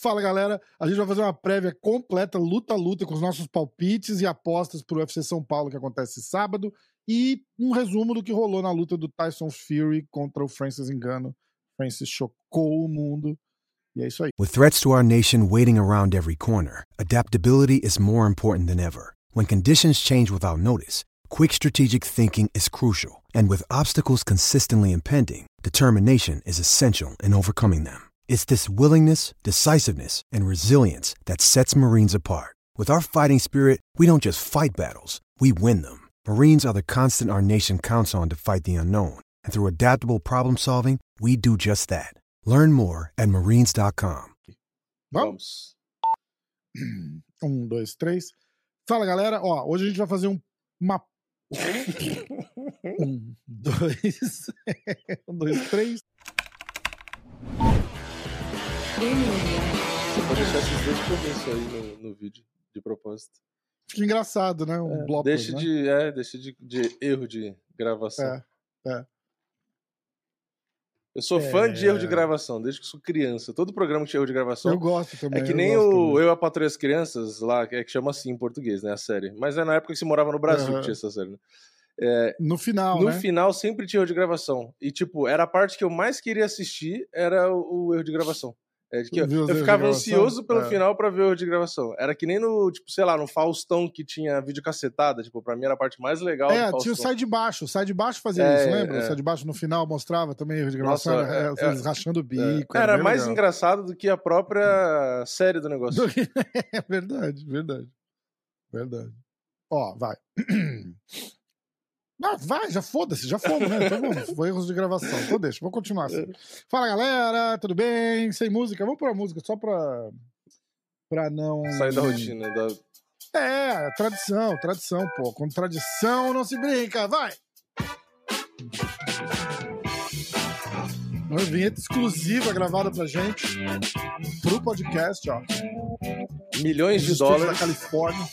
Fala galera, a gente vai fazer uma prévia completa, luta a luta, com os nossos palpites e apostas pro UFC São Paulo que acontece sábado e um resumo do que rolou na luta do Tyson Fury contra o Francis Engano. Francis chocou o mundo e é isso aí. With threats to our nation waiting around every corner, adaptability is more important than ever. When conditions change without notice, quick strategic thinking is crucial, and with obstacles consistently impending, determination is essential in overcoming them. It's this willingness, decisiveness, and resilience that sets Marines apart. With our fighting spirit, we don't just fight battles, we win them. Marines are the constant our nation counts on to fight the unknown, and through adaptable problem solving, we do just that. Learn more at marines.com. Vamos? Um, dois, três. Fala galera, ó, hoje a gente vai fazer um, uma. um, dois, um, dois, três. Você pode deixar esses dois começos aí no, no vídeo, de propósito. Fica engraçado, né? Um É, bloco. deixa né? de, é, deixa de, de erro de gravação. É, é. Eu sou fã de erro de É. gravação, desde que sou criança. Todo programa que tinha erro de gravação. Eu gosto também. É que eu nem gosto o também. Eu, a Patroa e as Crianças, lá, que é que chama assim em português, né? A série. Mas é na época que se morava no Brasil Aham. que tinha essa série, né? É, No final, no né? final sempre tinha erro de gravação. E, tipo, era a parte que eu mais queria assistir, era o, o erro de gravação. É, que eu, eu ficava ansioso pelo É. final pra ver o de gravação. Era que nem no, tipo, sei lá, no Faustão que tinha vídeo cacetada. Tipo, pra mim era a parte mais legal É, tinha o sai de baixo. O sai de baixo fazia É, isso, lembra? é. O sai de baixo no final mostrava também erro de gravação. Nossa, era, é, é, é, rachando o bico. Era bem mais legal. engraçado do que a própria série do negócio. É verdade, verdade. Verdade. Ó, vai. Ah, vai, já foda-se, já fomos, né? Então vamos, foi erros de gravação. Então deixa, vou continuar assim. Fala galera, tudo bem? Sem música? Vamos pra música só pra. pra não. Sair da rotina. Da... É, tradição, tradição, pô. Com tradição não se brinca, vai! Uma vinheta exclusiva gravada pra gente pro podcast, ó. Milhões de dólares. da Califórnia.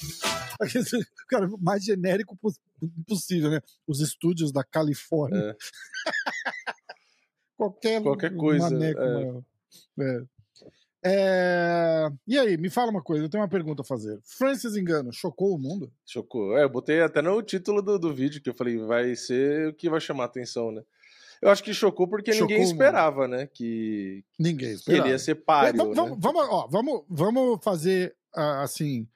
Cara, mais genérico pos- possível, né? Os estúdios da Califórnia. É. Qualquer, Qualquer coisa, maneco, é. É. É, E aí, me fala uma coisa, eu tenho uma pergunta a fazer. Francis Engano chocou o mundo? Chocou. É, eu botei até no título do, do vídeo que eu falei, vai ser o que vai chamar a atenção, né? Eu acho que chocou porque Chocou, ninguém esperava, né? Que, Ninguém que ele esperava. ia ser É, páreo, vamos, né? vamos, vamos, ó, vamos, vamos fazer ah, assim.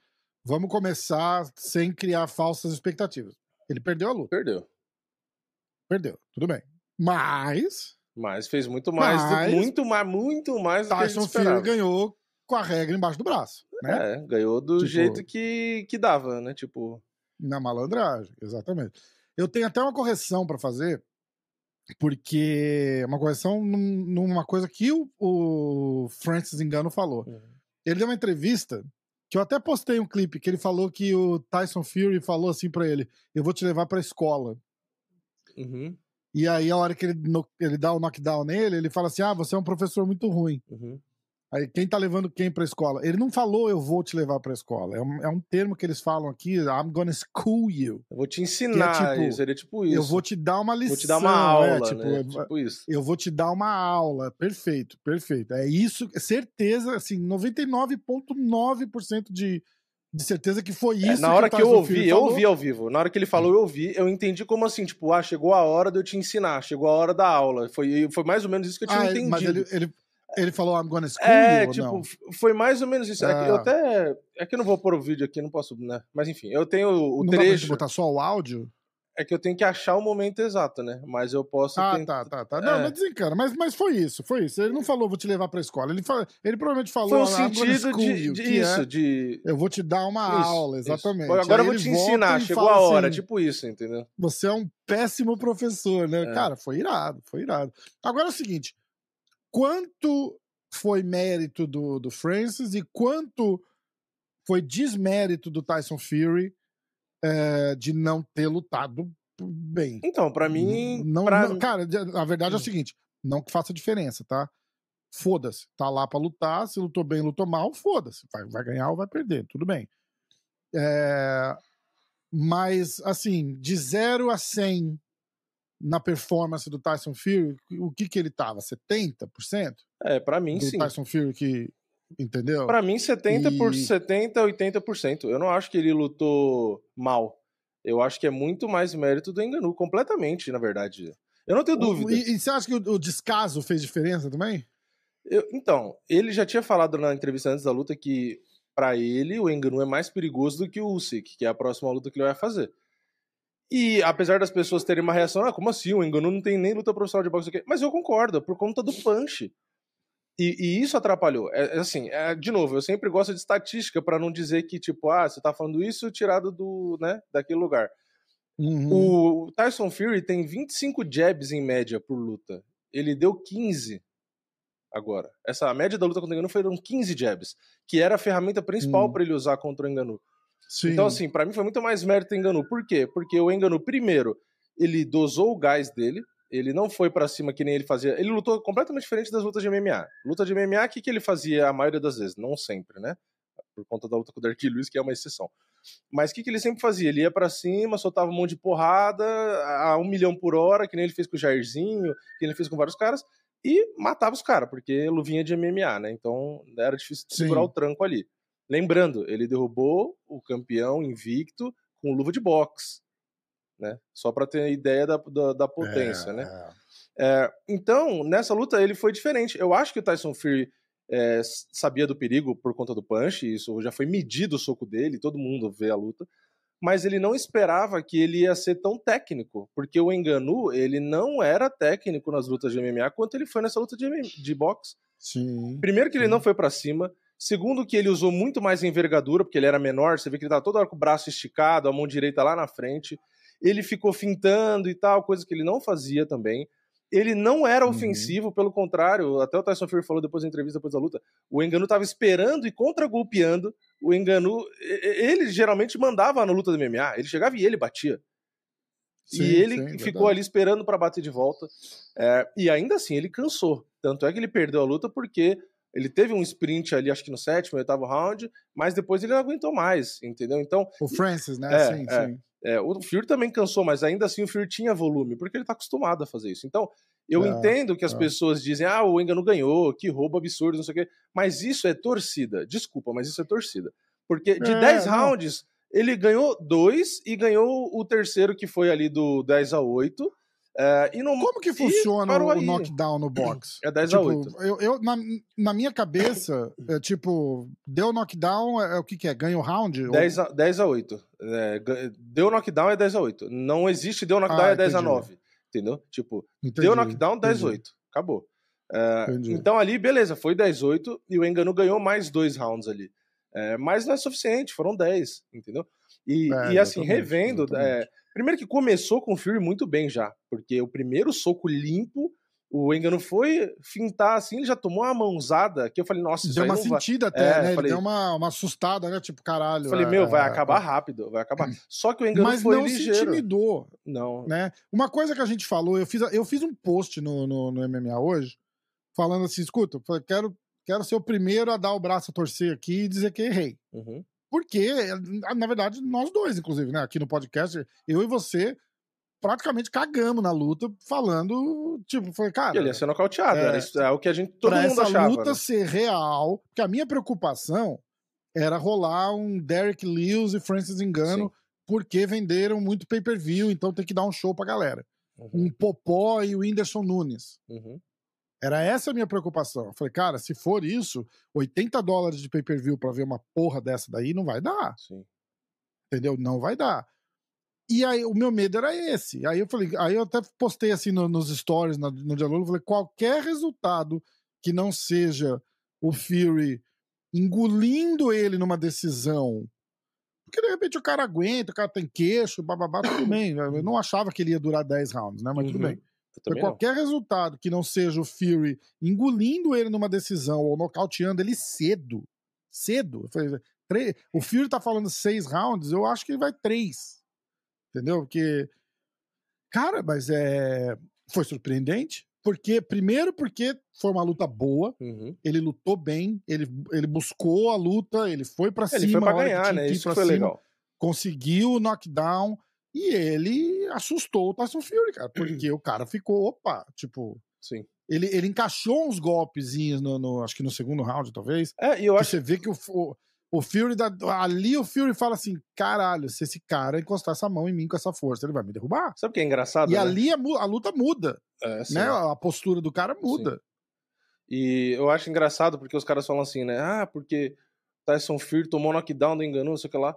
Vamos começar sem criar falsas expectativas. Ele perdeu a luta. Perdeu. Perdeu, tudo bem. Mas Mas fez muito mais, do- Mas- muito mais, muito mais do que Tyson esperava. Fury ganhou com a regra embaixo do braço, né? É, ganhou do Tipo- jeito que, que dava, né? Tipo, Na malandragem, exatamente. Eu tenho até uma correção pra fazer, porque uma correção num- numa coisa que o, o Francis Engano falou. Uhum. Ele deu uma entrevista que eu até postei um clipe que ele falou que o Tyson Fury falou assim pra ele: "Eu vou te levar pra escola". uhum, E aí a hora que ele, ele dá o knockdown nele, ele fala assim: "Ah, você é um professor muito ruim". uhum. Aí quem tá levando quem pra escola? Ele não falou eu vou te levar pra escola. É um, é um termo que eles falam aqui, I'm gonna school you. Eu vou te ensinar, tipo, seria tipo isso. Eu vou te dar uma lição. Vou te dar uma aula, é, tipo, né? é, Tipo isso. eu vou te dar uma aula. Perfeito, perfeito. É isso, certeza, assim, 99,9% de, de certeza que foi É, isso. na hora o que, eu ouvi, eu ouvi ao vivo. Na hora que ele falou, eu ouvi, eu entendi como assim, tipo, ah, chegou a hora de eu te ensinar, chegou a hora da aula. Foi, foi mais ou menos isso que eu tinha Ah, entendido. mas ele, ele, ele falou I'm gonna school É, you ou tipo, não? foi mais ou menos isso. É que eu Ah. até. É que eu não vou pôr o vídeo aqui, não posso, né? Mas enfim, eu tenho o não dá pra trecho. botar só o áudio? É que eu tenho que achar o momento exato, né? Mas eu posso. Ah, tentar- tá, tá, tá. Não, É. mas desencana. Mas, mas foi isso, foi isso. Ele não falou, vou te levar pra escola. Ele, fala, ele provavelmente falou, Foi um "I'm gonna sentido school de, you", de que isso, é, de. eu vou te dar uma isso, aula, isso. exatamente. Agora Aí eu vou te ensinar, chegou a hora, assim, tipo isso, entendeu? Você é um péssimo professor, né? É. Cara, foi irado, foi irado. Agora é o seguinte: quanto foi mérito do, do Francis e quanto foi desmérito do Tyson Fury eh, de não ter lutado bem? Então, pra mim. Não, pra- não- cara, a verdade é o seguinte: não que faça diferença, tá? Foda-se. Tá lá pra lutar, se lutou bem, lutou mal, foda-se. Vai, vai ganhar ou vai perder, tudo bem. É, mas, assim, de 0 a 100 na performance do Tyson Fury, o que que ele tava? 70%? É, pra mim Do sim. Tyson Fury que. Entendeu? Pra mim, 70 por E- 70, 80%. Eu não acho que ele lutou mal. Eu acho que é muito mais mérito do Enganu, completamente, na verdade. Eu não tenho dúvida. E, e você acha que o, o descaso fez diferença também? Eu- então, ele já tinha falado na entrevista antes da luta que, pra ele, o Enganu é mais perigoso do que o Usyk, que é a próxima luta que ele vai fazer. E apesar das pessoas terem uma reação, ah, como assim? O Enganu não tem nem luta profissional de boxe aqui. Mas eu concordo, por conta do punch. E, e isso atrapalhou. É, é assim, é, de novo, eu sempre gosto de estatística pra não dizer que, tipo, ah, você tá falando isso tirado do, né, daquele lugar. Uhum. O Tyson Fury tem 25 jabs em média por luta. Ele deu 15 agora. Essa a média da luta contra o Enganu foram 15 jabs, que era a ferramenta principal Hum. pra ele usar contra o Enganu. Sim. Então, assim, pra mim foi muito mais mérito Enganu. Por quê? Porque o Enganu, primeiro, ele dosou o gás dele, ele não foi pra cima que nem ele fazia. Ele lutou completamente diferente das lutas de MMA. Luta de MMA, o que, que ele fazia a maioria das vezes? Não sempre, né? Por conta da luta com o Derek Lewis, que é uma exceção. Mas o que, que ele sempre fazia? Ele ia pra cima, soltava um monte de porrada a um milhão por hora, que nem ele fez com o Jairzinho, que ele fez com vários caras, e matava os caras, porque luvinha de MMA, né? Então era difícil segurar o tranco ali. Lembrando, ele derrubou o campeão invicto com luva de boxe, né? Só pra ter ideia da, da, da potência, É, né? é. É, então, nessa luta ele foi diferente. Eu acho que o Tyson Fury é, sabia do perigo por conta do punch, isso já foi medido o soco dele, todo mundo vê a luta. Mas ele não esperava que ele ia ser tão técnico, porque o Enganu, ele não era técnico nas lutas de MMA quanto ele foi nessa luta de, de boxe. Sim. Primeiro que ele Sim. não foi pra cima. Segundo que ele usou muito mais envergadura, porque ele era menor, você vê que ele tava toda hora com o braço esticado, a mão direita lá na frente. Ele ficou fintando e tal, coisa que ele não fazia também. Ele não era Uhum. ofensivo, pelo contrário, até o Tyson Fury falou depois da entrevista, depois da luta, o Enganu tava esperando e contra-golpeando. O Enganu, e- e- ele geralmente mandava na luta do MMA, ele chegava e ele batia. Sim, e ele sim, ficou verdade. ali esperando pra bater de volta. É, e ainda assim, ele cansou. Tanto é que ele perdeu a luta porque ele teve um sprint ali, acho que no sétimo, oitavo round, mas depois ele não aguentou mais, entendeu? Então, O Francis, né? É, sim, é. sim. é, o Fury também cansou, mas ainda assim o Fury tinha volume, porque ele tá acostumado a fazer isso. Então, eu É, entendo que as é. pessoas dizem, ah, o Engano ganhou, que roubo absurdo, não sei o quê. Mas isso é torcida. Desculpa, mas isso é torcida. Porque de É, 10 não. rounds, ele ganhou dois e ganhou o terceiro, que foi ali do 10 a 8. É, e não, Como que funciona o aí. knockdown no box? É 10 a Tipo, 8. eu, eu- na, na minha cabeça, é tipo, deu knockdown, é, é o que que é? Ganha o round? Ou- 10 a, 10 a 8. É, deu knockdown é 10 a 8. Não existe deu knockdown Ah, é 10 a entendi. 9. Entendeu? Tipo, Entendi, deu knockdown 10 a entendi. 8. Acabou. Entendi. então ali, beleza, foi 10 a 8 e o Engano ganhou mais dois rounds ali. É, mas não é suficiente, foram 10, entendeu? E, É, e assim, revendo, é, primeiro que começou com o Fury muito bem já, porque o primeiro soco limpo, o Engano foi fintar assim, ele já tomou uma mãozada que eu falei, nossa, isso Deu uma não vai... sentida até, É, né? Ele falei- deu uma, uma assustada, né? Tipo, caralho. Eu falei, é, meu, vai é, acabar é. rápido, vai acabar. Só que o Engano Mas foi não se ligeiro. intimidou, Não. né? Uma coisa que a gente falou, eu fiz, eu fiz um post no, no, no MMA hoje, falando assim, escuta, quero, quero ser o primeiro a dar o braço a torcer aqui e dizer que errei. Uhum. Porque, na verdade, nós dois, inclusive, né? Aqui no podcast, eu e você praticamente cagamos na luta, falando, tipo, foi, cara. Ele ia ser nocauteado. é, era isso, é o que a gente, todo pra mundo essa achava. luta né? ser real, porque a minha preocupação era rolar um Derek Lewis e Francis Engano, Sim. porque venderam muito pay-per-view, então tem que dar um show pra galera. Uhum, Um Popó e o Whindersson Nunes. uhum. Era essa a minha preocupação. Eu falei, cara, se for isso, 80 dólares de pay-per-view pra ver uma porra dessa daí não vai dar, Sim. entendeu? Não vai dar. E aí o meu medo era esse. Aí eu falei, aí eu até postei assim no- nos stories no Dialog, eu falei, qualquer resultado que não seja o Fury engolindo ele numa decisão. Porque de repente o cara aguenta, o cara tem queixo, bababá, tudo bem. Eu não achava que ele ia durar 10 rounds, né? Mas tudo Uhum. bem. Não. qualquer resultado que não seja o Fury engolindo ele numa decisão ou nocauteando ele cedo. Cedo. O Fury tá falando seis rounds, eu acho que ele vai três. Entendeu? Porque. Cara, mas é. Foi surpreendente. Porque, primeiro, porque foi uma luta boa, Uhum. ele lutou bem, ele, ele buscou a luta, ele foi pra Ele cima. foi pra ganhar, né? Isso foi cima, legal. conseguiu o knockdown e ele assustou o Tyson Fury, cara, porque o cara ficou, opa, tipo, Sim. Ele, ele encaixou uns golpezinhos no, no- acho que no segundo round, talvez. É, e eu acho você vê que o, o, o Fury dá- ali o Fury fala assim: caralho, se esse cara encostar essa mão em mim com essa força, ele vai me derrubar. Sabe o que é engraçado? E né? ali a, a luta muda, É, sim. né? A postura do cara muda. E eu acho engraçado porque os caras falam assim, né? Ah, porque Tyson Fury tomou knockdown do engano, não sei o que lá.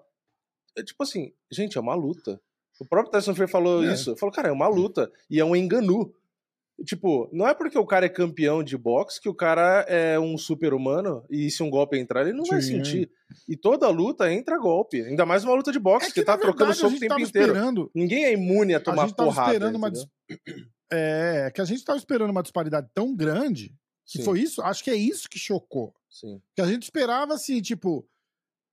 É tipo assim, gente, é uma luta. O próprio Tyson Fury falou É. isso. Falou, cara, é uma luta. E é um enganu. Tipo, não é porque o cara é campeão de boxe que o cara é um super-humano e se um golpe entrar, ele não vai Sim. sentir. E toda luta entra golpe. Ainda mais uma luta de boxe, que, tá É na trocando verdade, soco a o gente tempo inteiro. esperando. Ninguém é imune a A tomar gente tava porrada. esperando uma. dis- É, que a gente tava esperando uma disparidade tão grande que Sim, foi isso. Acho que é isso que chocou. sim. Que a gente esperava, assim, tipo,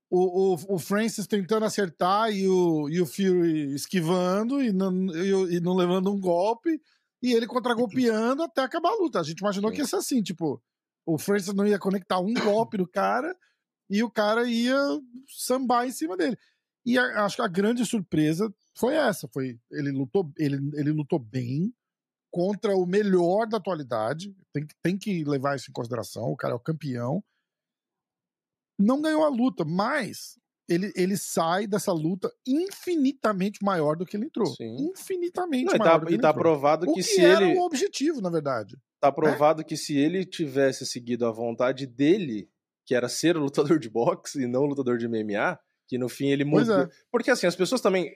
o, o, o Francis tentando acertar e o, e o Fury esquivando e não, e, e não levando um golpe, e ele contragolpeando até acabar a luta. A gente imaginou Sim. que ia ser assim, tipo, o Francis não ia conectar um golpe no cara e o cara ia sambar em cima dele. E a- acho que a grande surpresa foi essa, foi ele lutou, ele, ele lutou bem contra o melhor da atualidade, tem, que- tem que levar isso em consideração, o cara é o campeão, não ganhou a luta, mas ele, ele sai dessa luta infinitamente maior do que ele entrou. Sim. Infinitamente Não, e maior tá, do que e ele tá entrou. provado O que, que se era ele. o objetivo, na verdade. Tá provado que se ele tivesse seguido a vontade dele, que era ser lutador de boxe e não lutador de MMA, que no fim ele Pois mudou. é. Porque assim, as pessoas também.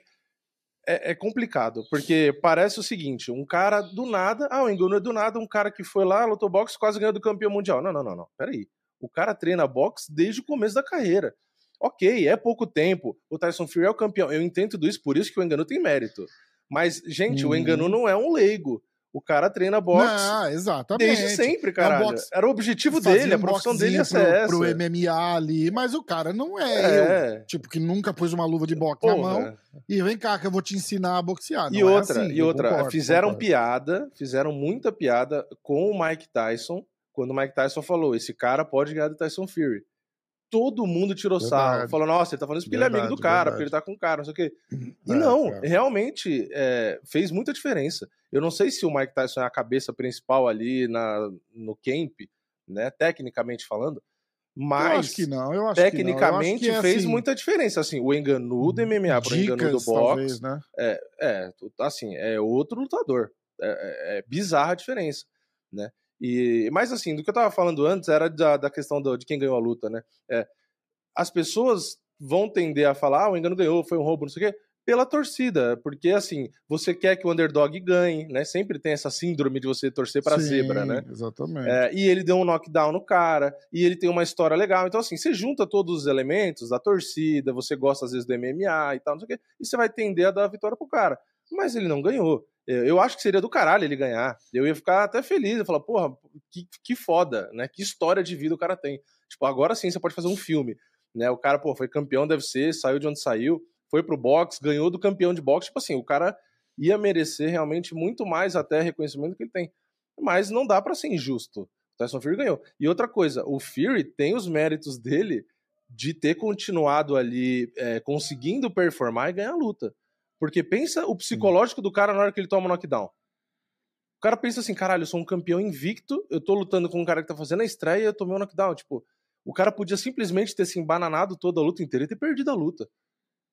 É, é complicado, porque parece o seguinte: um cara do nada. Ah, o Engano é do nada, um cara que foi lá, lutou boxe, quase ganhou do campeão mundial. Não, não, não, não. Peraí. O cara treina boxe desde o começo da carreira. Ok, é pouco tempo. O Tyson Fury é o campeão. Eu entendo tudo isso, por isso que o Engano tem mérito. Mas, gente, o Uhum. Engano não é um leigo. O cara treina boxe Não, exatamente. Desde sempre, caralho. boxe- Era o objetivo dele, a um profissão dele é boxinho essa. pro, pro MMA ali, mas o cara não é, eu. é. Tipo, que nunca pôs uma luva de boxe na mão Porra. e vem cá que eu vou te ensinar a boxear. E Não é outra, assim, e eu outra, concordo, fizeram concordo. piada, fizeram muita piada com o Mike Tyson, quando o Mike Tyson falou: esse cara pode ganhar do Tyson Fury. Todo mundo tirou sarro, Verdade. falou: nossa, ele tá falando isso porque ele é amigo do Verdade, cara, verdade. porque ele tá com o cara, não sei o quê. E É, não, é. realmente é, fez muita diferença. Eu não sei se o Mike Tyson é a cabeça principal ali na, no camp, né, tecnicamente falando, mas eu acho que não, eu acho que não. Eu acho tecnicamente que é, fez assim, muita diferença. Assim, o enganu do MMA pro enganu do boxe, talvez, né? é, tu- assim, é outro lutador. É, é- é bizarra a diferença, né? E, mas assim, do que eu tava falando antes era da, da questão do- de quem ganhou a luta, né? É, as pessoas vão tender a falar, ah, o engano ganhou, foi um roubo, não sei o quê, pela torcida, porque assim, você quer que o underdog ganhe, né? Sempre tem essa síndrome de você torcer Sim, zebra, né? Exatamente. É, e ele deu um knockdown no cara, e ele tem uma história legal. Então, assim, você junta todos os elementos da torcida, você gosta às vezes do MMA e tal, não sei o quê, e você vai tender a dar a vitória pro cara. Mas ele não ganhou. Eu acho que seria do caralho ele ganhar. Eu ia ficar até feliz, eu falar, porra, que, que foda, né? Que história de vida o cara tem. Tipo, agora sim você pode fazer um filme, né? O cara, pô, foi campeão, deve ser, saiu de onde saiu, foi pro boxe, ganhou do campeão de boxe. Tipo assim, o cara ia merecer realmente muito mais até reconhecimento que ele tem. Mas não dá pra ser injusto. O Tyson Fury ganhou. E outra coisa, o Fury tem os méritos dele de ter continuado ali é, conseguindo performar e ganhar a luta. Porque pensa o psicológico do cara na hora que ele toma o knockdown. O cara pensa assim, caralho, eu sou um campeão invicto, eu tô lutando com um cara que tá fazendo a estreia e eu tomei um knockdown. Tipo, o cara podia simplesmente ter se embananado toda a luta inteira e ter perdido a luta.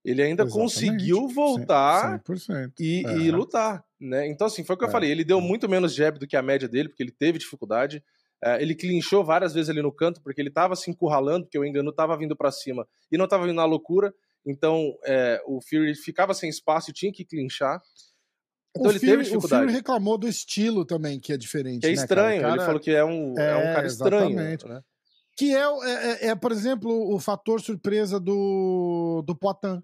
Ele ainda Exatamente. conseguiu voltar 100%. e, É. e lutar, né? Então, assim, foi o que eu É. falei. Ele deu muito menos jab do que a média dele, porque ele teve dificuldade. É, ele clinchou várias vezes ali no canto, porque ele tava se encurralando, porque o engano tava vindo pra cima e não tava vindo na loucura. Então, é, o Fury ficava sem espaço e tinha que clinchar. Então, o ele Fury, teve O dificuldade. Fury reclamou do estilo também, que é diferente. Que é né? O estranho. cara- Ele falou que é um, é, um É, cara estranho. Né? Que é, o- é, é- é, por exemplo, o fator surpresa do, do Poitin.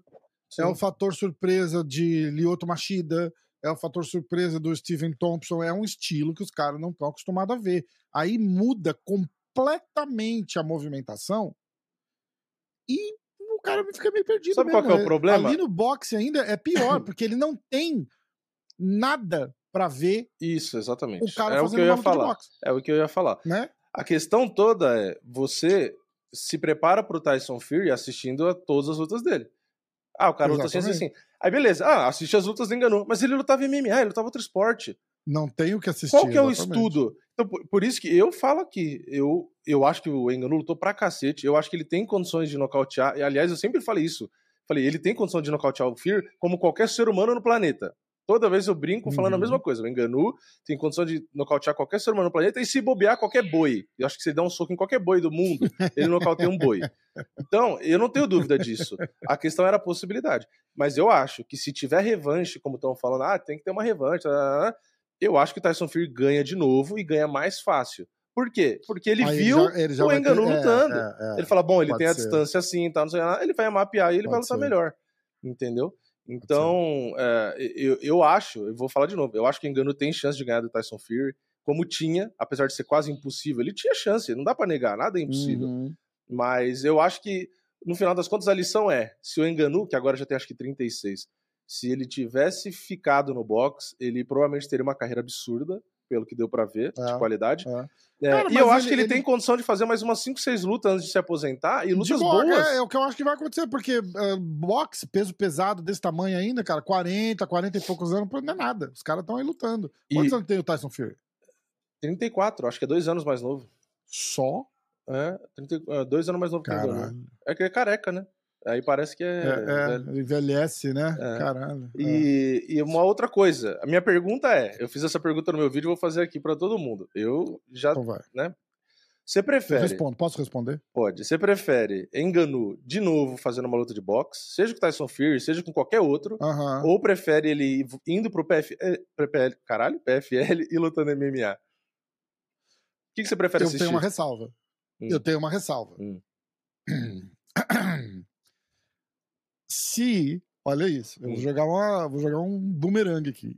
É o fator surpresa de Lyoto Machida. É o fator surpresa do Steven Thompson. É um estilo que os caras não estão acostumados a ver. Aí muda completamente a movimentação e o cara fica meio perdido. Sabe qual mesmo. que é o problema? Ali no boxe ainda é pior, porque ele não tem nada pra ver Isso, exatamente. o cara é o que fazendo eu ia falar. boxe, É o que eu ia falar. né? A questão toda é você se prepara pro Tyson Fury assistindo a todas as lutas dele. Ah, o cara luta assim, assim, assim. Aí beleza, ah, assiste as lutas do Enganu. Mas ele lutava em MMA, ele lutava outro esporte. Não tem o que assistir. Qual que é o exatamente. estudo? Então, por, por isso que eu falo aqui, eu, eu acho que o Engano lutou pra cacete, eu acho que ele tem condições de nocautear, e aliás, eu sempre falei isso, falei, ele tem condição de nocautear o Fear como qualquer ser humano no planeta. Toda vez eu brinco falando a Uhum. mesma coisa, o Enganu tem condição de nocautear qualquer ser humano no planeta e se bobear qualquer boi. Eu acho que se ele der um soco em qualquer boi do mundo, ele nocauteia um boi. Então, eu não tenho dúvida disso. A questão era a possibilidade. Mas eu acho que se tiver revanche, como estão falando, ah, tem que ter uma revanche, tá, tá, tá, eu acho que o Tyson Fury ganha de novo e ganha mais fácil. Por quê? Porque ele Aí viu já- ele já o vai ter- Enganu é, lutando. é, é. Ele fala, bom, ele Pode tem a ser. distância assim, tá, não sei nada, ele vai mapear e ele vai Pode lutar ser. melhor. Entendeu? Então, é, eu, eu acho, eu vou falar de novo, eu acho que o Engano tem chance de ganhar do Tyson Fury, como tinha, apesar de ser quase impossível. Ele tinha chance, não dá pra negar, nada é impossível. Uhum. Mas eu acho que, no final das contas, a lição é: se o Enganu, que agora já tem acho que 36, se ele tivesse ficado no box, ele provavelmente teria uma carreira absurda, pelo que deu pra ver, de É, qualidade. é. É, Cara, e eu acho ele- que ele, ele- tem condição de fazer mais umas 5, 6 lutas antes de se aposentar, e De lutas boa, boas. É, é o que eu acho que vai acontecer, porque é, boxe, peso pesado desse tamanho ainda, cara, 40, 40 e poucos anos, não é nada. Os caras estão aí lutando. E- Quantos anos tem o Tyson Fury? 34, acho que é dois anos mais novo. Só? É, 30, é, dois anos mais novo que o Enganu. Caralho. É que ele é careca, né? Aí parece que é. É, é, velho. envelhece, né? É. Caralho. é. E, e uma outra coisa, a minha pergunta é: eu fiz essa pergunta no meu vídeo e vou fazer aqui pra todo mundo. Eu já. Então vai. Você Eu prefere? respondo. Posso responder? Pode. Você prefere Enganu de novo fazendo uma luta de boxe, seja com Tyson Fury, seja com qualquer outro, Aham. ou prefere ele indo pro PFL, PFL caralho, PFL e lutando MMA? O que, que você prefere Eu assistir? tenho uma ressalva. Hum. Eu tenho uma ressalva. Hum. Se. Olha isso. Eu vou Hum. jogar, uma, vou jogar um bumerangue aqui.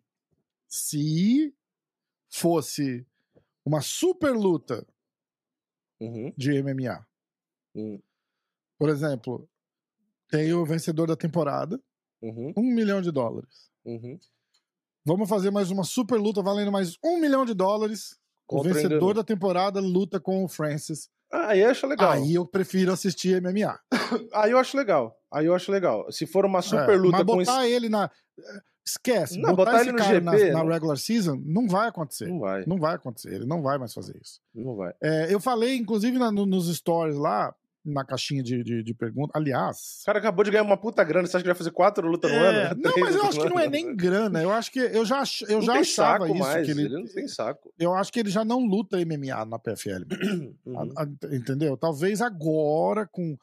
Se fosse uma super luta Uhum, de MMA, hum, por exemplo, tem o vencedor da temporada, uhum, um milhão de dólares. uhum. Vamos fazer mais uma super luta valendo mais um milhão de dólares. O vencedor da temporada luta com o Francis. Ah, aí eu acho legal. Aí... Aí eu prefiro assistir MMA. eu acho legal. Aí eu acho legal. Se for uma super É, luta mas com botar ele na. Esquece. Não, botar, botar esse ele no cara na, GP, na não- regular season não vai acontecer. Não vai, Não vai acontecer. Ele não vai mais fazer isso. não vai. É, eu falei, inclusive, na- no- nos stories lá, na caixinha de, de, de perguntas. Aliás. O cara acabou de ganhar uma puta grana, você acha que vai fazer quatro lutas no é, ano? não, mas eu acho no que não é nem grana. Eu acho que eu já, eu Não já achava isso. mais, que ele, ele não tem saco. Eu acho que ele já não luta MMA na PFL. Uhum. A- a- entendeu? Talvez agora, com,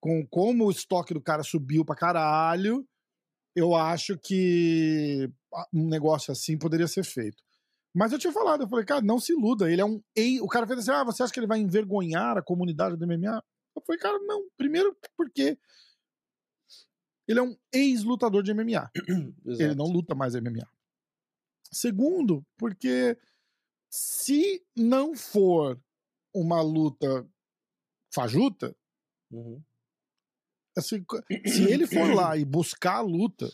com como o estoque do cara subiu pra caralho, eu acho que um negócio assim poderia ser feito. Mas eu tinha falado, eu falei, cara, não se iluda. Ele é um. O cara fez assim: ah, você acha que ele vai envergonhar a comunidade do MMA? Eu falei, cara, não. Primeiro, porque ele é um ex-lutador de MMA. Ele não luta mais MMA. Segundo, porque se não for uma luta fajuta, Uhum. assim, se ele for lá e buscar a luta,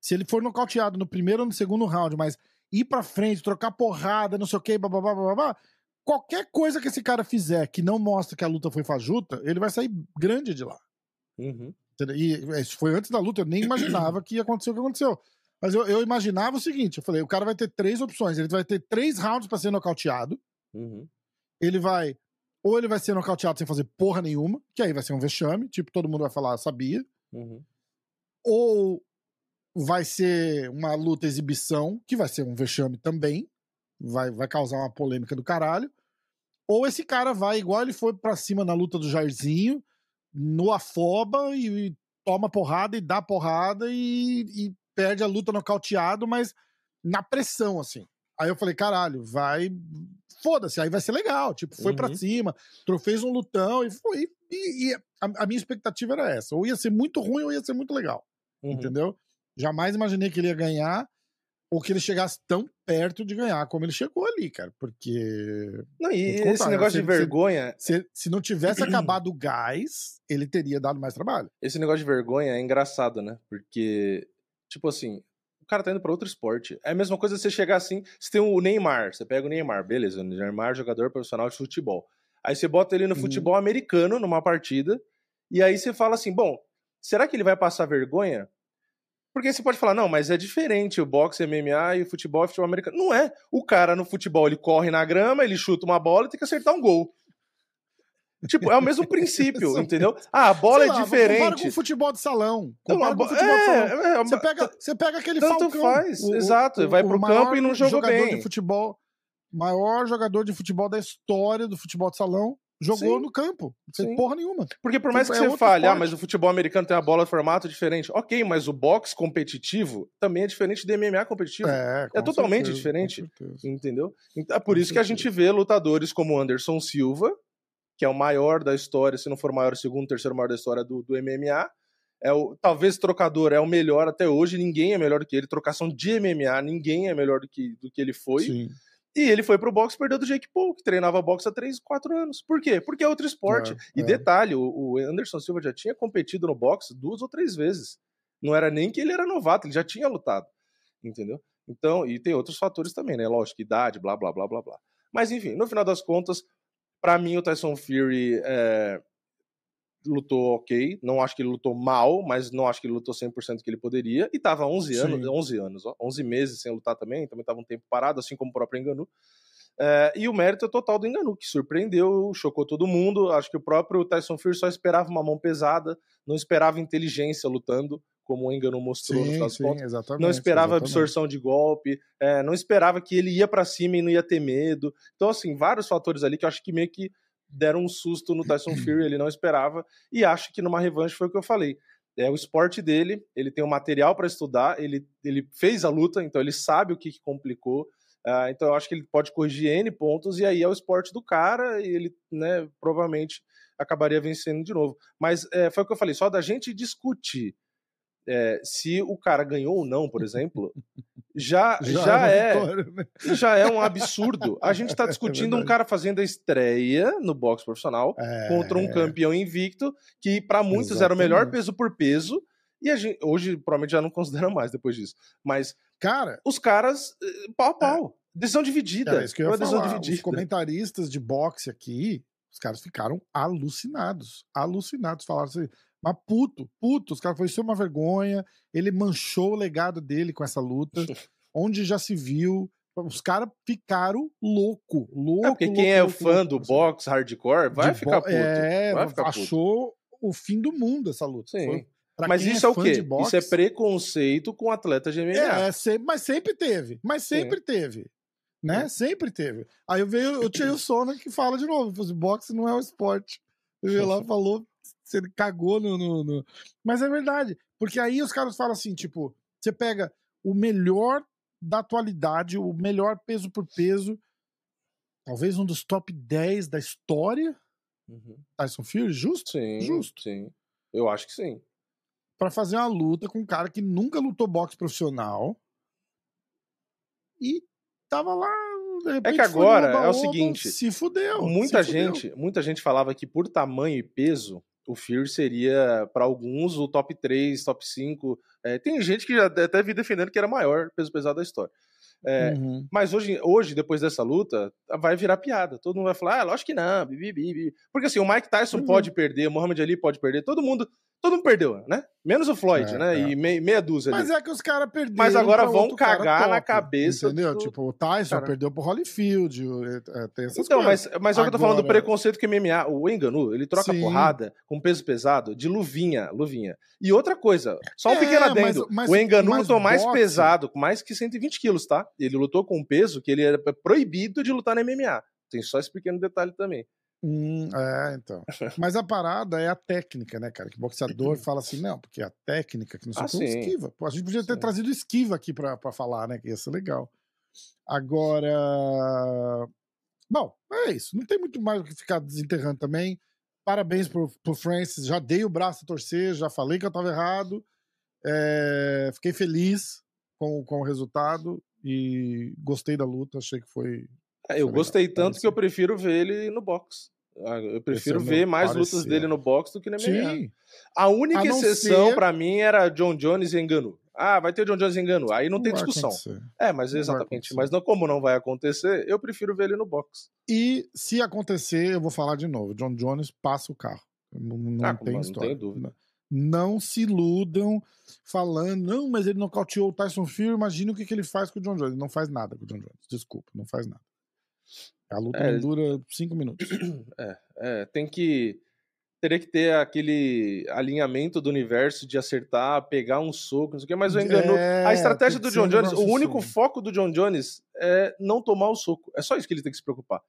se ele for nocauteado no primeiro ou no segundo round, mas ir pra frente, trocar porrada, não sei o que, babá, babá, qualquer coisa que esse cara fizer que não mostra que a luta foi fajuta, ele vai sair grande de lá. Uhum. E isso foi antes da luta, eu nem imaginava que ia acontecer o que aconteceu. Mas eu, eu imaginava o seguinte: eu falei, o cara vai ter três opções. Ele vai ter três rounds pra ser nocauteado. Uhum. Ele vai. Ou ele vai ser nocauteado sem fazer porra nenhuma, que aí vai ser um vexame, tipo, todo mundo vai falar, sabia. Uhum. Ou vai ser uma luta exibição, que vai ser um vexame também. Vai, vai causar uma polêmica do caralho. Ou esse cara vai, igual ele foi pra cima na luta do Jairzinho, no afoba e, e toma porrada e dá porrada e, e perde a luta nocauteado, mas na pressão, assim. Aí eu falei, caralho, vai. Foda-se, aí vai ser legal. Tipo, foi pra Uhum. cima, tro- fez um lutão e foi. E, e a, a minha expectativa era essa. Ou ia ser muito ruim ou ia ser muito legal. Uhum. Entendeu? Jamais imaginei que ele ia ganhar ou que ele chegasse tão perto de ganhar como ele chegou ali, cara. Porque Não, e contar, esse né? negócio de vergonha, se, se não tivesse acabado o gás, ele teria dado mais trabalho. esse negócio de vergonha é engraçado, né? Porque, tipo assim, o cara tá indo pra outro esporte. É a mesma coisa você chegar assim, você tem o Neymar, você pega o Neymar, beleza, o Neymar é jogador profissional de futebol. Aí você bota ele no Uhum. futebol americano, numa partida, e aí você fala assim, bom, será que ele vai passar vergonha? Porque você pode falar, não, mas é diferente o boxe, MMA e o futebol e futebol americano. Não é. O cara no futebol, ele corre na grama, ele chuta uma bola e tem que acertar um gol. Tipo, é o mesmo princípio, entendeu? Ah, a bola Sei é lá, diferente. Compara com futebol de salão. Compara a com bo- futebol de é, salão. é, Você uma- pega, você pega aquele Tanto Falcão. faz, exato, vai pro campo e não jogou jogador bem. de futebol, maior jogador de futebol da história do futebol de salão, jogou Sim. no campo. Sem Sim. porra nenhuma. Porque por mais Tipo, que é você fale, ah, mas o futebol americano tem uma bola de formato diferente. Ok, mas o boxe competitivo também é diferente do MMA competitivo. É, com totalmente certeza, diferente. certeza. Entendeu? Então, é por Com isso que a gente vê lutadores como Anderson Silva, que é o maior da história, se não for o maior, o segundo, terceiro maior da história do, do MMA. É o, talvez trocador é o melhor até hoje, ninguém é melhor do que ele. Trocação de MMA, ninguém é melhor do que, do que ele foi. Sim. E ele foi pro boxe e perdeu do Jake Paul, que treinava boxe há 3, 4 anos. Por quê? Porque é outro esporte. É, e é. detalhe, o, Anderson Silva já tinha competido no boxe duas ou três vezes. Não era nem que ele era novato, ele já tinha lutado. Entendeu? Então, e tem outros fatores também, né? Lógico, idade, blá, blá, blá, blá, blá. Mas enfim, no final das contas, pra mim o Tyson Fury é, lutou ok. Não acho que ele lutou mal, mas não acho que ele lutou 100% que ele poderia. E tava 11 anos, Sim. 11 anos, ó, 11 meses sem lutar também, também tava um tempo parado, assim como o próprio Enganu. É, e o mérito é total do Enganu, que surpreendeu, chocou todo mundo. Acho que o próprio Tyson Fury só esperava uma mão pesada, não esperava inteligência lutando, como o Enganu mostrou no Sim, final das sim, contas não esperava exatamente. absorção de golpe, é, não esperava que ele ia pra cima e não ia ter medo. Então, assim, vários fatores ali que eu acho que meio que deram um susto no Tyson Fury, ele não esperava, e acho que numa revanche foi o que eu falei. É o esporte dele, ele tem o material para estudar, ele, ele fez a luta, então ele sabe o que, que complicou. ah, então eu acho que ele pode corrigir N pontos, e aí é o esporte do cara, e ele, né, provavelmente acabaria vencendo de novo. Mas é, foi o que eu falei, só da gente discutir é, se o cara ganhou ou não, por exemplo, já, já, uma é vitória, né? já é um absurdo. A gente está discutindo um verdade. cara fazendo a estreia no boxe profissional É, contra um campeão invicto que para muitos era o melhor Exatamente. peso por peso e a gente hoje provavelmente já não considera mais depois disso. Mas Cara, os caras eh, pau a pau, decisão dividida. É. isso que eu ia decisão falar. Os dividida. comentaristas de boxe aqui, os caras ficaram alucinados. Alucinados. Falaram assim, mas puto, puto. Os caras falaram, isso é uma vergonha. Ele manchou o legado dele com essa luta. onde já se viu. Os caras ficaram louco, louco. É porque louco, quem é o louco, fã louco, do boxe hardcore vai ficar puto. É, vai ficar puto. achou o fim do mundo essa luta. Sim. Foi- Mas isso é, o fã quê? boxe, Isso é preconceito com atleta de MMA. É, mas sempre teve. Mas sempre teve. Né? Sempre teve. Aí eu veio o Tio Sona que fala de novo: boxe não é um esporte. Ele veio lá e falou, você cagou no, no, no- Mas é verdade. Porque aí os caras falam assim: tipo, você pega o melhor da atualidade, o melhor peso por peso, talvez um dos top 10 da história, Uhum. Tyson Fury, justo? Sim, Justo. sim. Eu acho que sim. Pra fazer uma luta com um cara que nunca lutou boxe profissional e tava lá. de repente, foi agora no é o seguinte, Se fudeu. muita se fudeu. gente, muita gente falava que por tamanho e peso, o Fury seria para alguns o top 3, top 5. É, tem gente que já até vi defendendo que era maior peso pesado da história. É, Uhum. Mas hoje, hoje, depois dessa luta, vai virar piada. Todo mundo vai falar, ah, lógico que não, bibi, bibi. Porque assim, o Mike Tyson é. pode perder, o Muhammad Ali pode perder, todo mundo, todo mundo perdeu, né? Menos o Floyd, É, né? é. E mei- meia dúzia ali. Mas é que os caras perderam. Mas agora vão cagar na top, cabeça Entendeu? do- Tipo, o Tyson Cara. perdeu pro Holyfield. é, tem essas Então, coisas. mas, mas é o que eu tô falando do Agora- preconceito o MMA. O Enganu, ele troca Sim. porrada com peso pesado de luvinha, luvinha. E outra coisa, só um É, pequeno mas- adendo. mas- o Enganu mas lutou mais boxe- pesado, com mais que 120 quilos, tá? Ele lutou com um peso que ele era proibido de lutar no MMA. Tem só esse pequeno detalhe também. Hum, é, então. Mas a parada é a técnica, né, cara? Que boxeador fala assim, não, porque a técnica que não sei Ah, esquiva. Pô, a gente podia ter Sim. trazido esquiva aqui pra, pra falar, né? Que ia ser legal. Agora. Bom, é isso. Não tem muito mais o que ficar desenterrando também. Parabéns pro, pro Francis. Já dei o braço a torcer, já falei que eu tava errado. É, fiquei feliz com, com o resultado e gostei da luta. Achei que foi. É, Eu gostei tanto que parecia. eu prefiro ver ele no box. Ah, Eu prefiro é o meu ver mais lutas dele no box do que no MMA. Sim, A única A não exceção ser- pra mim era John Jones e Enganu. Ah, vai ter John Jones e Enganu. Aí não, tem vai discussão. acontecer. É, mas Não exatamente. Mas não, como não vai acontecer, eu prefiro ver ele no box. E se acontecer, eu vou falar de novo. John Jones passa o carro. Não, não Ah, tem mano, não história. tenho dúvida. Não se iludam falando, não, mas ele nocauteou o Tyson Fury, imagina o que, que ele faz com o John Jones. Ele não faz nada com o John Jones, desculpa, não faz nada. A luta É, dura cinco minutos. É, é, tem que. Teria que ter aquele alinhamento do universo de acertar, pegar um soco, não sei o quê, mas o engano. É, a estratégia do que John Jones, o único assim. foco do John Jones é não tomar o soco. É só isso que ele tem que se preocupar.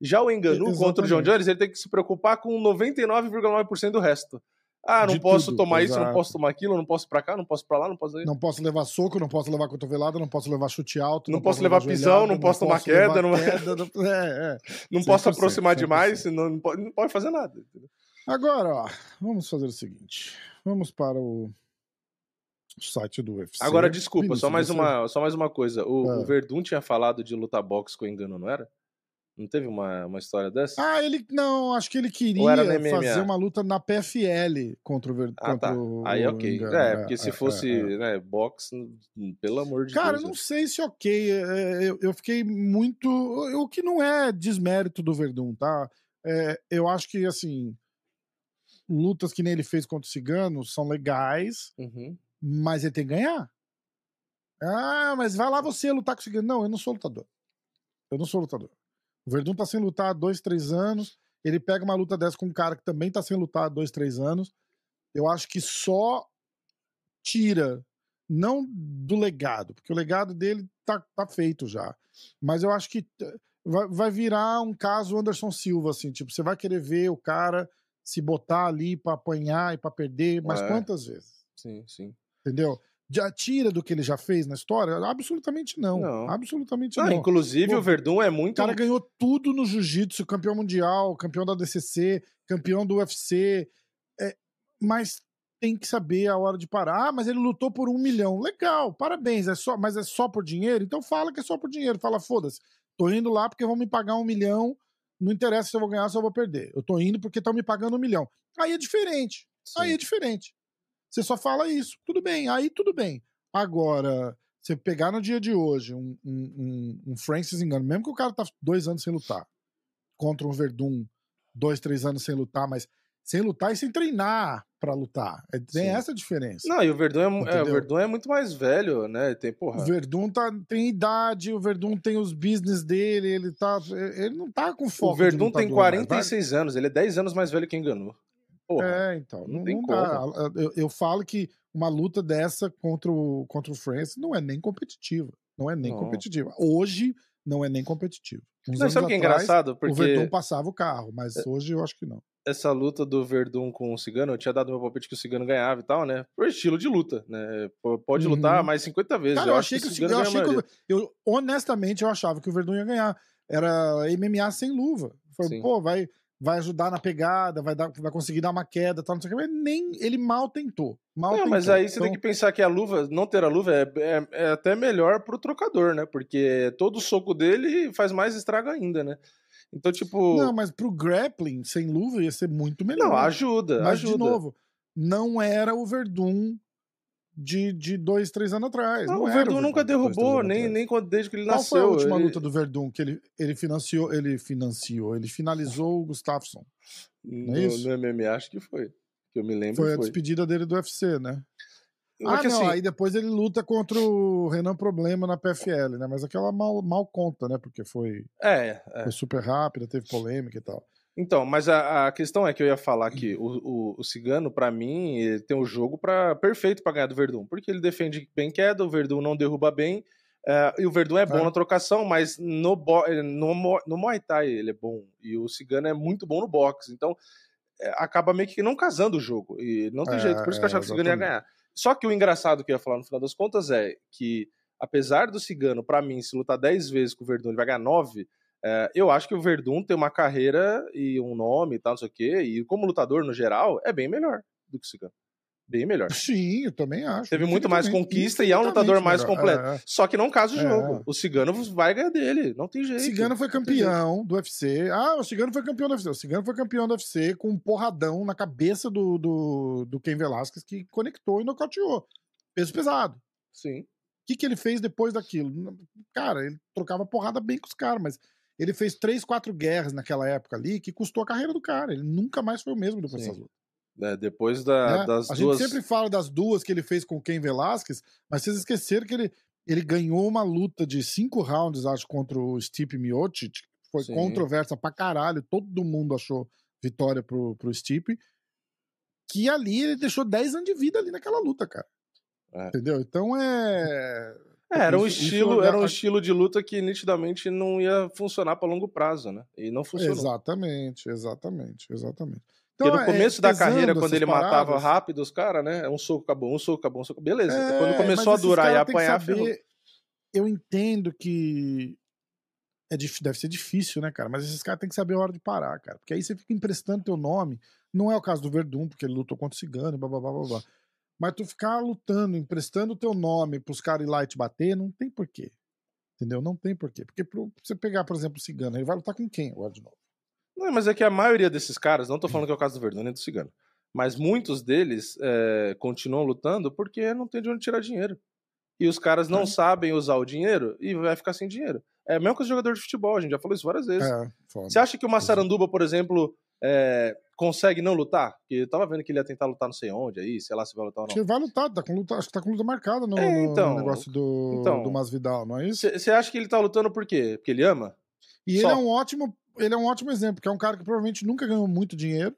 Já o Enganu E- contra o John. Jones, ele tem que se preocupar com 99,9% do resto. Ah, não De posso tudo, tomar isso, não exato. posso tomar aquilo, não posso pra cá, não posso pra lá, não posso. Não posso levar soco, não posso levar cotovelada, não posso levar chute alto. Não posso levar pisão, joelhada, não posso tomar queda, não- queda, não- É, é. Não posso 100%, aproximar 100%. demais, senão não pode, não pode fazer nada. Agora, ó, vamos fazer o seguinte. Vamos para o site do UFC. Agora, desculpa, Vinícius, só mais, você- uma, só mais uma coisa. O, Ah. o Verdun tinha falado de lutar boxe com engano, não era? Não teve uma, uma história dessa? Ah, ele não, acho que ele queria fazer uma luta na PFL contra o Ver... Ah, tá. o Aí, ok. Engano. É, porque se é, fosse é, é. né, boxe, pelo amor de Cara, Deus. não né? sei se ok. é, Eu, eu fiquei muito. O que não é desmérito do Verdun, tá? É, eu acho que, assim. Lutas que nem ele fez contra o Cigano são legais, Uhum. mas ele tem que ganhar. Ah, mas vai lá você lutar com o Cigano. Não, eu não sou lutador. Eu não sou lutador. O Verdun tá sem lutar há dois, três anos. Ele pega uma luta dessa com um cara que também tá sem lutar há dois, três anos. Eu acho que só tira, não do legado, porque o legado dele tá, tá feito já. Mas eu acho que eh, vai, vai virar um caso Anderson Silva, assim, tipo, você vai querer ver o cara se botar ali pra apanhar e pra perder, mas É. quantas vezes? Sim, sim. Entendeu? Já tira do que ele já fez na história? Absolutamente não. Não. Absolutamente Não, não. inclusive, Pô, o Verdun é O muito. cara ganhou tudo no jiu-jitsu, campeão mundial, campeão da DCC, campeão do UFC. é, mas tem que saber a hora de parar. Ah, mas ele lutou por um milhão. Legal, parabéns. É só, mas é só por dinheiro? Então fala que é só por dinheiro. Fala, foda-se. Tô indo lá porque vão me pagar um milhão. Não interessa se eu vou ganhar ou se eu vou perder. Eu tô indo porque estão me pagando um milhão. Aí é diferente. Sim. Aí é diferente. Você só fala isso. Tudo bem, aí tudo bem. Agora, você pegar no dia de hoje um, um, um, um Francis Engano, mesmo que o cara tá dois anos sem lutar, contra um Verdun, dois, três anos sem lutar, mas sem lutar e sem treinar pra lutar. É, tem Sim. essa diferença. Não, e o Verdun é, é, o? Verdun é muito mais velho, né? Tem, porra. O Verdun tá, tem idade, o Verdun tem os business dele, ele tá. Ele não tá com foco. O Verdun tem lutador, mas vai- 46 anos, ele é 10 anos mais velho que enganou. Porra. É, então. não Não, tem não dá. Eu, eu falo que uma luta dessa contra o, contra o Francis não é nem competitiva. Não é nem Não. competitiva. Hoje não é nem competitiva. Uns Não, anos sabe o que é engraçado? O Porque Verdun passava o carro, mas hoje eu acho que não. essa luta do Verdun com o Cigano, eu tinha dado meu palpite que o Cigano ganhava e tal, né? Por estilo de luta, né? Pode Uhum. lutar mais 50 vezes. Cara, eu, acho achei que, o o Cigano eu ganha a achei que o- eu honestamente eu achava que o Verdun ia ganhar. Era MMA sem luva. Sim. pô, vai vai ajudar na pegada, vai dar, vai conseguir dar uma queda, tal, não sei o que, mas nem ele mal tentou. Mal Não, tentou. mas aí você Então, tem que pensar que a luva, não ter a luva é, é- é até melhor pro trocador, né? Porque todo soco dele faz mais estrago ainda, né? Então, tipo. Não, mas pro grappling sem luva ia ser muito melhor. Não, ajuda, Mas, ajuda. de novo, não era o Verdun de, de dois, três anos atrás. Não, Não o Verdun nunca dois, derrubou, anos nem, nem desde que ele Qual nasceu. foi a última ele- luta do Verdun que ele, ele financiou? Ele financiou, ele finalizou o Gustafsson. no, é isso? no MMA, acho que foi. Que eu me lembro Foi a foi. despedida dele do UFC, né? Ah, não, assim, aí depois ele luta contra o Renan Problema na PFL, né? Mas aquela mal, mal conta, né? Porque foi, é, é. foi super rápida, teve polêmica e tal. Então, mas a, a questão é que eu ia falar que o, o, o Cigano, pra mim, ele tem o jogo pra, perfeito pra ganhar do Verdun, porque ele defende bem queda, o Verdun não derruba bem, é, e o Verdun é bom É. na trocação, mas no, bo- no, no Muay Thai ele é bom, e o Cigano é muito bom no boxe, então é, acaba meio que não casando o jogo, e não tem É, jeito, por isso que eu é, achava que o Cigano ia ganhar. Só que o engraçado que eu ia falar no final das contas é que, apesar do Cigano, pra mim, se lutar 10 vezes com o Verdun, ele vai ganhar 9, é, eu acho que o Verdun tem uma carreira e um nome e tal, não sei o quê, e como lutador no geral, é bem melhor do que o Cigano. Bem melhor. Sim, eu também acho. Teve muito mais conquista e é um lutador mais infinitamente completo. melhor. É, é. Só que não casa o É. jogo. O Cigano vai ganhar dele, não tem jeito. Cigano foi campeão do UFC. Ah, o Cigano foi campeão do UFC. O Cigano foi campeão do UFC com um porradão na cabeça do, do, do Ken Velasquez que conectou e nocauteou. Peso pesado. Sim. O que, que ele fez depois daquilo? Cara, ele trocava porrada bem com os caras, mas ele fez três, quatro guerras naquela época ali que custou a carreira do cara. Ele nunca mais foi o mesmo depois Sim. dessas lutas. É, depois da, né? das a duas. gente sempre fala das duas que ele fez com o Ken Velasquez, mas vocês esqueceram que ele, ele ganhou uma luta de cinco rounds, acho, contra o Stipe Miocic. Foi Sim. controversa pra caralho. Todo mundo achou vitória pro, pro Stipe. Que ali ele deixou 10 anos de vida ali naquela luta, cara. É. Entendeu? Então é. É, era um Isso- isso estilo, dá- era um estilo de luta que nitidamente não ia funcionar para longo prazo, né? E não funcionou. Exatamente, exatamente, exatamente. Porque Então, no é, começo da pesando carreira, quando ele matava paradas, rápido os caras, né? Um soco acabou, um soco acabou, um soco acabou, um soco. Beleza. É, quando começou a durar e apanhar, saber-. Eu entendo que é dif- deve ser difícil, né, cara? Mas esses caras têm que saber a hora de parar, cara. Porque aí você fica emprestando teu nome. Não é o caso do Verdun, porque ele lutou contra o Cigano, blá blá blá blá blá. Mas tu ficar lutando, emprestando teu nome pros caras ir lá e te bater, não tem porquê. Entendeu? Não tem porquê. Porque pro, você pegar, por exemplo, o Cigano, ele vai lutar com quem agora de novo? Não, mas é que a maioria desses caras, não tô falando que é o caso do Verdun nem do Cigano, mas muitos deles é, continuam lutando porque não tem de onde tirar dinheiro. E os caras não É. sabem usar o dinheiro e vai ficar sem dinheiro. É a mesma coisa de jogador de futebol, a gente já falou isso várias vezes. É. Você acha que o Massaranduba, por exemplo, é, consegue não lutar? Porque eu tava vendo que ele ia tentar lutar não sei onde aí, sei lá se vai lutar ou não. ele vai lutar, tá com luta, acho que tá com luta marcada no, É, no- no então, negócio do, então. do Masvidal, não é isso? Você acha que ele tá lutando por quê? Porque ele ama? E Só. ele é um ótimo, ele é um ótimo exemplo, que é um cara que provavelmente nunca ganhou muito dinheiro.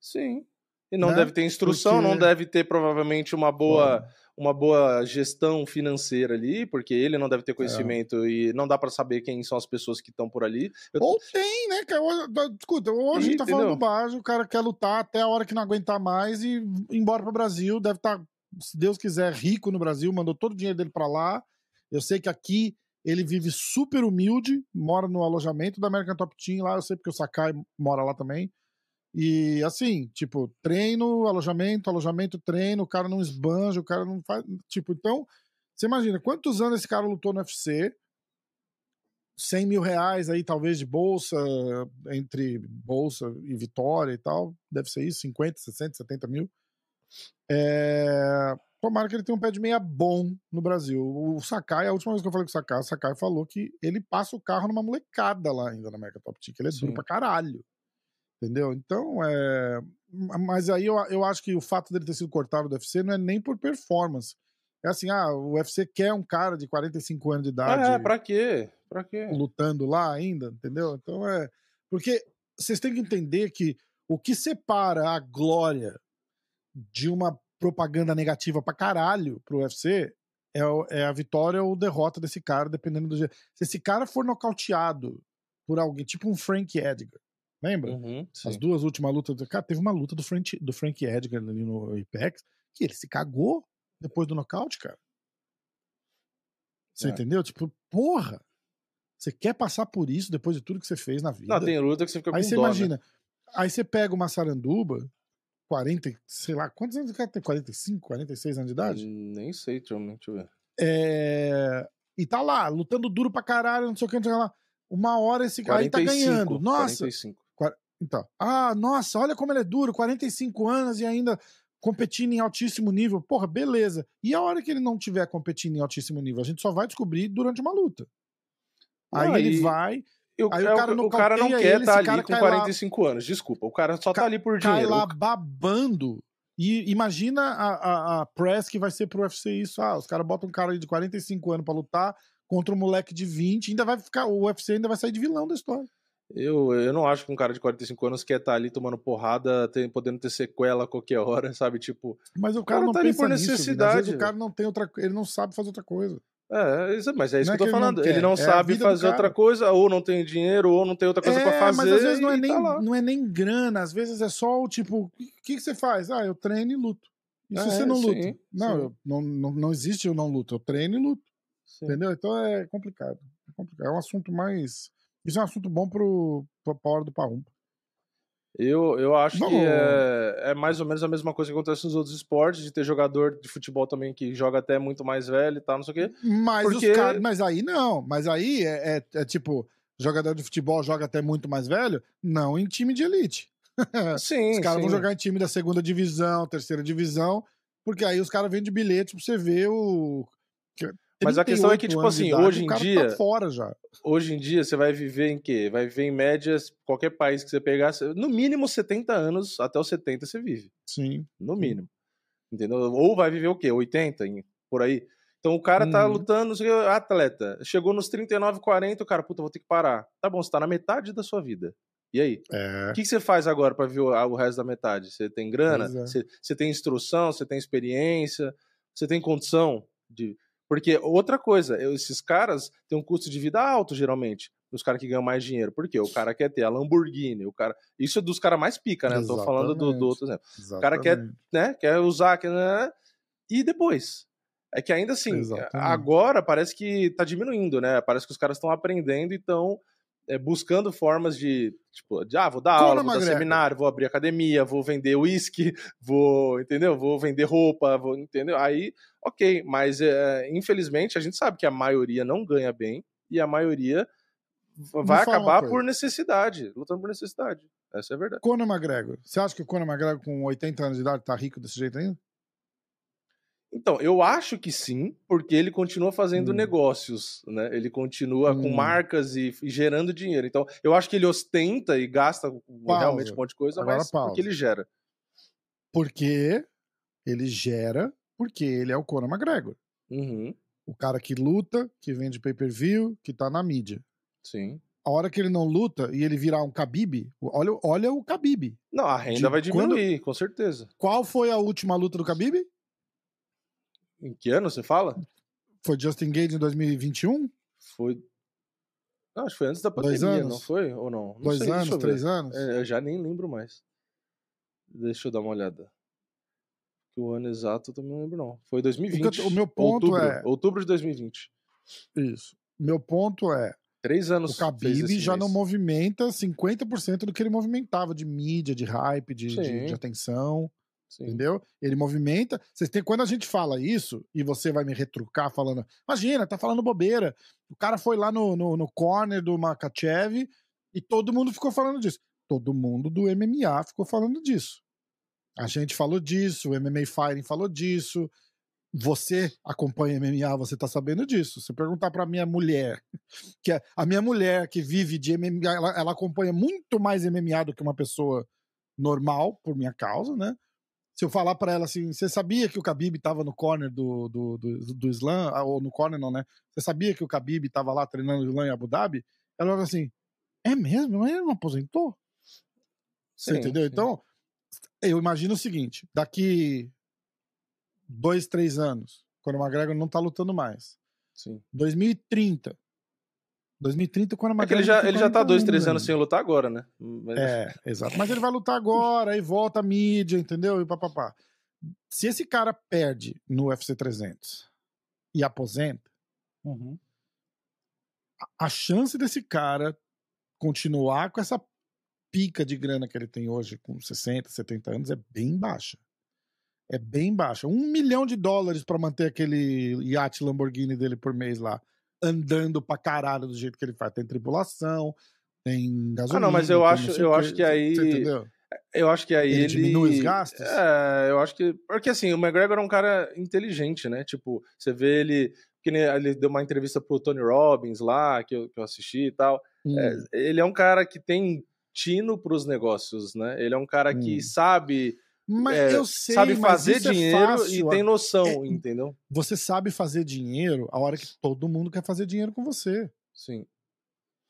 Sim. E não Né? deve ter instrução, Porque- não deve ter provavelmente uma boa, uma boa gestão financeira ali, porque ele não deve É. ter conhecimento e não dá pra saber quem são as pessoas que estão por ali. Eu- Ou tem, né, cara? Hoje- da- Escuta, hoje a gente tá falando do Baggio, o cara quer lutar até a hora que não aguentar mais e ir embora pro Brasil. Deve estar, se Deus quiser, rico no Brasil, mandou todo o dinheiro dele pra lá. Eu sei que aqui ele vive super humilde, mora no alojamento da American Top Team lá, eu sei porque o Sakai mora lá também. E assim, tipo, treino, alojamento, alojamento, treino, o cara não esbanja, o cara não faz. Tipo, então, você imagina, quantos anos esse cara lutou no UFC? 100 mil reais aí, talvez, de bolsa, entre bolsa e vitória e tal. Deve ser isso, 50, 60, 70 mil. É... Tomara que ele tenha um pé de meia bom no Brasil. O Sakai, a última vez que eu falei com o Sakai, o Sakai falou que ele passa o carro numa molecada lá ainda na America Top Team, que ele é duro Sim. pra caralho. Entendeu? Então, é. Mas aí eu, eu acho que o fato dele ter sido cortado do UFC não é nem por performance. É assim, ah, o UFC quer um cara de 45 anos de idade É, pra quê? Pra quê? lutando lá ainda, entendeu? Então é. Porque vocês têm que entender que o que separa a glória de uma propaganda negativa pra caralho pro UFC é, o- é a vitória ou derrota desse cara, dependendo do jeito. Se esse cara for nocauteado por alguém, tipo um Frank Edgar, lembra? Uhum. As duas últimas lutas. do- Cara, teve uma luta do Frank, do Frank Edgar ali no Apex que ele se cagou depois do nocaute, cara. Você É. entendeu? Tipo, porra! Você quer passar por isso depois de tudo que você fez na vida? Não, tem luta que você fica com aí você dó, né? imagina. Aí você pega uma Saranduba, 40, sei lá, quantos anos o cara tem? 45, 46 anos de idade? Nem sei, deixa eu deixa eu ver. É, E tá lá, lutando duro pra caralho, não sei o que, não sei o que lá. Uma hora esse cara aí tá 45, ganhando. Nossa, 45. Então, ah, nossa, olha como ele é duro, 45 anos e ainda competindo em altíssimo nível. Porra, beleza. E a hora que ele não tiver competindo em altíssimo nível, a gente só vai descobrir durante uma luta. Aí Não, ele vai, Eu- Aí o é, cara o, cara não quer estar esse ali com cai lá- 45 anos. Desculpa, o cara só tá ali por cai dinheiro. lá O- babando. E imagina a, a, a press que vai ser pro UFC isso. Ah, os caras botam um cara aí de 45 anos pra lutar contra um moleque de 20. Ainda vai ficar. O UFC ainda vai sair de vilão da história. Eu, eu não acho que um cara de 45 anos quer estar ali tomando porrada, tem- podendo ter sequela a qualquer hora, sabe? Tipo, Mas o cara cara, não tá ali pensa por nisso. Vini. Às necessidade. vezes o cara não tem outra. Ele não sabe fazer outra coisa. é, isso- mas é isso Não é que eu que tô ele não falando. quer, ele não é sabe fazer outra coisa, ou não tem dinheiro, ou não tem outra coisa pra fazer. mas às vezes não é, e nem, tá não é nem grana, às vezes é só o tipo, o que, que você faz? Ah, eu treino e luto. E se É, você não luta? sim, não, sim. eu- não, não, não existe eu não luto, eu treino e luto. Sim. Entendeu? Então é complicado. É complicado. É um assunto mais. Isso é um assunto bom pro, pra hora do Parrumpa. Eu, eu acho Vamos- que é, é mais ou menos a mesma coisa que acontece nos outros esportes, de ter jogador de futebol também que joga até muito mais velho e tal, não sei o quê. Mas, Porque- os caras- mas aí não. Mas aí é, é- é tipo, jogador de futebol joga até muito mais velho? Não em time de elite. Sim, Os caras vão jogar em time da segunda divisão, terceira divisão, porque aí os caras vendem bilhete pra você ver o. Mas a questão é que, tipo assim, idade, hoje em cara dia- Tá fora já. Hoje em dia, você vai viver em quê? Vai viver em médias, qualquer país que você pegar, no mínimo 70 anos, até os 70 você vive. Sim. No mínimo. Entendeu? Ou vai viver o quê? 80, em- por aí. Então o cara tá Uhum. lutando, não sei o atleta. Chegou nos 39, 40, o cara, puta, vou ter que parar. Tá bom, você tá na metade da sua vida. E aí? É. O que, que você faz agora pra ver o, o resto da metade? Você tem grana? É. Você, você tem instrução? Você tem experiência? Você tem condição de. Porque outra coisa, esses caras têm um custo de vida alto, geralmente. Os caras que ganham mais dinheiro. Por quê? O cara quer ter a Lamborghini, o cara. Isso é dos caras mais pica, né? Não tô falando do, do Exatamente. outro exemplo. cara quer- Exatamente. Né? Quer usar, quer. né? E depois? É que ainda assim, Exatamente. agora parece que tá diminuindo, né? Parece que os caras estão aprendendo e estão é, buscando formas de, tipo, de, ah, vou dar Conor aula, vou dar McGregor. seminário, vou abrir academia, vou vender uísque, vou, entendeu? Vou vender roupa, vou, entendeu? Aí, ok, mas é, infelizmente a gente sabe que a maioria não ganha bem e a maioria vai acabar por necessidade, lutando por necessidade. Essa é a verdade. Conor McGregor. Você acha que o Conor McGregor com 80 anos de idade tá rico desse jeito ainda? Então, eu acho que sim, porque ele continua fazendo Hum. negócios, né? Ele continua com Hum. marcas e, e gerando dinheiro. Então, eu acho que ele ostenta e gasta realmente um monte de coisa, Agora mas pausa. porque ele gera. Porque ele gera, porque ele é o Conor McGregor. Uhum, O cara que luta, que vende pay-per-view, que tá na mídia. sim. A hora que ele não luta e ele virar um Khabib, olha, olha o Khabib. Não, a renda De vai quando- diminuir, com certeza. Qual foi a última luta do Khabib? Em que ano você fala? Foi Justin Gage em 2021? Foi. Não, acho que foi antes da Dois pandemia, anos? não foi? Ou não? não Dois sei, anos, três anos? É, eu já nem lembro mais. Deixa eu dar uma olhada. O ano exato eu também não lembro, não. Foi 2020. o meu ponto outubro, é- Outubro de 2020. Isso. Meu ponto é, Três anos. o Khabib já mês. não movimenta 50% do que ele movimentava de mídia, de hype, de, de, de atenção, Sim. entendeu? Ele movimenta. Vocês têm, quando a gente fala isso, e você vai me retrucar falando, imagina, tá falando bobeira. O cara foi lá no, no, no corner do Makachev e todo mundo ficou falando disso. Todo mundo do MMA ficou falando disso. A gente falou disso, o MMA Fighting falou disso. Você acompanha MMA, você tá sabendo disso. Se perguntar pra minha mulher, que é a minha mulher que vive de MMA, ela, ela acompanha muito mais MMA do que uma pessoa normal, por minha causa, né? Se eu falar pra ela assim, você sabia que o Khabib tava no corner do, do, do, do Slam, Ah, ou no corner não, né? Você sabia que o Khabib tava lá treinando o Slam em Abu Dhabi? Ela fala assim, é mesmo? Mas ele não aposentou? Você Sim, entendeu? sim. Então, eu imagino o seguinte: daqui dois, três anos, quando o McGregor não tá lutando mais, Sim. 2030. 2030, quando o É ele já, ele já tá dois, 41 três anos sem lutar agora, né? Mas- É, exato. Mas ele vai lutar agora, aí volta a mídia, entendeu? E papapá. Se esse cara perde no UFC 300 e aposenta, Uhum. a chance desse cara continuar com essa pica de grana que ele tem hoje, com 60, 70 anos, é bem baixa. É bem baixa. Um milhão de dólares pra manter aquele iate Lamborghini dele por mês lá, andando pra caralho do jeito que ele faz. Tem tripulação, tem gasolina. Ah, não, mas eu acho- eu o acho que aí- Você entendeu? Eu acho que aí Ele ele. diminui os gastos? É, eu acho que. Porque assim, o McGregor é um cara inteligente, né? Tipo, você vê ele. Que ele deu uma entrevista pro Tony Robbins lá, que eu, que eu assisti e tal. Hum, É, ele é um cara que tem tino pros negócios, né? Ele é um cara que Hum. sabe, mas é, eu sei, sabe fazer é dinheiro fácil. e tem noção, É, entendeu? Você sabe fazer dinheiro a hora que todo mundo quer fazer dinheiro com você. Sim.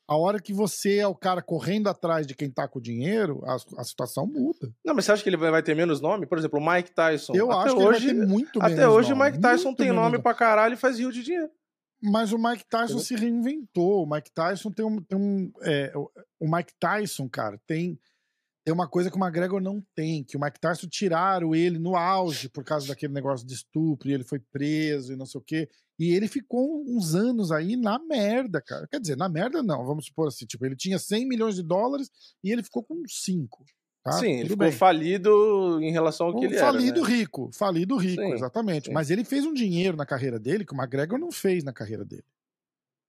A hora que você é o cara correndo atrás de quem tá com o dinheiro, a, a situação muda. Não, mas você acha que ele vai ter menos nome? Por exemplo, o Mike Tyson. Eu até acho hoje, que ele vai ter muito Até menos hoje o Mike Tyson tem nome pra caralho e faz rio de dinheiro. Mas o Mike Tyson Entendeu? se reinventou. O Mike Tyson tem um. Tem um é, o Mike Tyson, cara, tem, tem uma coisa que o McGregor não tem: que o Mike Tyson tiraram ele no auge por causa daquele negócio de estupro, e ele foi preso e não sei o quê. E ele ficou uns anos aí na merda, cara. Quer dizer, na merda não, vamos supor assim: tipo, ele tinha 100 milhões de dólares e ele ficou com 5. Tá? Sim, ele Tudo ficou bem. falido em relação ao que Um ele falido era. Né? rico, falido rico, Sim, exatamente. sim. Mas ele fez um dinheiro na carreira dele que o McGregor não fez na carreira dele.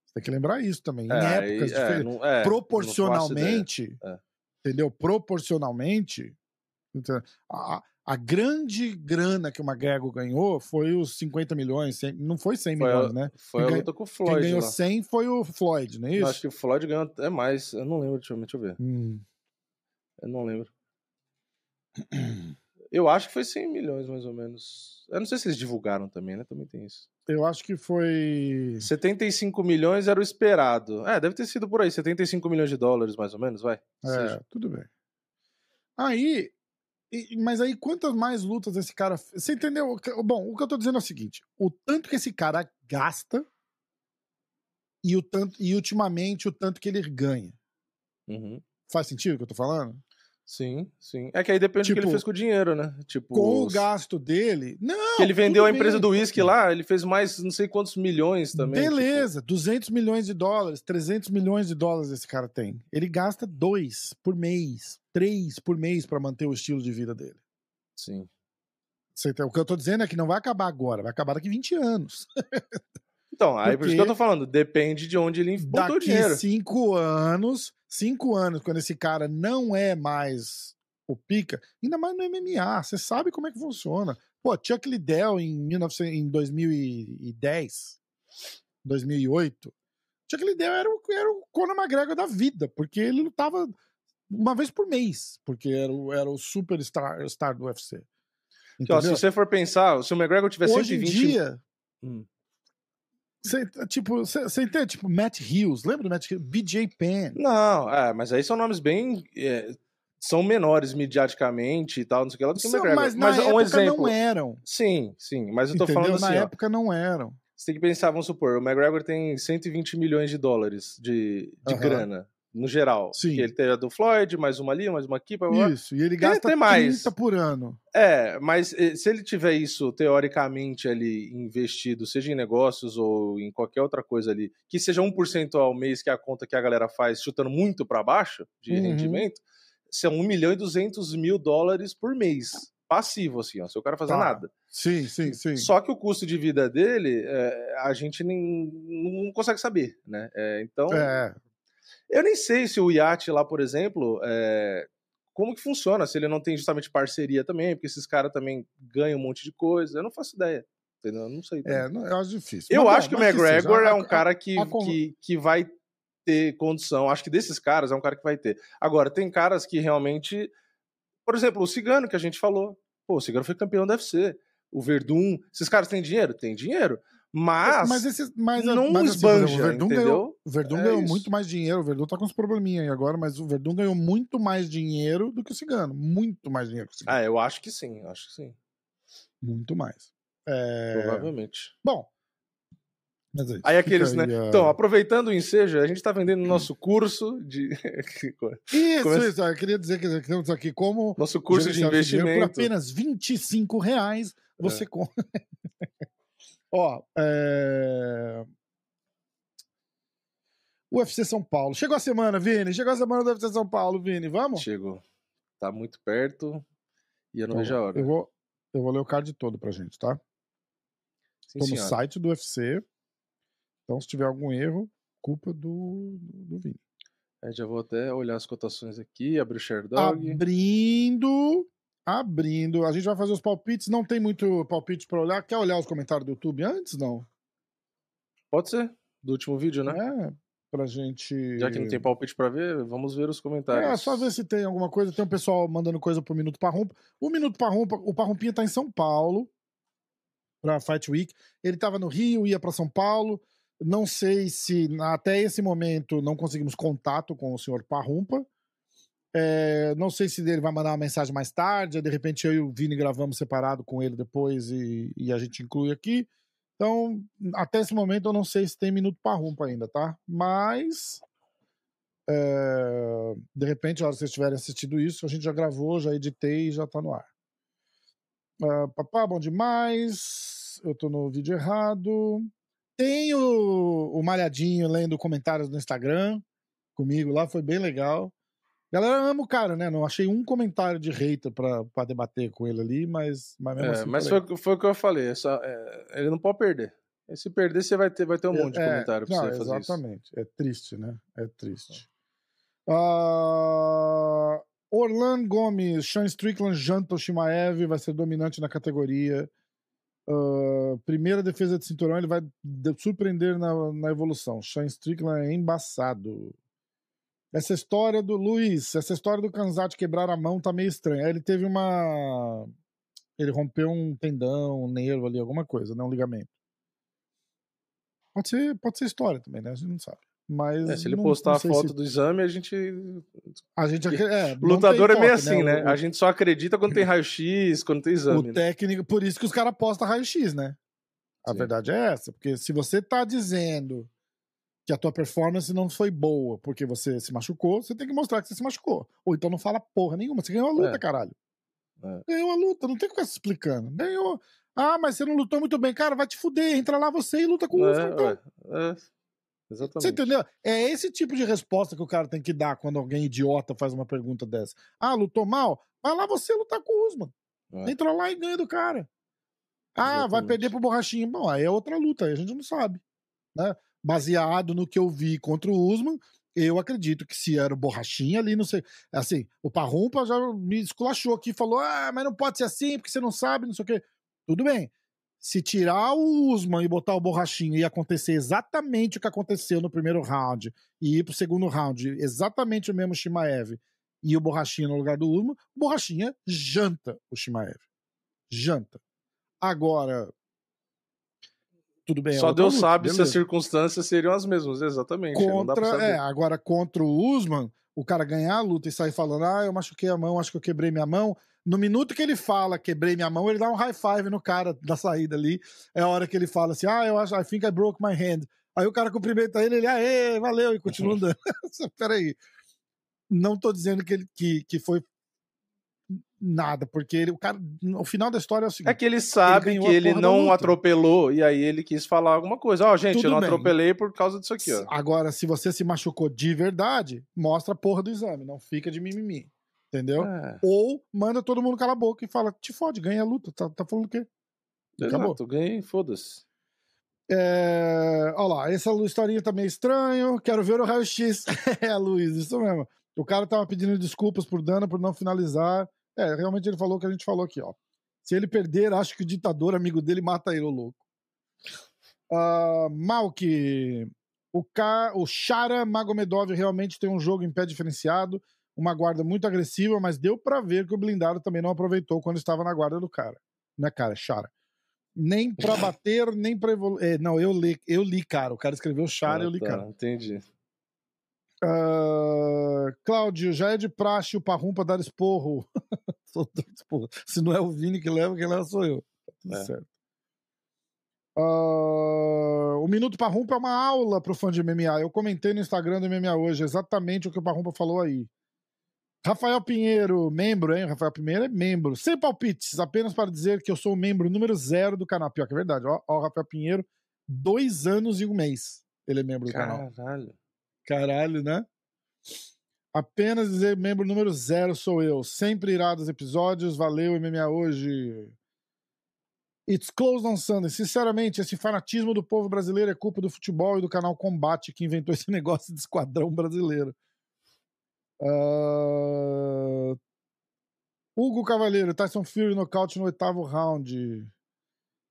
Você tem que lembrar isso também. É, em épocas é, diferentes. não- é, proporcionalmente. É. entendeu? Proporcionalmente? A, a grande grana que o McGregor ganhou foi os 50 milhões, 100, não foi 100 Foi a- milhões, né? Foi a Quem luta com o Quem Floyd ganhou lá. 100 foi o Floyd, não é Eu isso? Acho que o Floyd ganhou até mais. Eu não lembro, deixa eu, deixa eu ver. Hum. Eu não lembro. Eu acho que foi 100 milhões, mais ou menos. Eu não sei se eles divulgaram também, né? Também tem isso. Eu acho que foi. 75 milhões era o esperado. É, deve ter sido por aí. 75 milhões de dólares, mais ou menos, vai. É, Seja. tudo bem. Aí. Mas aí, quantas mais lutas esse cara. Você entendeu? Bom, o que eu tô dizendo é o seguinte: o tanto que esse cara gasta e o tanto e ultimamente o tanto que ele ganha. Uhum. Faz sentido o que eu tô falando? Sim, sim. É que aí depende do que ele Tipo, fez com o dinheiro, né? Tipo, Com o os- gasto dele. Não! ele vendeu a empresa bem. do uísque lá, ele fez mais não sei quantos milhões também. tipo. Beleza, 200 milhões de dólares, 300 milhões de dólares esse cara tem. Ele gasta dois por mês, três por mês pra manter o estilo de vida dele. Sim. Tá- O que eu tô dizendo é que não vai acabar agora, vai acabar daqui 20 anos. Então, aí por isso que eu tô Porque falando, depende de onde ele botou o Daqui dinheiro. cinco anos, cinco anos, quando esse cara não é mais o pica, ainda mais no MMA, você sabe como é que funciona. Pô, Chuck Liddell em, 1900, em 2010, 2008, Chuck Liddell era o, era o Conor McGregor da vida, porque ele lutava uma vez por mês, porque era o, era o superstar star do UFC. Ó, se você for pensar, se o McGregor tiver Hoje em 120... dia, Hum. Você, tipo, você, entende? Tipo, Matt Hughes, lembra do Matt Hughes? BJ Penn. Não, é, mas aí são nomes bem... é, são menores mediaticamente e tal, não sei o que lá do que o McGregor. mas na Mas época um exemplo... não eram. Sim, sim, mas eu tô entendeu? falando na assim, ó, época não eram. você tem que pensar, vamos supor, o McGregor tem 120 milhões de dólares de, de Aham. grana, no geral. Sim. Que ele tem a do Floyd, mais uma ali, mais uma aqui, blá, blá. Isso. E ele gasta tem mais. 30 por ano. É, mas eh, se ele tiver isso teoricamente ali investido, seja em negócios ou em qualquer outra coisa ali, que seja 1% ao mês, que é a conta que a galera faz, chutando muito para baixo de Uhum. rendimento, são 1 milhão e 200 mil dólares por mês. Passivo, assim, ó, se o cara fazer Tá. nada. Sim, sim, sim. Só que o custo de vida dele, eh, a gente nem, não consegue saber, né? Eh, então, É, eu nem sei se o iate lá, por exemplo, é, como que funciona, se ele não tem justamente parceria também, porque esses caras também ganham um monte de coisa. Eu não faço ideia. Entendeu? Eu não sei. também. é, não, eu acho difícil. eu Mas, acho que o McGregor seja, é a- um cara que, a con- que, que vai ter condição. Acho que desses caras é um cara que vai ter. Agora, tem caras que realmente. Por exemplo, o Cigano, que a gente falou. Pô, o Cigano foi campeão da UFC. O Verdun. Esses caras têm dinheiro? Tem dinheiro. Mas. Mas, esse, mas, não mas assim, por exemplo, esbanja, o Verdun entendeu? ganhou, o Verdun É ganhou isso. muito mais dinheiro. O Verdun tá com uns probleminha aí agora, mas o Verdun ganhou muito mais dinheiro do que o Cigano. Muito mais dinheiro que o Cigano. Ah, eu acho que sim. Acho que sim. Muito mais. É, Provavelmente. Bom. Mas é isso. Aí aqueles, né? aí a- Então, aproveitando o ensejo, a gente tá vendendo nosso curso de. Isso, começa- isso. Eu queria dizer que temos aqui como nosso curso de investimento. Por apenas 25 reais você compra. Ó, é... UFC São Paulo. Chegou a semana, Vini. Chegou a semana do UFC São Paulo, Vini. Vamos? Chegou. Tá muito perto e eu não Então, vejo a hora. Eu vou, eu vou ler o card todo pra gente, tá? Sim, Tô no senhora. site do UFC. Então, se tiver algum erro, culpa do, do Vini. É, já vou até olhar as cotações aqui, abrir o Sherdog. Abrindo. Abrindo. A gente vai fazer os palpites. Não tem muito palpite pra olhar. Quer olhar os comentários do YouTube antes? Não. Pode ser, do último vídeo, né? É, pra gente. Já que não tem palpite pra ver, vamos ver os comentários. É, só ver se tem alguma coisa. Tem um pessoal mandando coisa pro Minuto Parrumpa. O Minuto Parrumpa, o Parrumpinha tá em São Paulo pra Fight Week. Ele tava no Rio, ia pra São Paulo. Não sei se até esse momento não conseguimos contato com o senhor Parrumpa. É, não sei se ele vai mandar uma mensagem mais tarde. De repente eu e o Vini gravamos separado com ele depois e, e a gente inclui aqui. Então, até esse momento eu não sei se tem minuto Parrumpa ainda, tá? Mas é, de repente, a hora que vocês tiverem assistido isso, a gente já gravou, já editei e já tá no ar. Ah, papá, bom demais. Eu tô no vídeo errado. Tem o, o Malhadinho lendo comentários no Instagram comigo lá, foi bem legal. Galera ama o cara, né? Não achei um comentário de hater pra, pra debater com ele ali, mas, mas mesmo É, assim. mas foi foi, foi o que eu falei. essa- é, ele não pode perder. E se perder, você vai ter, vai ter um monte de É, comentário pra não, você fazer isso. Exatamente. É triste, né? É triste. Ah, Orlan Gomes, Sean Strickland janta o Shimaev, vai ser dominante na categoria. Uh, primeira defesa de cinturão, ele vai surpreender na, na evolução. Sean Strickland é embaçado. Essa história do Luiz, essa história do Kanzat quebrar a mão tá meio estranha. Ele teve uma. Ele rompeu um tendão, um nervo ali, alguma coisa, né? Um ligamento. Pode ser, pode ser história também, né? A gente não sabe. Mas é, se ele não, postar não a foto se... do exame, a gente. A gente é, lutador é meio foto, assim, né? né? O... A gente só acredita quando tem raio-x, quando tem exame. O né? técnico, por isso que os caras postam raio-x, né? A Sim. verdade é essa. Porque se você tá dizendo que a tua performance não foi boa porque você se machucou, você tem que mostrar que você se machucou. Ou então não fala porra nenhuma. Você ganhou a luta, é. caralho. É. Ganhou a luta, não tem que ficar se explicando. Ganhou. Ah, mas você não lutou muito bem. Cara, vai te fuder. Entra lá você e luta com o é, então. é. Exatamente. Você entendeu? É esse tipo de resposta que o cara tem que dar quando alguém idiota faz uma pergunta dessa. Ah, lutou mal? Vai lá você lutar com o Usman. É. Entra lá e ganha do cara. Ah, Exatamente. vai perder pro Borrachinho. Bom, aí é outra luta, aí a gente não sabe. Né? Baseado no que eu vi contra o Usman, eu acredito que se era o Borrachinha ali, não sei. Assim, o Parrumpa já me esculachou aqui, falou: ah, mas não pode ser assim, porque você não sabe, não sei o quê. Tudo bem se tirar o Usman e botar o Borrachinho e acontecer exatamente o que aconteceu no primeiro round e ir pro segundo round, exatamente o mesmo Shimaev e o Borrachinha no lugar do Usman, o Borrachinha janta o Shimaev. Janta. Agora, tudo bem. Só Deus luta, sabe beleza. se as circunstâncias seriam as mesmas, exatamente. Contra, é, agora contra o Usman, o cara ganhar a luta e sair falando, ah, eu machuquei a mão, acho que eu quebrei minha mão, no minuto que ele fala, quebrei minha mão, ele dá um high five no cara da saída ali. É a hora que ele fala assim: ah, eu acho, I think I broke my hand. Aí o cara cumprimenta ele, ele, aê, valeu, e continua andando. Peraí. Não tô dizendo que, ele, que, que foi nada, porque ele, o cara, no final da história é o seguinte. É que ele sabe ele que ele não atropelou, e aí ele quis falar alguma coisa. Ó, oh, gente, Tudo eu não bem. atropelei por causa disso aqui, ó. Agora, se você se machucou de verdade, mostra a porra do exame, não fica de mimimi. Entendeu? É. Ou manda todo mundo calar a boca e fala: te fode, ganha a luta. Tá, tá falando o quê? Acabou. Exato, ganhei, foda-se. É... Olha lá, essa historinha tá meio estranho. Quero ver o raio-x. é, Luiz, isso mesmo. O cara tava pedindo desculpas por dano, por não finalizar. É, realmente ele falou o que a gente falou aqui, ó. Se ele perder, acho que o ditador amigo dele mata ele, ô louco. Uh, Malk, o, K, o Shara Magomedov realmente tem um jogo em pé diferenciado uma guarda muito agressiva, mas deu para ver que o blindado também não aproveitou quando estava na guarda do cara. Né, cara? Chara. Nem para bater, nem para evoluir. É, não, eu li, eu li, cara. O cara escreveu Chara, ah, eu li, tá, cara. Entendi. Uh, Cláudio, já é de praxe o Parrumpa dar esporro. Se não é o Vini que leva, quem leva sou eu. Tá é. certo. Uh, o Minuto Parrumpa é uma aula pro fã de MMA. Eu comentei no Instagram do MMA hoje exatamente o que o Parrumpa falou aí. Rafael Pinheiro, membro, hein? Rafael Pinheiro é membro. Sem palpites, apenas para dizer que eu sou o membro número zero do canal. Pior que é verdade. Ó, ó Rafael Pinheiro, dois anos e um mês ele é membro do Caralho. canal. Caralho. Caralho, né? Apenas dizer membro número zero sou eu. Sempre irá dos episódios. Valeu, MMA hoje. It's closed on Sunday. Sinceramente, esse fanatismo do povo brasileiro é culpa do futebol e do canal Combate que inventou esse negócio de esquadrão brasileiro. Uh... Hugo Cavaleiro, Tyson Fury nocaute no oitavo round.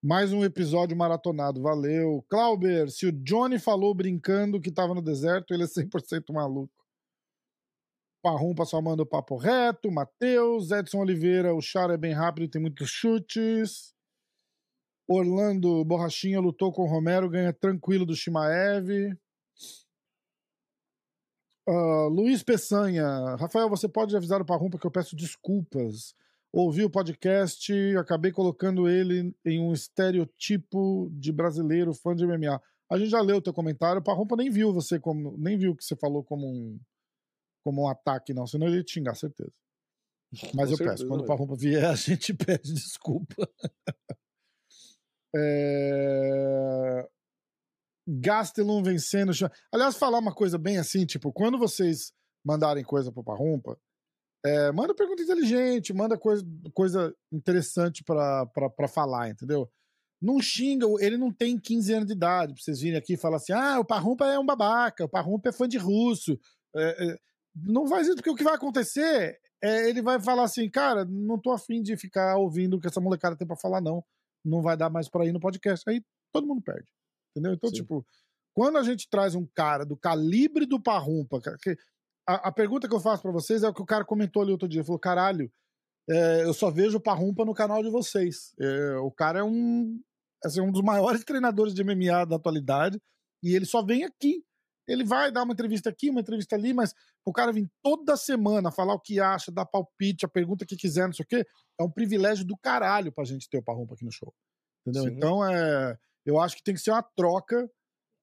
Mais um episódio maratonado, valeu. Clauber, se o Johnny falou brincando que tava no deserto, ele é 100% maluco. Parrumpa só manda o papo reto. Matheus, Edson Oliveira, o Char é bem rápido e tem muitos chutes. Orlando Borrachinha lutou com o Romero, ganha tranquilo do Shimaev. Uh, Luiz Peçanha, Rafael, você pode avisar o Parrumpa que eu peço desculpas. Ouvi o podcast, acabei colocando ele em um estereotipo de brasileiro fã de MMA. A gente já leu o teu comentário, o Parrumpa nem viu você como, nem viu o que você falou como um, como um ataque, não, senão ele ia te xingar, certeza. Mas Com eu certeza, peço, quando o Parrumpa vier, a gente pede desculpa. é... Gastelum vencendo. Aliás, falar uma coisa bem assim, tipo, quando vocês mandarem coisa pro Parrumpa, é, manda pergunta inteligente, manda coisa, coisa interessante para falar, entendeu? Não xinga, ele não tem 15 anos de idade pra vocês virem aqui e falar assim: ah, o Parrumpa é um babaca, o Parrumpa é fã de russo. É, é, não vai isso, porque o que vai acontecer é, ele vai falar assim, cara, não tô afim de ficar ouvindo o que essa molecada tem pra falar, não. Não vai dar mais pra ir no podcast. Aí todo mundo perde. Entendeu? Então, Sim. tipo, quando a gente traz um cara do calibre do Parrumpa, que- a, a pergunta que eu faço pra vocês é o que o cara comentou ali outro dia. Ele falou, caralho, é, eu só vejo o Parrumpa no canal de vocês. É, o cara é um, assim, um dos maiores treinadores de MMA da atualidade e ele só vem aqui. Ele vai dar uma entrevista aqui, uma entrevista ali, mas o cara vir toda semana falar o que acha, dar palpite, a pergunta que quiser, não sei o quê, é um privilégio do caralho pra gente ter o Parrumpa aqui no show. Entendeu? Sim. Então, é, eu acho que tem que ser uma troca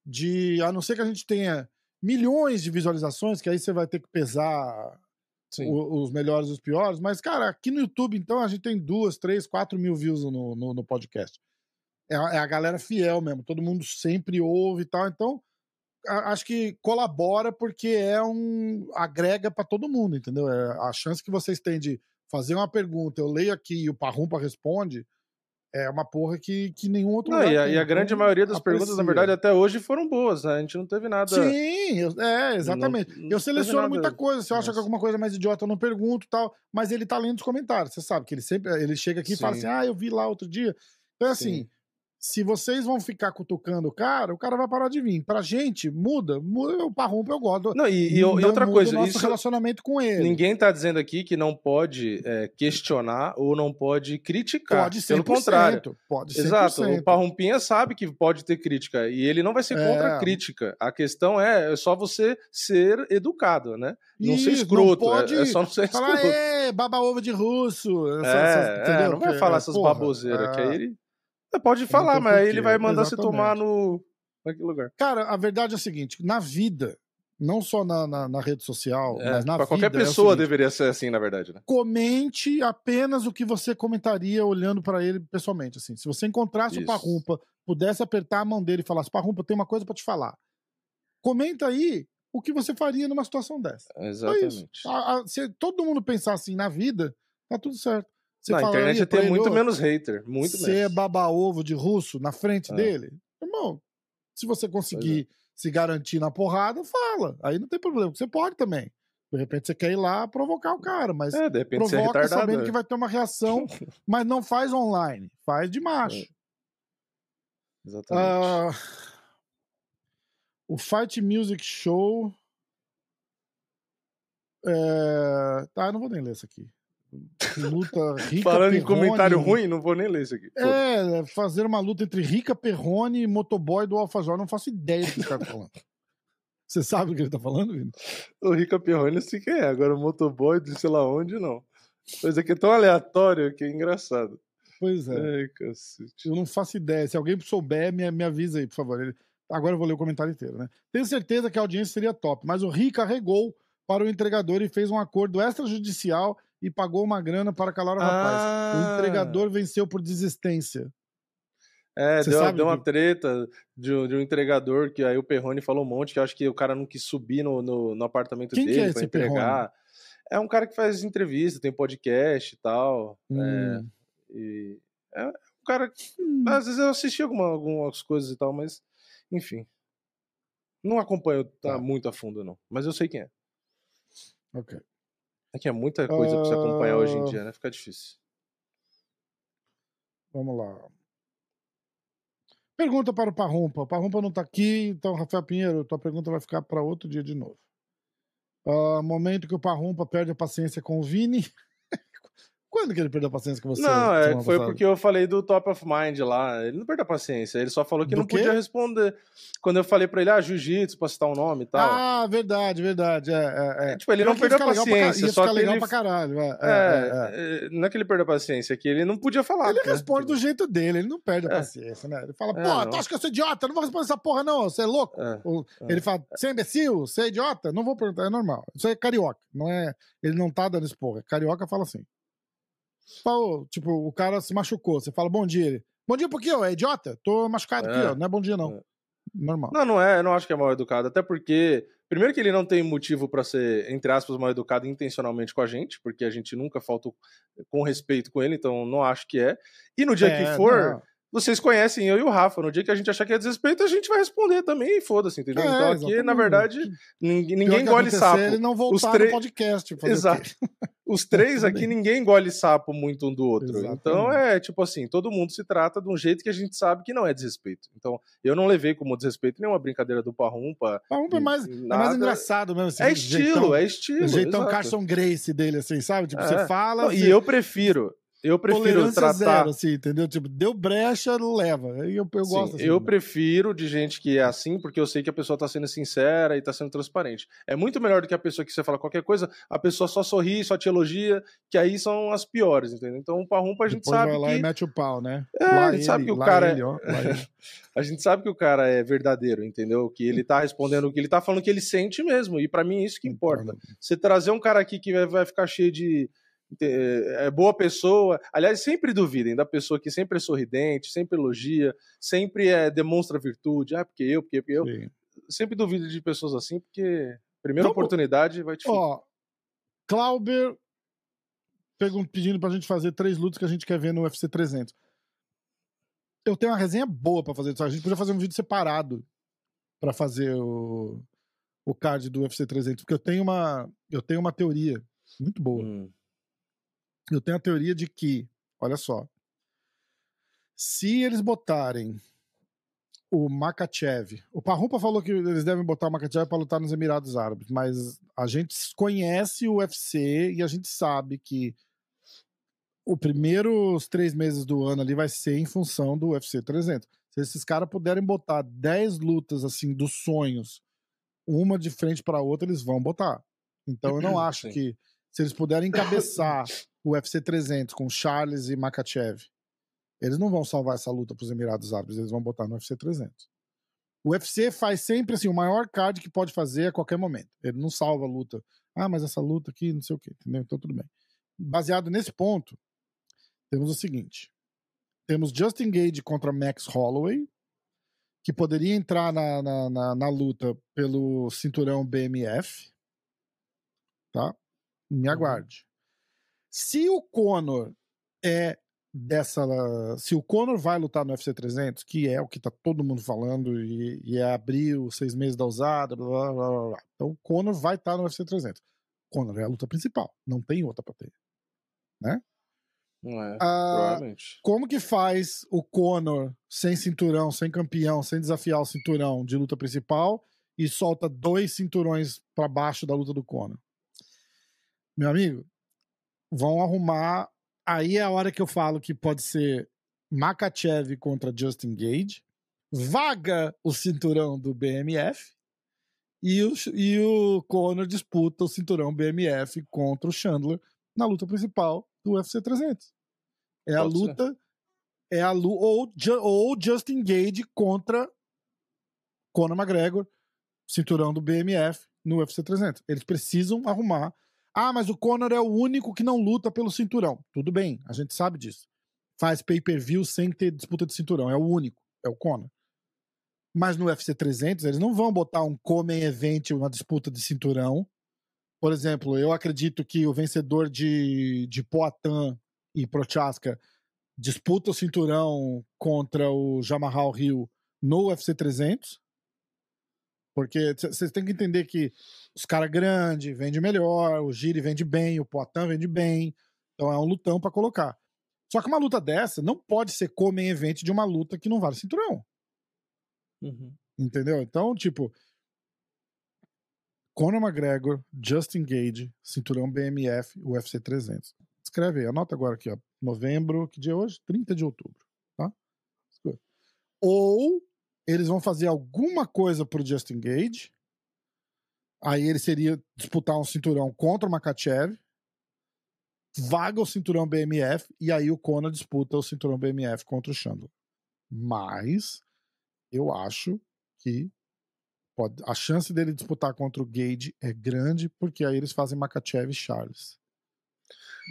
de. A não ser que a gente tenha milhões de visualizações, que aí você vai ter que pesar o- os melhores e os piores. Mas, cara, aqui no YouTube, então, a gente tem duas, três, quatro mil views no, no, no podcast. É, a- é a galera fiel mesmo, todo mundo sempre ouve e tal. Então, a- acho que colabora porque é um. agrega pra todo mundo, entendeu? É, a chance que vocês têm de fazer uma pergunta, eu leio aqui e o Parrumpa responde. É uma porra que, que nenhum outro Não, e, a, e a grande Então, maioria das perguntas, na aprecia. verdade, até hoje foram boas, né? A gente não teve nada. Sim, eu- é, exatamente. Não- não eu seleciono muita coisa. Se eu acho que alguma coisa é mais idiota, eu não pergunto e tal. Mas ele tá lendo os comentários. Você sabe que ele sempre ele chega aqui e fala Sim. assim: ah, eu vi lá outro dia. Então, é assim, Sim. Se vocês vão ficar cutucando o cara, o cara vai parar de vir. Pra gente, muda. muda o parrumpa, eu gosto. Não, e, e- e Não outra muda coisa, o nosso isso, relacionamento com ele. ninguém tá dizendo aqui que não pode é, questionar ou não pode criticar. Pode ser Pelo contrário. Pode ser. Exato, o Parrumpinha sabe que pode ter crítica e ele não vai ser contra É. a crítica. A questão é, é só você ser educado, né? Não ser Isso, escroto, não é- pode é, só não ser Falar, escroto. é, baba ovo de russo. É, essas- é, não vai falar é, essas porra, baboseiras, que é. aí ele pode falar, mas aí ele vai mandar você tomar exatamente. no naquele lugar. Cara, a verdade é o seguinte: na vida, não só na, na, na rede social, É, mas na pra vida. qualquer é o pessoa seguinte, deveria ser assim, na verdade, né? Comente apenas o que você comentaria olhando pra ele pessoalmente. Assim, se você encontrasse o Isso. Parrumpa, pudesse apertar a mão dele e falasse: Parrumpa, tem uma coisa pra te falar. Comenta aí o que você faria numa situação dessa. Exatamente. A- a- se todo mundo pensar assim na vida, tá tudo certo. Você Na internet ter ele, muito "Ô, menos hater, muito Você é menos. baba-ovo de russo na frente É. dele? Irmão, se você conseguir se garantir na porrada, fala. Aí não tem problema. Você pode também. De repente você quer ir lá provocar o cara, mas É, de é provoca retardado. sabendo é. que vai ter uma reação, mas não faz online. Faz de macho. Exatamente. Ah, o Fight Music Show. É... Tá, eu não vou nem ler isso aqui. Luta Rica Falando em Perrone. comentário ruim, não vou nem ler isso aqui. Foda-se. É, fazer uma luta entre Rica Perrone e Motoboy do Alfajor. Não faço ideia do que esse cara tá falando. Você sabe o que ele tá falando, Vini? O Rica Perrone eu sei quem é, agora o motoboy de sei lá onde, não. Coisa aqui é tão aleatório que é engraçado. Pois é. Ai. Eu não faço ideia. Se alguém souber, me, me avisa aí, por favor. Ele- Agora eu vou ler o comentário inteiro, né? Tenho certeza que a audiência seria top, mas o Rica regou para o entregador e fez um acordo extrajudicial e pagou uma grana para calar o rapaz. O Ah. entregador venceu por desistência. É, Você deu, sabe deu uma treta de, um- de um entregador que aí o Perrone falou um monte que eu acho que o cara não quis subir no, no, no apartamento Quem que dele é pra esse entregar. É um cara que faz entrevista, tem podcast e tal. É, Hum. e é um cara que. Hum. Às vezes eu assisti alguma, algumas coisas e tal, mas enfim. Não acompanho tá, Tá. muito a fundo, não. Mas eu sei quem é. Ok. É que é muita coisa pra você acompanhar hoje em Ah. dia, né? Fica difícil. Vamos lá. Pergunta para o Parrumpa. O Parrumpa não está aqui, então, Rafael Pinheiro, tua pergunta vai ficar para outro dia de novo. Ah, momento que o Parrumpa perde a paciência com o Vini. Quando que ele perdeu a paciência com você? Não, é, foi passada? porque eu falei do Top of Mind lá. Ele não perdeu a paciência. Ele só falou que Do não quê? podia responder. Quando eu falei pra ele, ah, jiu-jitsu, pra citar o nome e tal. Ah, verdade, verdade. É, é, é. tipo, ele não ia perdeu a pra paciência. Ia Só ficar que legal ele. pra caralho. É, é, É, não é que ele perdeu a paciência, que ele não podia falar. Ele né? responde do jeito dele, ele não perde a paciência, né? Ele fala, pô, não. tu acha que eu sou idiota? Eu não vou responder essa porra, não, você é louco? Ou. Ele fala, você é imbecil? Você é idiota? Não vou perguntar, é normal. Isso é carioca, não é. Ele não tá dando esse porra. Carioca fala assim. Fala, tipo, o cara se machucou. Você fala, bom dia. Ele, bom dia por quê? ó? É idiota? Tô machucado aqui, É. ó. Não é bom dia, não. É. Normal. Não, não é, eu não acho que é mal educado. Até porque, primeiro que ele não tem motivo pra ser, entre aspas, mal educado intencionalmente com a gente, porque a gente nunca falta com respeito com ele, então não acho que é. E no dia É, que for. Vocês conhecem eu e o Rafa. No dia que a gente achar que é desrespeito, a gente vai responder também e foda-se, entendeu? É, então aqui, exatamente. na verdade, ninguém, ninguém engole acontecer, sapo. Ele não voltar três- no podcast. Exato. Os três aqui, ninguém engole sapo muito um do outro. Exatamente. Então é tipo assim, todo mundo se trata de um jeito que a gente sabe que não é desrespeito. Então, eu não levei como desrespeito nenhuma brincadeira do Parrumpa. Mas é mais, é mais engraçado mesmo. Assim, É estilo, jeitão, é estilo. O jeitão exato. Carson Grace dele, assim, sabe? Tipo, É. você fala. Não, você- e eu prefiro, eu prefiro tolerância tratar. zero, assim, entendeu? Tipo, deu brecha, leva. Eu, eu Sim, gosto assim. eu né? prefiro de gente que é assim, porque eu sei que a pessoa tá sendo sincera e tá sendo transparente. É muito melhor do que a pessoa que você fala qualquer coisa, a pessoa só sorri, só te elogia, que aí são as piores, entendeu? Então o Parrumpa a gente Depois sabe vai lá que. e mete o pau, né? É, lá a gente sabe que o cara ele, ó, ele. A gente sabe que o cara é verdadeiro, entendeu? Que ele tá respondendo o que ele tá falando que ele sente mesmo. E pra mim é isso que importa. Você trazer um cara aqui que vai ficar cheio de. É boa pessoa. Aliás, sempre duvidem da pessoa que sempre é sorridente, sempre elogia, sempre é, demonstra virtude. Ah, porque eu, porque, porque eu. sim. Sempre duvido de pessoas assim, porque primeira Vamos- oportunidade vai te Ó, Clauber pedindo pra gente fazer três lutas que a gente quer ver no UFC 300. Eu tenho uma resenha boa pra fazer. A gente podia fazer um vídeo separado pra fazer o, o card do UFC 300, porque eu tenho uma eu tenho uma teoria muito boa. Hum, Eu tenho a teoria de que, olha só, se eles botarem o Makachev, o Parrumpa falou que eles devem botar o Makachev para lutar nos Emirados Árabes, mas a gente conhece o UFC e a gente sabe que o primeiros três meses do ano ali vai ser em função do UFC 300. Se esses caras puderem botar 10 lutas assim dos sonhos, uma de frente para outra, eles vão botar. Então eu não acho Sim. que se eles puderem encabeçar o UFC 300 com Charles e Makachev, eles não vão salvar essa luta para os Emirados Árabes, eles vão botar no UFC 300. O UFC faz sempre assim, o maior card que pode fazer a qualquer momento. Ele não salva a luta. Ah, mas essa luta aqui, não sei o quê, entendeu? Então tudo bem. Baseado nesse ponto, temos o seguinte: temos Justin Gage contra Max Holloway, que poderia entrar na, na, na, na luta pelo cinturão BMF. Tá? Me aguarde. Se o Conor é dessa. Se o Conor vai lutar no UFC 300, que é o que tá todo mundo falando, e, e é abrir os seis meses da usada, blá, blá, blá, blá, blá. Então o Conor vai estar no UFC 300. Conor é a luta principal, não tem outra pra ter. não é, Ah, como que faz o Conor sem cinturão, sem campeão, sem desafiar o cinturão de luta principal e solta dois cinturões pra baixo da luta do Conor? Meu amigo, vão arrumar. Aí é a hora que eu falo que pode ser Makachev contra Justin Gage, vaga o cinturão do BMF e o, e o Conor disputa o cinturão BMF contra o Chandler na luta principal do UFC 300. É a ser. luta. É a ou, ou Justin Gage contra Conor McGregor, cinturão do BMF no UFC 300. Eles precisam arrumar. Ah, mas o Conor é o único que não luta pelo cinturão. Tudo bem, a gente sabe disso. Faz pay-per-view sem ter disputa de cinturão. É o único. É o Conor. Mas no UFC 300, eles não vão botar um Come Event, uma disputa de cinturão. Por exemplo, eu acredito que o vencedor de, de Poatan e Prochaska disputa o cinturão contra o Jamahal Hill no UFC 300. Porque vocês têm que entender que os caras grandes vendem melhor, o Giri vende bem, o Poatan vende bem. Então é um lutão pra colocar. Só que uma luta dessa não pode ser come event de uma luta que não vale cinturão. Uhum. Entendeu? Então, tipo. Conor McGregor, Justin Gage, cinturão BMF, UFC 300. Escreve aí, anota agora aqui, ó. Novembro, que dia é hoje? 30 de outubro, tá? Ou eles vão fazer alguma coisa pro Justin Gage. Aí ele seria disputar um cinturão contra o Makachev. Vaga o cinturão BMF. E aí o Conor disputa o cinturão BMF contra o Chandler. Mas eu acho que pode, a chance dele disputar contra o Gage é grande, porque aí eles fazem Makachev e Charles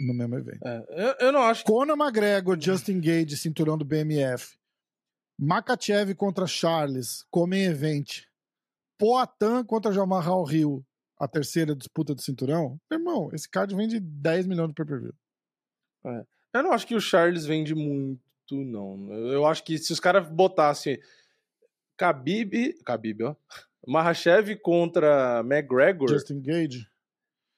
no mesmo evento. É, eu, eu não acho. Conor McGregor, Justin Gage, cinturão do BMF. Makachev contra Charles, como em event. Poatan contra Jamal Rio, a terceira disputa do cinturão. Irmão, esse card vende 10 milhões de pay-per-view. Eu não acho que o Charles vende muito não. Eu acho que se os caras botassem Khabib, Khabib, ó, Mahashev contra McGregor. Justin Gage.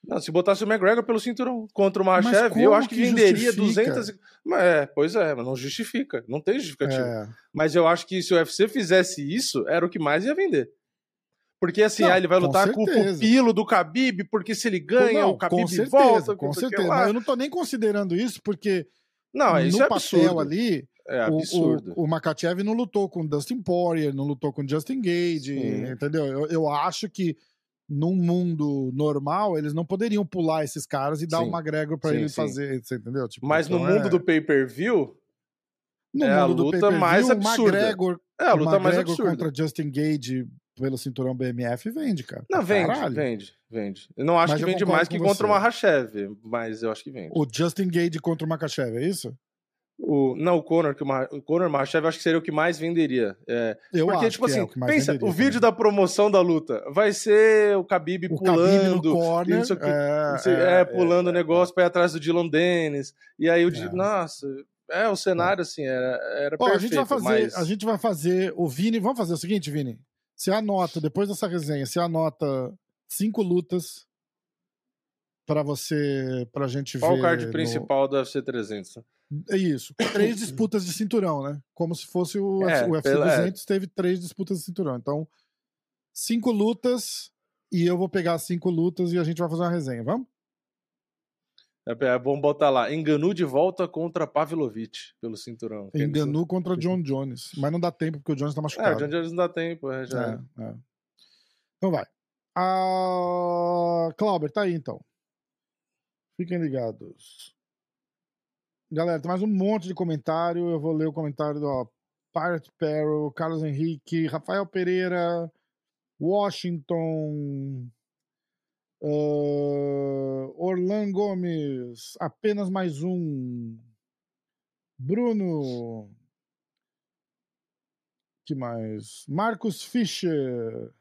Não, se botasse o McGregor pelo cinturão contra o Mahashev, eu acho que, que venderia justifica? 200. Mas, é, pois é, mas não justifica. Não tem justificativa. É. Mas eu acho que se o UFC fizesse isso, era o que mais ia vender. Porque assim, não, ah, ele vai lutar com, com, o pupilo do Khabib, porque se ele ganha, não, o Khabib com certeza, volta. Com certeza, mas eu não tô nem considerando isso, porque não, isso no é papel ali, é absurdo. O, o, o Makachev não lutou com Dustin Poirier, não lutou com Justin Gage, Sim. entendeu? Eu, eu acho que num mundo normal, eles não poderiam pular esses caras e dar sim. o McGregor pra sim, ele sim. fazer, você entendeu? Tipo, Mas então no mundo é... do pay-per-view, é a luta mais absurda. McGregor, é a luta mais absurda. contra Justin Gage pelo cinturão BMF vende, cara. Não, vende, Caralho. vende, vende. Eu não acho mas que vende mais que contra o Mahashev, mas eu acho que vende. O Justin Gage contra o Makachev, é isso? O, não, o Conor, que o, o Conor Machav acho que seria o que mais venderia. É, eu porque, tipo assim, é pensa, venderia, o vídeo da promoção da luta vai ser o Khabib o pulando, Khabib corner, isso aqui, é, é, é, pulando o é, negócio para ir atrás do Dylan Dennis. E aí o é. nossa, é o cenário assim, era, era Ó, perfeito. A gente vai fazer, mas... a gente vai fazer o Vini, vamos fazer o seguinte, Vini. Você anota depois dessa resenha, você anota cinco lutas para você, pra gente Qual ver. Qual o card principal do UFC 300? É isso. Três disputas de cinturão, né? Como se fosse o, é, UFC pela, 200, é. teve três disputas de cinturão. Então, cinco lutas e eu vou pegar cinco lutas e a gente vai fazer uma resenha, vamos? É, é bom botar lá. Enganu de volta contra Pavlovich pelo cinturão. Enganu contra John Jones. Mas não dá tempo porque o Jones tá machucado. É, o John Jones não dá tempo. É, já é, é. Então vai. Ah, Clauber, tá aí então. Fiquem ligados. Galera, tem mais um monte de comentário. Eu vou ler o comentário do ó, Pirate Perro, Carlos Henrique, Rafael Pereira, Washington, uh, Orlan Gomes, apenas mais um. Bruno. que mais? Marcos Fischer.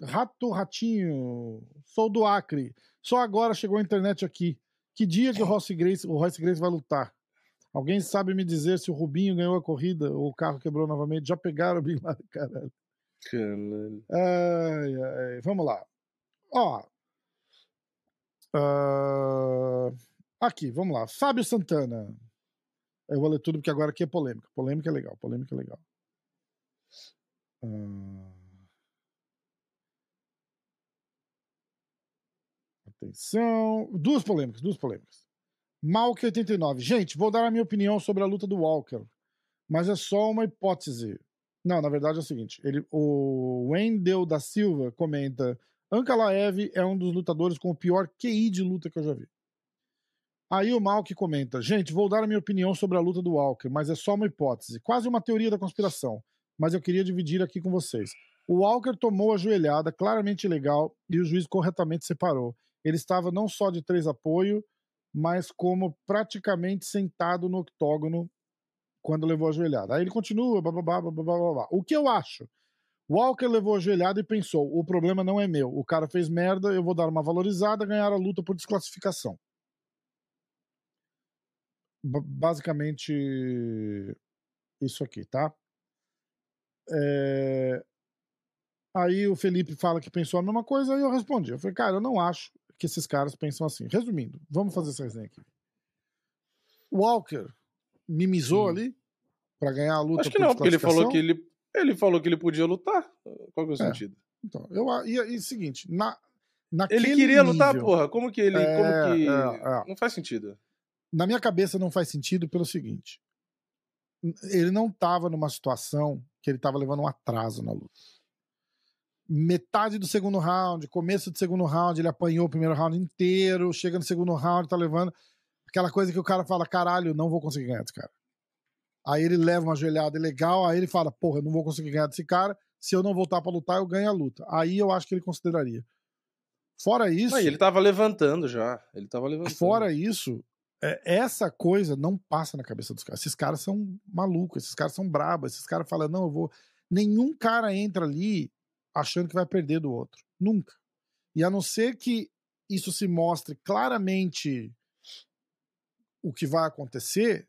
Rato Ratinho. Sou do Acre. Só agora chegou a internet aqui. Que dia que o Royce Grace, o Royce Grace vai lutar? Alguém sabe me dizer se o Rubinho ganhou a corrida ou o carro quebrou novamente? Já pegaram o Bin Laden, caralho. Caralho. Ai, ai. Vamos lá. Ó. Uh... Aqui, vamos lá. Fábio Santana. Eu vou ler tudo porque agora aqui é polêmica. Polêmica é legal. Polêmica é legal. Uh... Atenção. Duas polêmicas, duas polêmicas. Malker 89. Gente, vou dar a minha opinião sobre a luta do Walker, mas é só uma hipótese. Não, na verdade é o seguinte: ele, o Wendel da Silva comenta: Ankalaev é um dos lutadores com o pior QI de luta que eu já vi. Aí o Malk comenta: Gente, vou dar a minha opinião sobre a luta do Walker, mas é só uma hipótese, quase uma teoria da conspiração. Mas eu queria dividir aqui com vocês. O Walker tomou a joelhada, claramente legal, e o juiz corretamente separou ele estava não só de três apoio, mas como praticamente sentado no octógono quando levou a joelhada. Aí ele continua, blá, blá, blá. O que eu acho? Walker levou a joelhada e pensou: o problema não é meu. O cara fez merda, eu vou dar uma valorizada, ganhar a luta por desclassificação. B basicamente, isso aqui, tá? É... Aí o Felipe fala que pensou a mesma coisa, aí eu respondi. Eu falei, cara, eu não acho que esses caras pensam assim. Resumindo, vamos fazer essa resenha aqui. Walker mimizou hum. ali para ganhar a luta. Acho que não, porque ele falou que ele, ele falou que ele podia lutar. Qual que é o é. sentido? Então, eu e, e seguinte, na ele queria nível, lutar, porra. Como que ele, é, como que é, é. não faz sentido? Na minha cabeça não faz sentido pelo seguinte. Ele não tava numa situação que ele tava levando um atraso na luta metade do segundo round, começo do segundo round, ele apanhou o primeiro round inteiro, chega no segundo round, tá levando aquela coisa que o cara fala, caralho, não vou conseguir ganhar desse cara. Aí ele leva uma joelhada legal, aí ele fala, porra, eu não vou conseguir ganhar desse cara, se eu não voltar para lutar, eu ganho a luta. Aí eu acho que ele consideraria. Fora isso. ele tava levantando já. Ele tava levantando. Fora isso, é, essa coisa não passa na cabeça dos caras. Esses caras são malucos, esses caras são brabos, esses caras falam, não, eu vou. Nenhum cara entra ali achando que vai perder do outro. Nunca. E a não ser que isso se mostre claramente o que vai acontecer,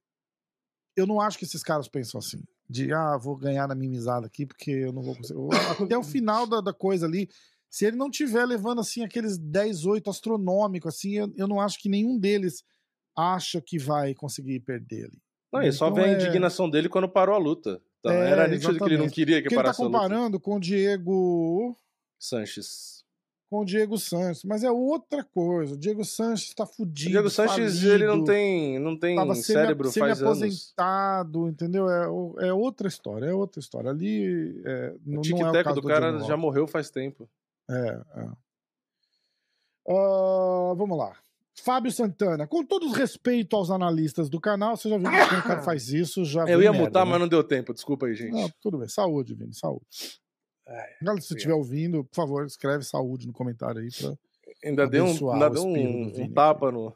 eu não acho que esses caras pensam assim. De, ah, vou ganhar na mimizada aqui porque eu não vou conseguir. Até o final da, da coisa ali, se ele não tiver levando assim aqueles 10-8 astronômico, assim, eu, eu não acho que nenhum deles acha que vai conseguir perder ali. Não, e só Então vê a é- indignação dele quando parou a luta. Então, É, era nítido que ele não exatamente. queria que Porque ele tá parasse comparando com o Diego. Sanches. Com o Diego Sanches, mas é outra coisa. O Diego Sanches tá O fudido. Diego Sanches, falido, ele não tem, não tem tava cérebro semi, faz anos. aposentado, entendeu? É, o- é outra história, é outra história. Ali é, O não, não é o tic-tac caso do cara já morreu faz tempo. É, é. Ah, vamos lá. Fábio Santana, com todo o respeito aos analistas do canal, você já viu que o cara faz isso, já Eu ia merda, mutar, né? mas não deu tempo. Desculpa aí, gente. Não, tudo bem. Saúde, Vini, saúde. Ai, Galera, se você estiver ouvindo, por favor, escreve saúde no comentário aí. Pra... ainda deu um, ainda deu um, Vini um tapa no.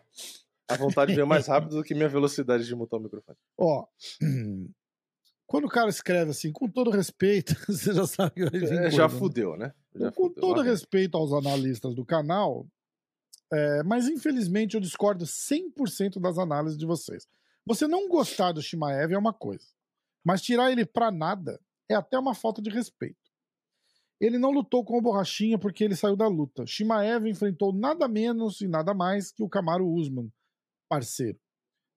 A vontade veio mais rápido do que minha velocidade de mutar o microfone. Ó, quando o cara escreve assim, com todo respeito, você já sabe que vai vir É, já né? fudeu, né? Já com fudeu. todo respeito aos analistas do canal, é, mas infelizmente eu discordo 100% das análises de vocês. Você não gostar do Shimaev é uma coisa, mas tirar ele pra nada é até uma falta de respeito. Ele não lutou com o Borrachinha porque ele saiu da luta. Shimaev enfrentou nada menos e nada mais que o Camaro Usman, parceiro.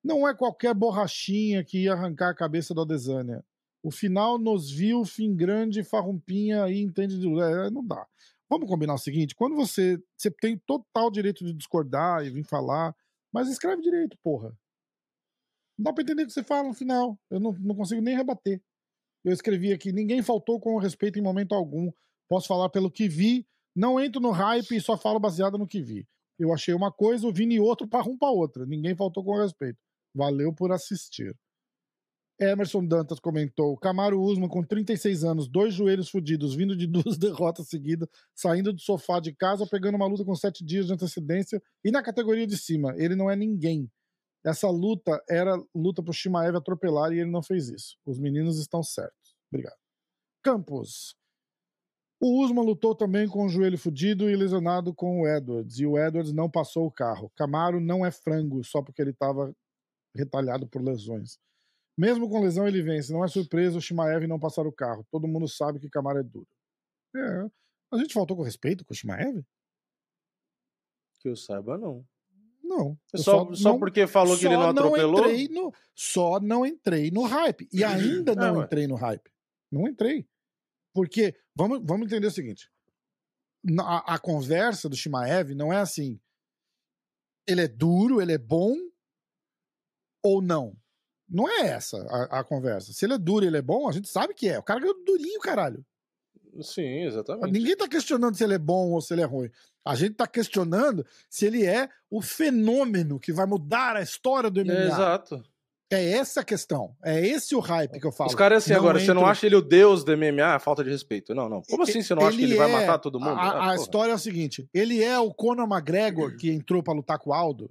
Não é qualquer borrachinha que ia arrancar a cabeça do Adesanya. O final nos viu, fim grande, farrumpinha aí, entende de. É, não dá. Vamos combinar o seguinte: quando você. Você tem total direito de discordar e vir falar, mas escreve direito, porra. Não dá pra entender o que você fala no final. Eu não, não consigo nem rebater. Eu escrevi aqui: ninguém faltou com respeito em momento algum. Posso falar pelo que vi. Não entro no hype e só falo baseado no que vi. Eu achei uma coisa, o Vini outro, para um para outra. Ninguém faltou com respeito. Valeu por assistir. Emerson Dantas comentou: Camaro Usman, com 36 anos, dois joelhos fudidos, vindo de duas derrotas seguidas, saindo do sofá de casa, pegando uma luta com sete dias de antecedência e na categoria de cima. Ele não é ninguém. Essa luta era luta pro Shimaev atropelar e ele não fez isso. Os meninos estão certos. Obrigado. Campos. O Usman lutou também com o joelho fudido e lesionado com o Edwards, e o Edwards não passou o carro. Camaro não é frango só porque ele estava retalhado por lesões. Mesmo com lesão, ele vence. Não é surpresa o Shimaev não passar o carro. Todo mundo sabe que Camaro é duro. É. A gente faltou com respeito com o Shimaev? Que eu saiba, não. Não. Eu Só, só, não- porque falou que ele só não atropelou? entrei no, só não entrei no hype. E ainda não É, entrei no hype. Não entrei. Porque, vamos, vamos entender o seguinte: a, a conversa do Shimaev não é assim. Ele é duro, ele é bom ou não. Não é essa a, a conversa. Se ele é duro e ele é bom, a gente sabe que é. O cara ganhou durinho, caralho. Sim, exatamente. Ninguém tá questionando se ele é bom ou se ele é ruim. A gente tá questionando se ele é o fenômeno que vai mudar a história do MMA. É, exato. É essa a questão. É esse o hype que eu falo. Os caras assim, Não agora, você não acha ele o deus do MMA? Falta de respeito. Não, não. Como assim você não acha que ele vai é- matar todo mundo? A, Ah, a história é o seguinte: ele é o Conor McGregor que entrou pra lutar com o Aldo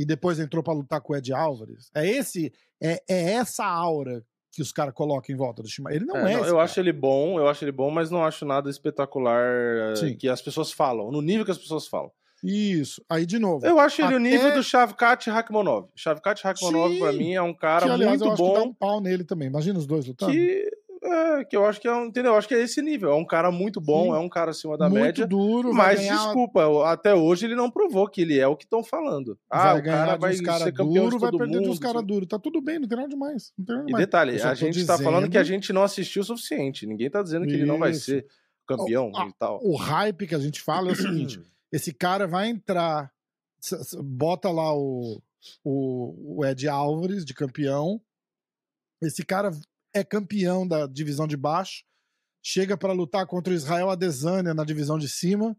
e depois entrou pra lutar com o Ed Álvares. É esse, é, é essa aura que os caras colocam em volta do Shima. Ele não É, é. não, eu cara. acho ele bom, eu acho ele bom, mas não acho nada espetacular eh, Sim. que as pessoas falam, no nível que as pessoas falam. Isso. Aí, de novo. Eu acho ele o Até- nível do Shavkat Rakhmonov. Shavkat Rakhmonov, pra mim, é um cara que, aliás, eu muito acho que dá bom um pau nele também. Imagina os dois lutando. que, é, que eu acho que é entendeu? Eu acho que é esse nível. É um cara muito bom, Sim. é um cara acima da Muito média. duro, Mas ganhar, desculpa, até hoje ele não provou que ele é o que estão falando. Ah, vai o cara vai uns caras ser campeão duros, de vai perder de uns mundo. caras duros. Tá tudo bem, não tem nada demais. Não tem nada E demais. detalhe, Eu só a gente tá falando que a dizendo- gente não assistiu o suficiente. Ninguém tá dizendo que ele não vai Isso. ser campeão Ah, e tal. O hype que a gente fala é o seguinte: esse cara vai entrar, bota lá o, o, o Ed Álvares de campeão. Esse cara é campeão da divisão de baixo, chega pra lutar contra o Israel Adesanya na divisão de cima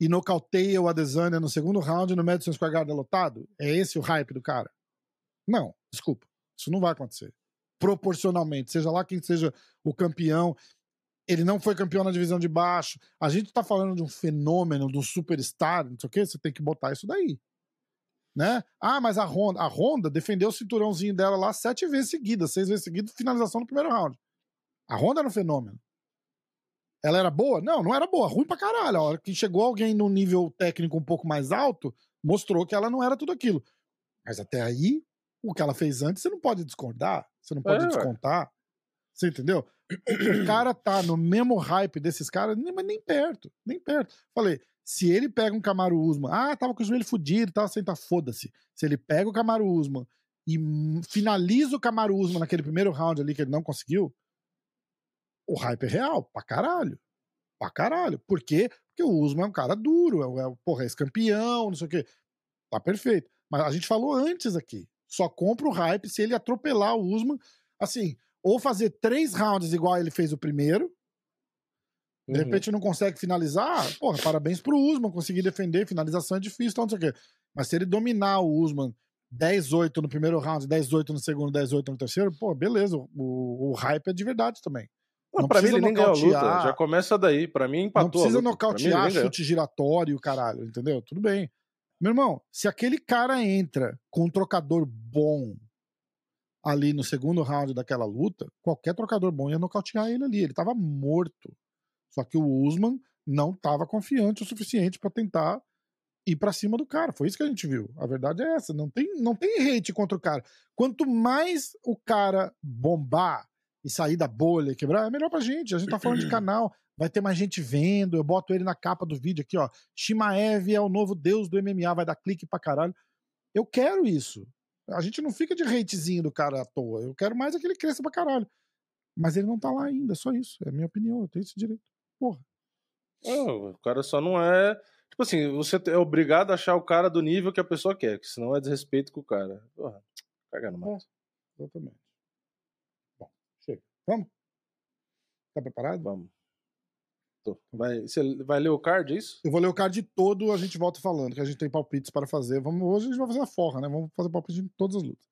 e nocauteia o Adesanya no segundo round no Madison Square Garden lotado. É esse o hype do cara? Não, desculpa. Isso não vai acontecer. Proporcionalmente, seja lá quem seja o campeão, ele não foi campeão na divisão de baixo. A gente tá falando de um fenômeno, de um superstar, não sei o quê, você tem que botar isso daí. Né? Ah, mas a Honda, a Honda defendeu o cinturãozinho dela lá sete vezes seguidas, seis vezes seguidas, finalização no primeiro round. A Honda era um fenômeno. Ela era boa? Não, não era boa, ruim pra caralho. A hora que chegou alguém num nível técnico um pouco mais alto, mostrou que ela não era tudo aquilo. Mas até aí, O que ela fez antes, você não pode discordar, você não pode É, ué. descontar. Você entendeu? O cara tá no mesmo hype desses caras, mas nem perto, nem perto. Falei, se ele pega um Camaro Usman, ah, tava com o joelho fudido, tava sem tá, foda-se. Se ele pega o Camaro Usman e finaliza o Camaro Usman naquele primeiro round ali que ele não conseguiu, o hype é real, pra caralho. Pra caralho. Por quê? Porque o Usman é um cara duro, é, é, porra, é ex-campeão, não sei o quê. Tá perfeito. Mas a gente falou antes aqui. Só compra o hype se ele atropelar o Usman. Assim, ou fazer três rounds igual ele fez o primeiro. De Uhum. repente não consegue finalizar. Porra, parabéns pro Usman. Conseguir defender. Finalização é difícil, tal, não sei o quê. Mas se ele dominar o Usman 10-8 no primeiro round, 10-8 no segundo, 10-8 no terceiro, pô, beleza. O, o hype é de verdade também. Não, Não pra mim ele nem ganhou a luta. Já começa daí. Pra mim empatou não precisa nocautear chute giratório, caralho, entendeu? Tudo bem. Meu irmão, se aquele cara entra com um trocador bom ali no segundo round daquela luta, qualquer trocador bom ia nocautear ele ali. Ele tava morto. Só que o Usman não tava confiante o suficiente pra tentar ir pra cima do cara. Foi isso que a gente viu. A verdade é essa. Não tem, não tem hate contra o cara. Quanto mais o cara bombar e sair da bolha e quebrar, é melhor pra gente. A gente tá falando de canal. Vai ter mais gente vendo. Eu boto ele na capa do vídeo aqui, ó. Shimaev é o novo deus do MMA, vai dar clique pra caralho. Eu quero isso. A gente não fica de hatezinho do cara à toa. Eu quero mais é que ele cresça pra caralho. Mas ele não tá lá ainda, só isso. É a minha opinião. Eu tenho esse direito. Porra. Não, o cara só não é. Tipo assim, você é obrigado a achar o cara do nível que a pessoa quer, que senão é desrespeito com o cara. Porra, caga no mato. Exatamente. Bom, chega. Vamos? Tá preparado? Vamos. Tô. Vai, você vai ler o card, é isso? Eu vou ler o card todo, a gente volta falando, que a gente tem palpites para fazer. Vamos, hoje a gente vai fazer a forra, né? Vamos fazer palpite em todas as lutas.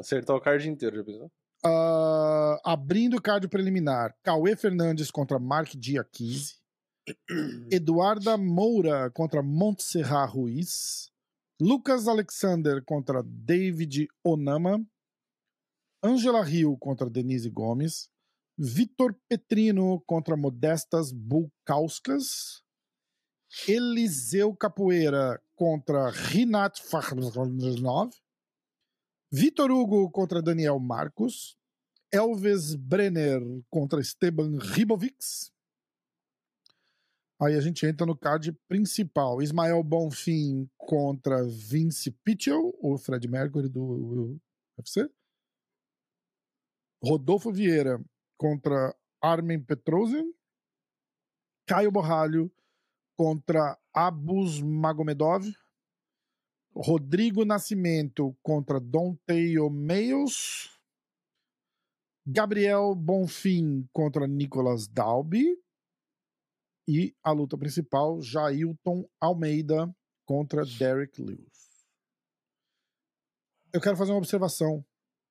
Acertar o card inteiro, já pensou? Ah, abrindo o card preliminar, Cauê Fernandes contra Mark Diakise. Eduarda Moura contra Montserrat Ruiz. Lucas Alexander contra David Onama. Angela Rio contra Denise Gomes. Vitor Petrino contra Modestas Bulkauskas. Eliseu Capoeira contra Rinat Fakhrov. Vitor Hugo contra Daniel Marcos. Elvis Brenner contra Esteban Ribovics. Aí a gente entra no card principal. Ismael Bonfim contra Vince Pichel, o Fred Mercury do UFC. Rodolfo Vieira contra Armen Petrosian. Caio Borralho contra Abus Magomedov. Rodrigo Nascimento contra Donteo Meios. Gabriel Bonfim contra Nicolas Dalby. E a luta principal, Jailton Almeida contra Derek Lewis. Eu quero fazer uma observação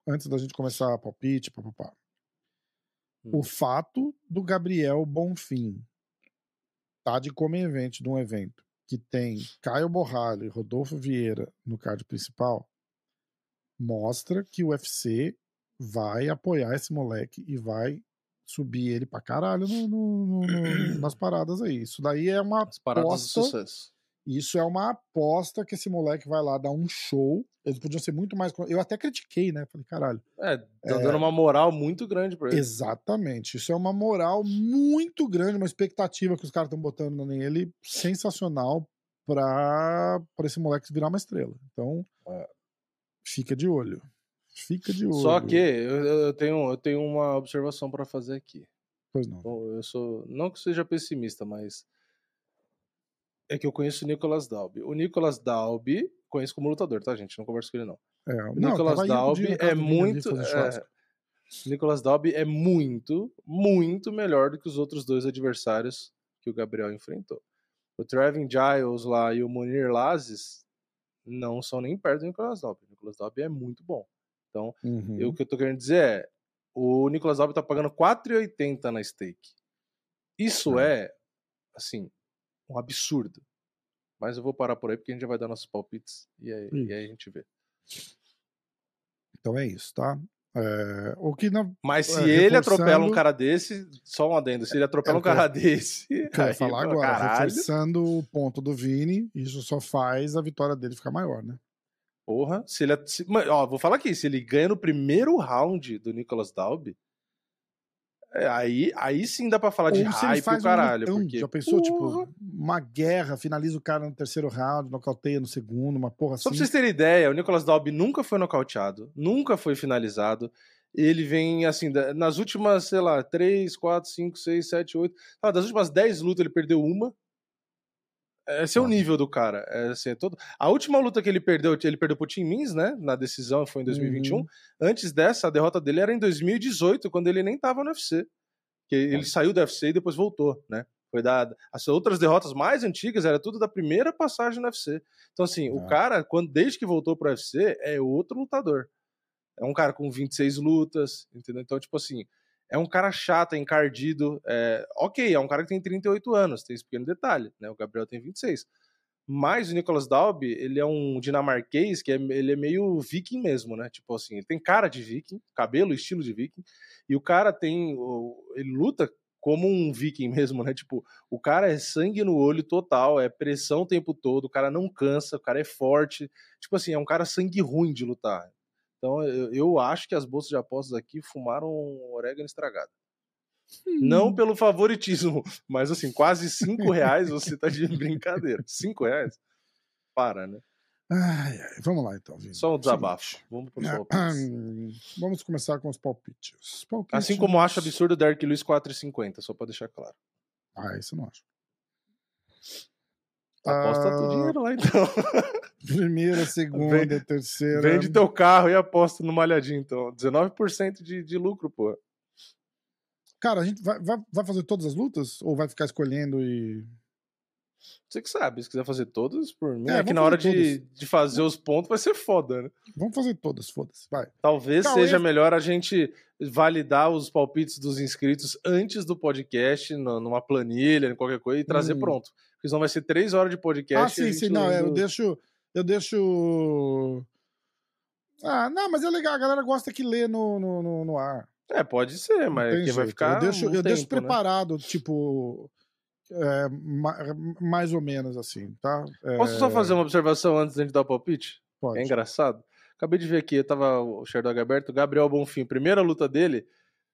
antes da gente começar a palpite, papapá. Hum. O fato do Gabriel Bonfim tá de como evento de um evento que tem Caio Borralho e Rodolfo Vieira no card principal mostra que o UFC vai apoiar esse moleque e vai subir ele pra caralho no- no- no- nas paradas aí. Isso daí é uma As paradas aposta. de sucesso. Isso é uma aposta que esse moleque vai lá dar um show. Eles podiam ser muito mais. Eu até critiquei, né? Falei, caralho. É, tá dando uma moral muito grande pra ele. Exatamente. Isso é uma moral muito grande, uma expectativa que os caras estão botando nele sensacional pra, pra esse moleque virar uma estrela. Então, É. fica de olho. Fica de olho. Só que eu, eu tenho, eu tenho uma observação pra fazer aqui. Pois não. Bom, eu sou. Não que seja pessimista, mas. É que eu conheço o Nicolas Dalby. O Nicolas Dalby, conheço como lutador, tá, gente? Não converso com ele, não. É, O não, Nicolas Dalby é muito. É, Nicolas Dalby é muito, muito melhor do que os outros dois adversários que o Gabriel enfrentou. O Trevin Giles lá e o Munir Lazes não são nem perto do Nicolas Dalby. O Nicolas Dalby é muito bom. Então, Uhum. eu- o que eu tô querendo dizer é: o Nicolas Dalby tá pagando 4,80 na stake. Isso é, assim, um absurdo. Mas eu vou parar por aí porque a gente já vai dar nossos palpites e aí, e aí a gente vê. Então é isso, tá? É, o que na, Mas se É, ele atropela um reforçando- cara desse, só um adendo, se ele atropela É um cara desse, que eu ia aí, falar agora, caralho. reforçando o ponto do Vini, isso só faz a vitória dele ficar maior, né? Porra, se ele. Se, ó, vou falar aqui, se ele ganha no primeiro round do Nicolas Dalby, é, aí, aí sim dá pra falar Ou de hype o caralho. Um porque, já pensou, tipo, porra. tipo, uma guerra, finaliza o cara no terceiro round, nocauteia no segundo, uma porra Só assim. pra vocês terem ideia, o Nicolas Dalby nunca foi nocauteado, nunca foi finalizado. Ele vem, assim, nas últimas, sei lá, 3, 4, 5, 6, 7, 8. Ah, das últimas 10 lutas ele perdeu uma. Esse é o nível do cara. É, assim, é todo... A última luta que ele perdeu, ele perdeu pro Tim Mins, né? Na decisão, foi em 2021. Uhum. Antes dessa, a derrota dele era em 2018, quando ele nem tava no UFC. Que ele saiu do UFC e depois voltou, né? Foi dada. As outras derrotas mais antigas era tudo da primeira passagem no UFC. Então, assim, o cara, quando, desde que voltou pro UFC, é outro lutador. É um cara com 26 lutas, entendeu? Então, tipo assim, é um cara chato, é encardido. É... Ok, é um cara que tem 38 anos, tem esse pequeno detalhe, né? O Gabriel tem 26. Mas o Nicolas Dalby, ele é um dinamarquês que é, ele é meio viking mesmo, né? Tipo assim, ele tem cara de viking, cabelo, estilo de viking, e o cara tem. Ele luta como um viking mesmo, né? Tipo, o cara é sangue no olho total, é pressão o tempo todo, o cara não cansa, o cara é forte. Tipo assim, é um cara sangue ruim de lutar. Então eu, eu acho que as bolsas de apostas aqui fumaram um orégano estragado. Hum. Não pelo favoritismo, mas assim, quase cinco reais você tá de brincadeira. Cinco reais? Para, né? Ai, ai, vamos lá então, Vini. Só um desabafo. Vamos pro palpites. Vamos começar com os palpites. palpites. Assim como acho absurdo o Dark Lewis 4,50, só pra deixar claro. Ah, isso eu não acho. Aposta ah... teu dinheiro lá então. Primeira, segunda, vende, terceira. Vende teu carro e aposta no malhadinho, então. 19% de, de lucro, pô. Cara, a gente vai, vai, vai fazer todas as lutas? Ou vai ficar escolhendo e. Você que sabe, se quiser fazer todas, por mim. É, é que na hora de, de fazer os pontos vai ser foda, né? Vamos fazer todas, foda-se. Vai. Talvez seja melhor a gente validar os palpites dos inscritos antes do podcast, numa planilha, qualquer coisa, e trazer hum. pronto. Porque senão vai ser três horas de podcast. Ah, sim, sim, não, é, eu deixo. Eu deixo. Ah, não, mas é legal, a galera gosta que lê no, no, no, no ar. É, pode ser, mas que vai ficar. Eu deixo, um eu tempo, deixo né? preparado, né? tipo. É, mais ou menos assim, tá? É... Posso só fazer uma observação antes de a gente dar o palpite? Pode. É engraçado. Acabei de ver aqui, eu tava o Sherdog aberto, Gabriel Bonfim, primeira luta dele.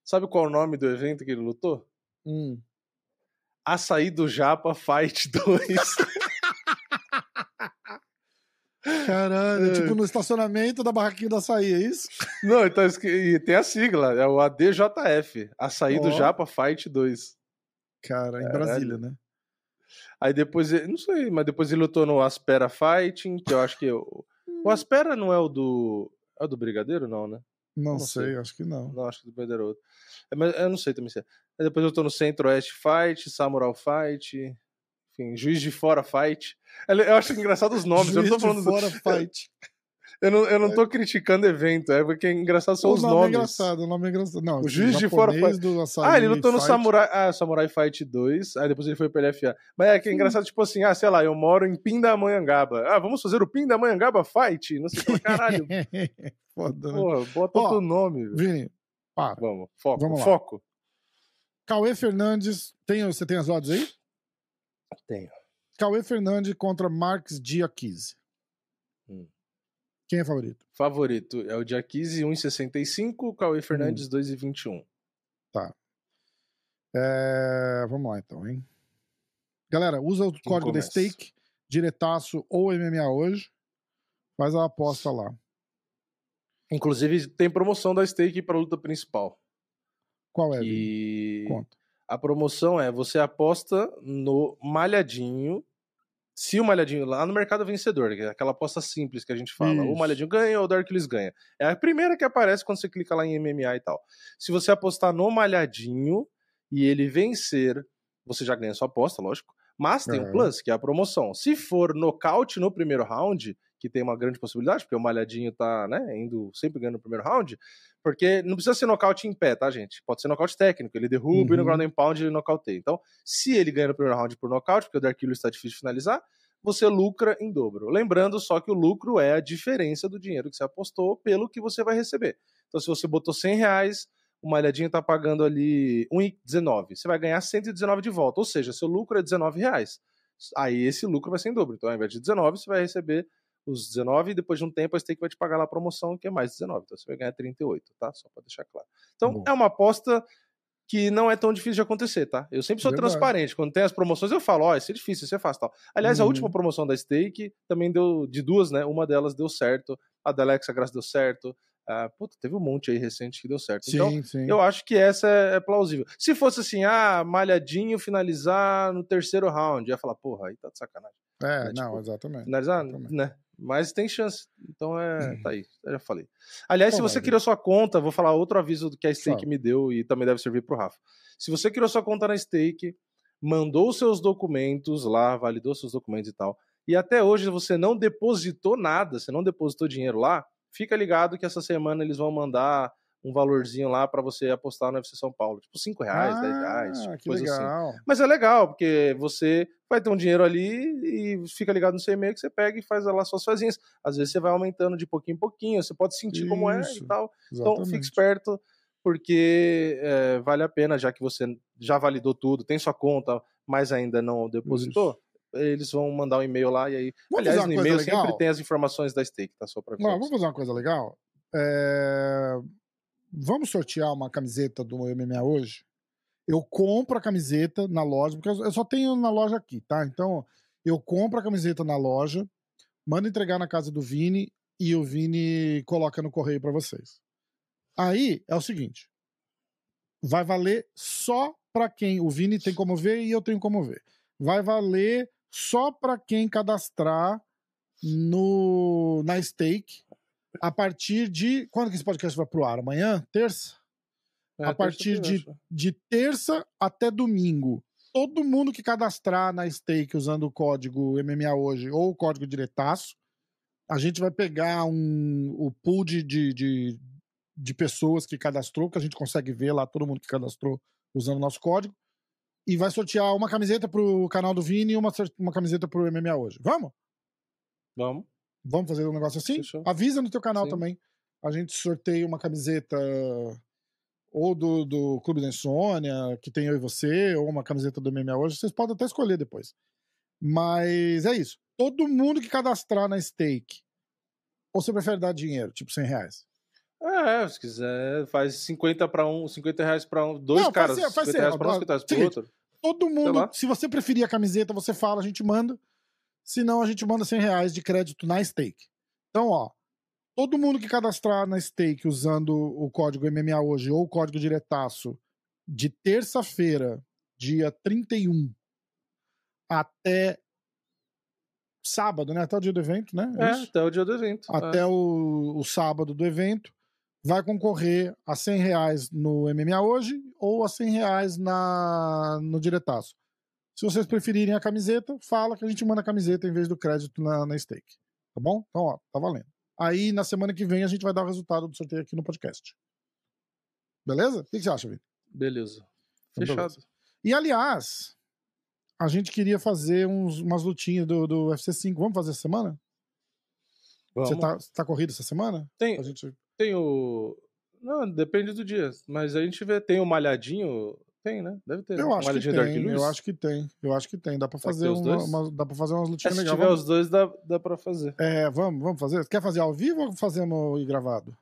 Sabe qual é o nome do evento que ele lutou? Hum. Açaí do Japa Fight 2. Caralho, é. tipo no estacionamento da barraquinha do açaí, é isso? Não, então, e tem a sigla, é o ADJF, Açaí oh. do Japa Fight 2. Cara, em Caralho. Brasília, né? Aí depois, não sei, mas depois ele lutou no Aspera Fighting, que eu acho que. o Aspera não é o do. É o do Brigadeiro, não, né? Não, não sei, sei, acho que não. Não, acho que do Brigadeiro é outro. É, mas eu não sei também se é. Aí depois eu tô no Centro-Oeste Fight, Samurai Fight, enfim, Juiz de Fora Fight. Eu acho engraçado os nomes. Juiz eu não tô falando de Fora do... Fight. Eu não, eu não tô criticando evento, é porque é engraçado são o os nome é nomes. É engraçado, o nome é engraçado. Não, o Juiz de Fora Fight. ah, ele lutou no Samurai, ah, Samurai Fight 2, aí depois ele foi pro LFA. Mas é que é engraçado, tipo assim, ah, sei lá, eu moro em Pindamonhangaba. Ah, vamos fazer o Pindamonhangaba Fight? Não sei o caralho. Foda, né? Porra, bota outro nome. Vini, para. Vamos, foco, vamos foco. Cauê Fernandes, tem, você tem as odds aí? Tenho. Cauê Fernandes contra Marques Diakise. Hum. Quem é favorito? Favorito é o Diakise 1,65, Cauê Fernandes hum. 2,21. Tá. É... Vamos lá então, hein? Galera, usa o Quem código da Stake, diretaço ou MMA hoje. Faz a aposta lá. Inclusive, tem promoção da Stake para a luta principal. Qual é? E Conta. a promoção é você aposta no malhadinho. Se o malhadinho lá no mercado vencedor, que é aquela aposta simples que a gente fala, Isso. o malhadinho ganha ou o Darklis ganha. É a primeira que aparece quando você clica lá em MMA e tal. Se você apostar no malhadinho e ele vencer, você já ganha sua aposta, lógico. Mas tem o plus, que é a promoção. Se for nocaute no primeiro round, que tem uma grande possibilidade, porque o Malhadinho tá, né, indo sempre ganhando no primeiro round, porque não precisa ser nocaute em pé, tá, gente? Pode ser nocaute técnico, ele derruba uhum. e no ground and pound ele nocauteia. Então, se ele ganha no primeiro round por nocaute, porque o Dark está difícil de finalizar, você lucra em dobro. Lembrando só que o lucro é a diferença do dinheiro que você apostou pelo que você vai receber. Então, se você botou 100 reais, o malhadinho está pagando ali 1,19. Você vai ganhar 119 de volta, ou seja, seu lucro é 19 reais. Aí esse lucro vai ser em dobro. Então, ao invés de 19, você vai receber os 19 e depois de um tempo a stake vai te pagar lá a promoção que é mais 19. Então você vai ganhar 38, tá? Só para deixar claro. Então Boa. é uma aposta que não é tão difícil de acontecer, tá? Eu sempre sou Verdade. transparente. Quando tem as promoções, eu falo, ó, isso é difícil, isso é fácil tal. Aliás, a Uhum. última promoção da Stake também deu de duas, né? Uma delas deu certo, a da Alexa Graça deu certo. Ah, puta, teve um monte aí recente que deu certo. Então, Sim, sim. eu acho que essa é, é plausível. Se fosse assim, ah, malhadinho finalizar no terceiro round, ia falar, porra, aí tá de sacanagem. É, é, não, tipo, exatamente. Finalizar, Exatamente. né? Mas tem chance. Então é. Tá aí, eu já falei. Aliás, Então se você vai, criou sua conta, vou falar outro aviso que a Stake me deu e também deve servir pro Rafa. Se você criou sua conta na Stake, mandou seus documentos lá, validou seus documentos e tal, e até hoje você não depositou nada, você não depositou dinheiro lá, fica ligado que essa semana eles vão mandar um valorzinho lá pra você apostar no FC São Paulo. Tipo 5 reais, 10 reais, tipo, Ah, coisa assim. legal. Mas é legal, porque você vai ter um dinheiro ali e fica ligado no seu e-mail que você pega e faz lá suas fazinhas. Às vezes você vai aumentando de pouquinho em pouquinho, você pode sentir como é e Isso, tal. Então fique Exatamente. esperto, porque é, vale a pena, já que você já validou tudo, tem sua conta, mas ainda não depositou. Eles vão mandar um e-mail lá e aí. Vamos aliás, no e-mail sempre tem as informações da stake, tá? Só pra Não, vamos fazer uma coisa legal. É, Vamos sortear uma camiseta do MMA hoje. Eu compro a camiseta na loja, porque eu só tenho na loja aqui, tá? Então, eu compro a camiseta na loja, mando entregar na casa do Vini e o Vini coloca no correio pra vocês. Aí é o seguinte: vai valer só pra quem o Vini tem como ver e eu tenho como ver. Vai valer só pra quem cadastrar no na stake a partir de quando que esse podcast vai pro ar? Amanhã, terça? É, a partir de, de terça até domingo. Todo mundo que cadastrar na stake usando o código MMA hoje ou o código diretaço, a gente vai pegar um, o pool de, de, de, de pessoas que cadastrou, que a gente consegue ver lá todo mundo que cadastrou usando o nosso código, e vai sortear uma camiseta pro canal do Vini e uma, uma camiseta pro MMA hoje. Vamos? Vamos. Vamos fazer um negócio assim? Fechou. Avisa no teu canal Sim. também. A gente sorteia uma camiseta ou do, do Clube da Insônia, que tem eu e você, ou uma camiseta do MMA hoje. Vocês podem até escolher depois. Mas é isso. Todo mundo que cadastrar na stake, ou você prefere dar dinheiro, tipo 100 reais? É, se quiser, faz 50 para um, 50 reais para um, dois Não, faz caras, ser- faz 50 ser, reais para um, ó, 50 reais seguinte, outro. Todo mundo, se você preferir a camiseta, você fala, a gente manda. Se não, a gente manda 100 reais de crédito na stake. Então, ó, todo mundo que cadastrar na stake usando o código MMA hoje ou o código diretaço de terça-feira, dia 31, até sábado, né? Até o dia do evento, né? É, Isso? até o dia do evento. até é. o, o sábado do evento, vai concorrer a 100 reais no MMA hoje ou a 100 reais na, no diretaço. Se vocês preferirem a camiseta, fala que a gente manda a camiseta em vez do crédito na, na stake. Tá bom? Então, ó, tá valendo. Aí, na semana que vem, a gente vai dar o resultado do sorteio aqui no podcast. Beleza? O que que você acha, Vitor? Beleza. Então, Fechado. beleza. E, aliás, a gente queria fazer uns, umas lutinhas do, do UFC 5. Vamos fazer essa semana? Vamos. Você tá, você tá corrido essa semana? Tem, A gente... tem o. Não, depende do dia. Mas a gente vê. Tem o malhadinho. Tem, né? Deve ter. Eu né? acho que tem, eu acho que tem, eu acho que tem. Dá pra que fazer, uma, uma- dá pra fazer umas É, lutinhas se legais. tiver Vamos- os dois, dá, dá pra fazer. É, vamos, vamos fazer. Quer fazer ao vivo ou fazemos e gravado?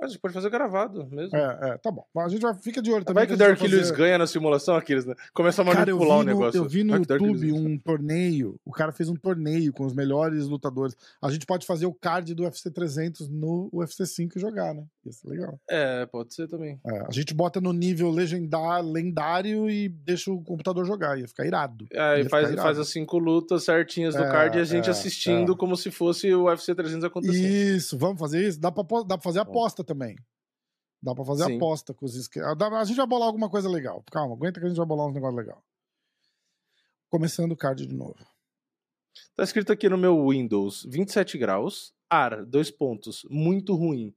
A gente pode fazer gravado mesmo. É, é, tá bom. A gente vai, fica de olho também. Vai que o a gente Dark vai Lewis fazer- ganha na simulação, Aquiles, né? Começa a Cara, manipular o no, negócio. eu vi no que o YouTube um torneio. O cara fez um torneio com os melhores lutadores. A gente pode fazer o card do UFC 300 no UFC 5 e jogar, né? Isso é legal. É, pode ser também. É, a gente bota no nível legendar, lendário e deixa o computador jogar. Ia ficar irado. Aí Ia faz, faz as cinco lutas certinhas do É, card e a gente é, assistindo é. como se fosse o UFC 300 acontecendo. Isso, vamos fazer isso? Dá pra, dá pra fazer aposta também. Dá pra fazer Sim. aposta com os inscritos. A gente vai bolar alguma coisa legal. Calma, aguenta que a gente vai bolar uns negócios legais. Começando o card de novo. Tá escrito aqui no meu Windows 27 graus, ar, dois pontos, muito ruim.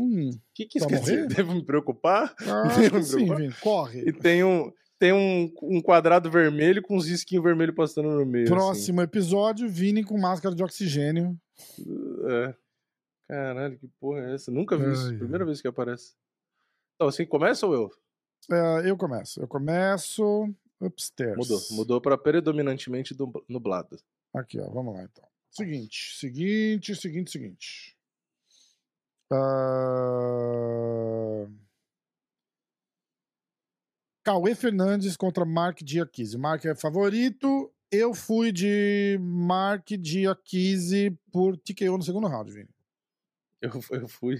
Hum, O que, que isso quer dizer? Devo me preocupar? ah, Devo me sim, preocupar? Corre. E tem um, tem um, um quadrado vermelho com uns risquinhos vermelhos passando no meio. assim. Próximo episódio, Vini com máscara de oxigênio. É. Caralho, que porra é essa? Nunca vi isso. Primeira vez que aparece. Então, assim começa ou eu? É, eu começo. Eu começo upstairs. Mudou. Mudou pra predominantemente nublado. Aqui, ó, vamos lá então. Seguinte, seguinte, seguinte, seguinte. Uh... Cauê Fernandes contra Mark Diakise. Mark é favorito. Eu fui de Mark Diakise por TKO no segundo round, Vini. Eu, eu fui.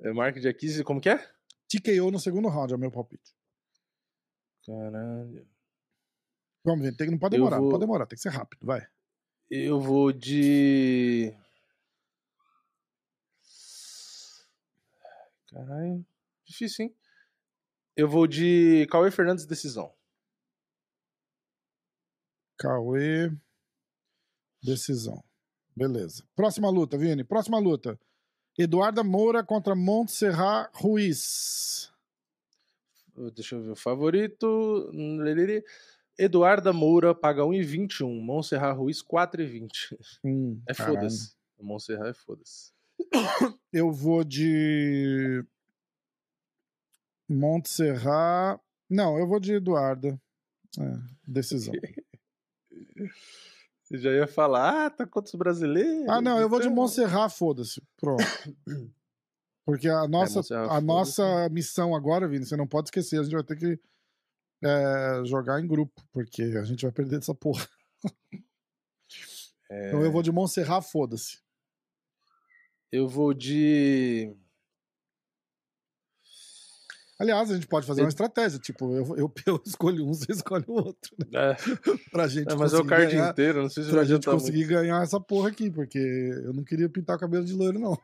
É Mark Diakise, como que é? TKO no segundo round, é o meu palpite. Caralho. Vamos, Vini, tem, não pode demorar, vou... não pode demorar, tem que ser rápido, vai. Eu vou de. Caralho. Difícil, hein? Eu vou de Cauê Fernandes decisão. Cauê decisão. Beleza. Próxima luta, Vini. Próxima luta. Eduarda Moura contra Montserrat Ruiz. Deixa eu ver o favorito. Eduarda Moura paga 1,21. Montserrat Ruiz 4,20. Hum, é foda-se. Montserrat é foda-se. Eu vou de Montserrat. Não, eu vou de Eduarda. É, decisão. Você já ia falar, ah, tá contra os brasileiros. Ah, não, eu vou de Montserrat, foda-se. Pronto. Porque a nossa, é, a nossa missão agora, Vini, você não pode esquecer, a gente vai ter que é, jogar em grupo, porque a gente vai perder essa porra. É... Então eu vou de Montserrat, foda-se. Eu vou de. Aliás, a gente pode fazer uma estratégia, tipo, eu, eu, eu escolho um, você escolhe o outro. Né? É. pra gente é, mas é o card ganhar, inteiro, não sei se Pra gente conseguir muito. ganhar essa porra aqui, porque eu não queria pintar o cabelo de loiro, não.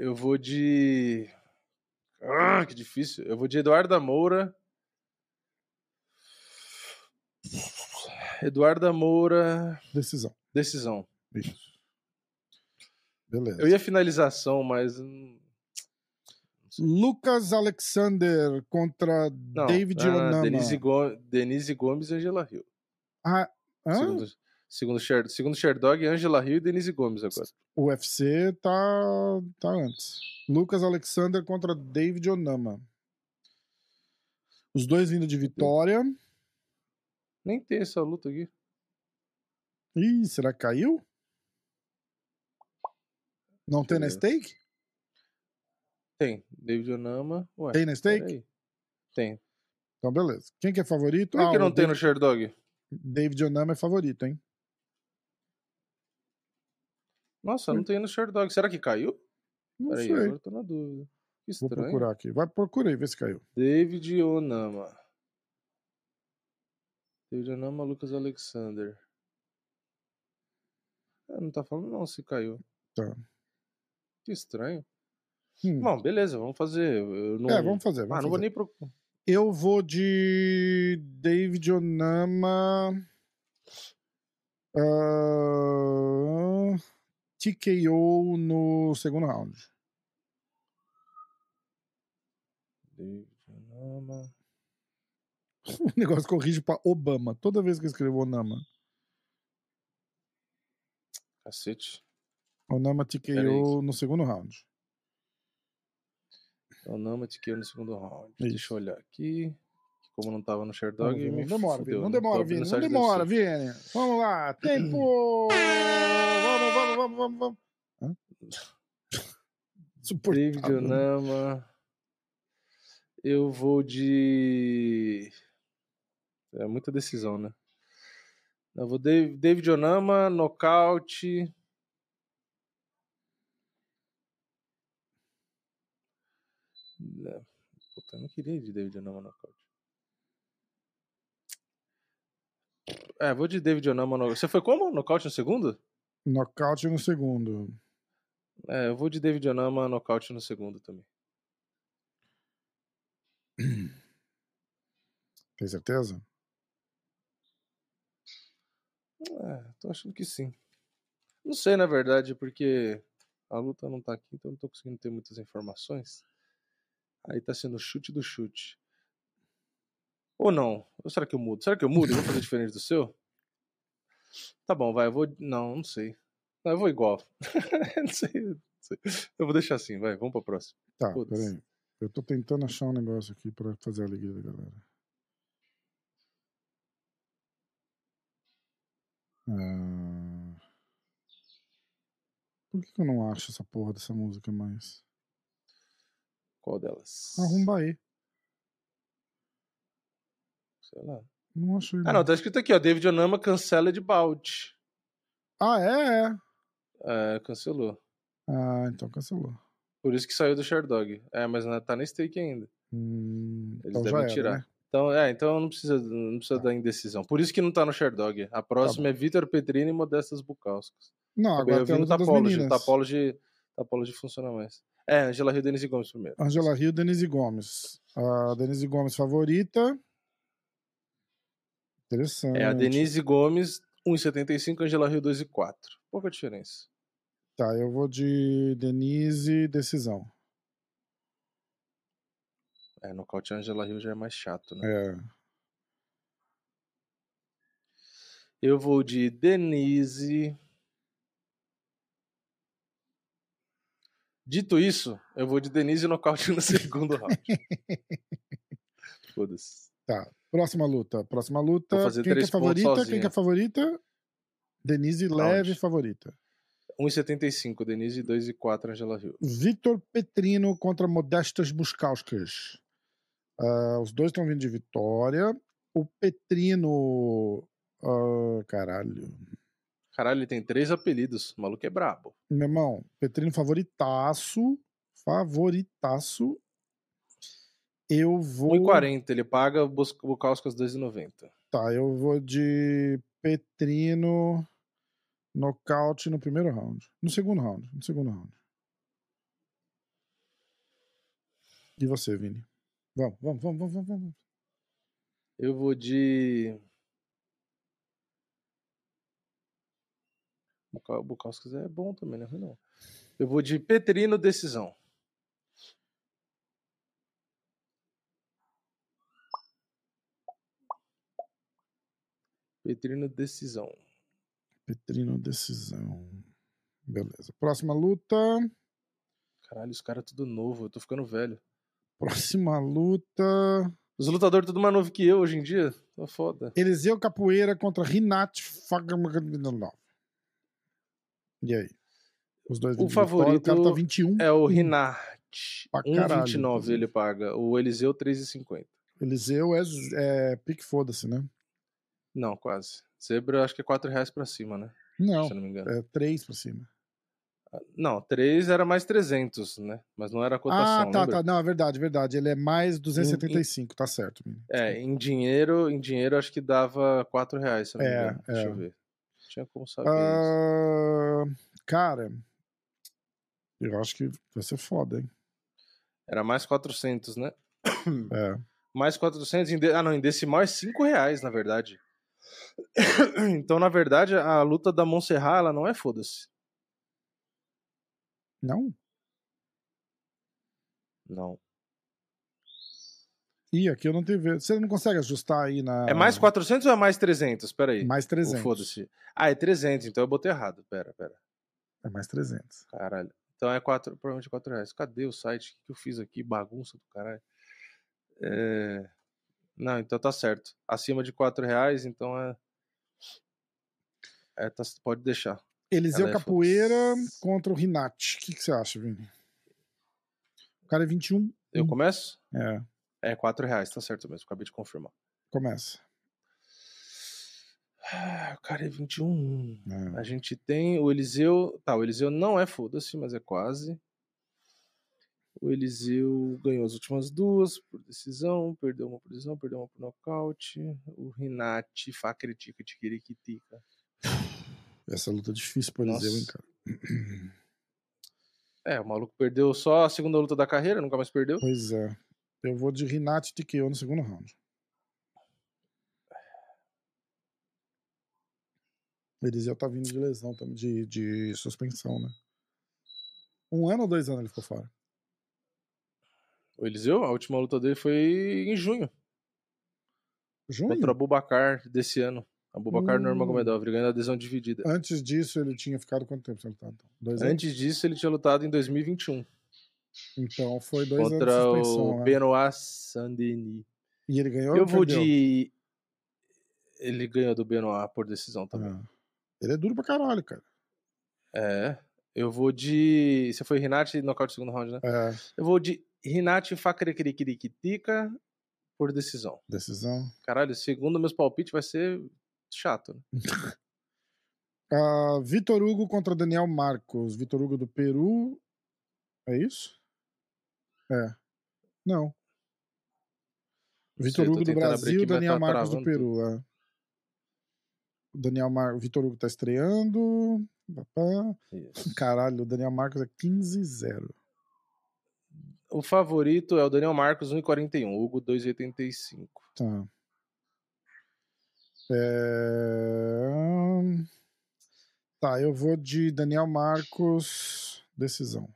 Eu vou de. Ah, que difícil. Eu vou de Eduardo Moura. Eduardo Moura. Decisão. Decisão. Isso. Beleza. Eu ia finalização, mas. Lucas Alexander contra Não, David ah, Onama. Denise, Go Denise Gomes e Angela Hill. Ah, hã? Segundo, segundo, Sher, segundo Sherdog, Angela Hill e Denise Gomes agora. O UFC tá, tá antes. Lucas Alexander contra David Onama. Os dois vindo de vitória. Nem tem essa luta aqui. Ih, será que caiu? Não tem na stake? Tem. David Onama. Ué, tem na stake? Tem. Então, beleza. Quem que é favorito? Por que, ah, que não tem David... no Sherdog? David Onama é favorito, hein? Nossa, não tem no Sherdog. Será que caiu? Não Peraí, sei. agora tô na dúvida. Que Vou procurar aqui. Vai procurar e ver se caiu. David Onama. David Onama, Lucas Alexander. É, não tá falando não se caiu. Tá. Que estranho. Hum. Bom, beleza, vamos fazer. Não... É, vamos fazer. Vamos ah, não fazer. vou nem procurar. Eu vou de David Onama. Uh... TKO no segundo round. David Onama. o negócio corrige pra Obama. Toda vez que eu escrevo Onama. Cacete. Onama TKO no segundo round. Onama TKO no segundo round. Isso. Deixa eu olhar aqui. Como não tava no Sherdog, não, não, demora, fudeu, não demora, Vini. Não demora, Vini. Vamos lá. Tempo! vamos, vamos, vamos, vamos, vamos. Hã? David Onama. Eu vou de. É muita decisão, né? Eu vou David Onama, nocaute. Puta, eu não queria ir de David Onama nocaute. É, vou de David Onama no... Você foi como? Nocaute no segundo? Nocaute no segundo. É, eu vou de David Onama nocaute no segundo também. Tem certeza? É, tô achando que sim. Não sei, na verdade, porque a luta não tá aqui, então não tô conseguindo ter muitas informações. Aí tá sendo chute do chute. Ou não? Ou será que eu mudo? Será que eu mudo? Eu vou fazer diferente do seu? Tá bom, vai, eu vou. Não, não sei. Não, eu vou igual. não, sei, não, sei, Eu vou deixar assim, vai, vamos pra próxima. Tá, peraí. Eu tô tentando achar um negócio aqui pra fazer a alegria da galera. Ah. Por que, que eu não acho essa porra dessa música mais? Qual delas? Arrumba aí. Sei lá. Não achei. Ah, não, tá escrito aqui, ó. David Onama cancela de balde. Ah, é? é. É, cancelou. Ah, então cancelou. Por isso que saiu do Sherdog. É, mas tá na stake ainda. Hum, Eles então devem era, tirar. né? Então, é, então não precisa, não precisa Tá. da indecisão. Por isso que não tá no Sherdog. A próxima é Vitor Petrini e Modestas Bukauskas. Não, Acabei agora das Tapology. meninas. Tapology, Tapology funciona mais. É, Angela Rio e Denise Gomes primeiro. Angela Rio, Denise Gomes. A Denise Gomes favorita. Interessante. É, a Denise Gomes, 1,75, Angela Rio 2,4. Pouca diferença. Tá, eu vou de Denise, decisão. É, nocaute Angela Rio já é mais chato, né? É. Eu vou de Denise. Dito isso, eu vou de Denise nocaute no segundo round. Foda-se. Tá. Próxima luta. Próxima luta. Quem que é favorita? Quem que é favorita? Denise leve favorita. 1,75, Denise 2,4, Angela Rio. Vitor Petrino contra Modestas Buskauskas. Ah, os dois estão vindo de vitória. O Petrino. ah, caralho. Caralho, ele tem três apelidos. O maluco é brabo. Meu irmão, Petrino favoritaço. Favoritaço. Eu vou. 1,40, ele paga Bukauskas 2,90. Tá, eu vou de Petrino. Nocaute no primeiro round. No segundo round. No segundo round. E você, Vini? Vamos, vamos, vamos, vamos. vamos. Eu vou de. Buka- Bukauskas é bom também, é ruim não. Eu vou de Petrino decisão. Petrino decisão. Petrino, decisão. Beleza. Próxima luta. Caralho, os caras tudo novo, eu tô ficando velho. Próxima luta. Os lutadores tudo mais novo que eu hoje em dia. Tá foda. Eliseu Capoeira contra Rinat Fagamaganov. E aí? Os dois O vitória, favorito O cara tá 21. É o. Rinat. Pra caralho, 1,29 inclusive. ele paga. O Eliseu 3,50. Eliseu é, é pique foda-se, né? Não, quase. Zebra acho que é 4 reais pra cima, né? Não, Se eu não me engano. é 3 pra cima. Não, 3 era mais 300, né? Mas não era a cotação, ah, tá, lembra? tá. Não, é verdade, verdade. Ele é mais 275, tá certo. menino. É, em dinheiro, em dinheiro acho que dava 4 reais, se não me É, engano. Deixa é. eu ver. Tinha como saber isso. Ah, cara, eu acho que vai ser foda, hein? Era mais 400, né? É. Mais 400. Em de... Ah, não, em decimal é 5 reais, na verdade. então, na verdade, a luta da Montserrat, ela não é foda-se. Não? Não. Ih, aqui eu não tenho. Você não consegue ajustar aí na. É mais 400 ou é mais 300? Pera aí. Mais Ou 300. Foda-se. Ah, é 300, então eu botei errado. Pera, pera. É mais 300. Caralho. Então é 4, provavelmente 4 reais. Cadê o site? O que eu fiz aqui? Bagunça do caralho. É... Não, então tá certo. Acima de 4 reais, então é. É, tá- pode deixar. Eliseu Ela é Capoeira foda-se. contra o Rinat. O que, que você acha, Vini? O cara é 21. Eu começo? É, É 4 reais, tá certo mesmo. Acabei de confirmar. começa. Ah, o cara é 21. É. A gente tem o Eliseu. Tá, o Eliseu não é foda-se, mas é quase. O Eliseu ganhou as últimas duas por decisão, perdeu uma por decisão, perdeu uma por nocaute. O Rinati, Fakritica, Tikirikitica. Essa luta é difícil pro Eliseu, hein, cara? É, o maluco perdeu só a segunda luta da carreira, nunca mais perdeu. Pois é. Eu vou de Rinat TKO no segundo round. O Eliseu tá vindo de lesão, de, de suspensão, né? Um ano ou dois anos ele ficou fora? O Eliseu, a última luta dele foi em junho, Junho? contra o Abubacar desse ano. Abubacar Hum. Nurmagomedov, ele ganhou a adesão dividida. Antes disso, ele tinha ficado quanto tempo sem lutar? Então? Dois anos? Antes disso, ele tinha lutado em 2021 Então foi dois anos de contra suspensão. o né? Benoit Saint-Denis. E ele ganhou Eu ou vou perdeu? de. Ele ganhou do Benoit por decisão também. Ah. Ele é duro pra caralho, cara. É. Eu vou de. Você foi Rinati nocaute segundo round, né? É, Eu vou de Rinati Fakrekirikirikitika por decisão. decisão. Caralho, segundo meus palpites vai ser chato. Né? Ah, Vitor Hugo contra Daniel Marcos. Vitor Hugo do Peru. É isso? É. Não. Vitor Hugo do Brasil, Daniel tá Marcos do Peru. É. O Daniel Mar... Vitor Hugo tá estreando. Caralho, o Daniel Marcos é 15-0. O favorito é o Daniel Marcos, 1,41. Hugo, 2,85. Tá. É... Tá, eu vou de Daniel Marcos. Decisão.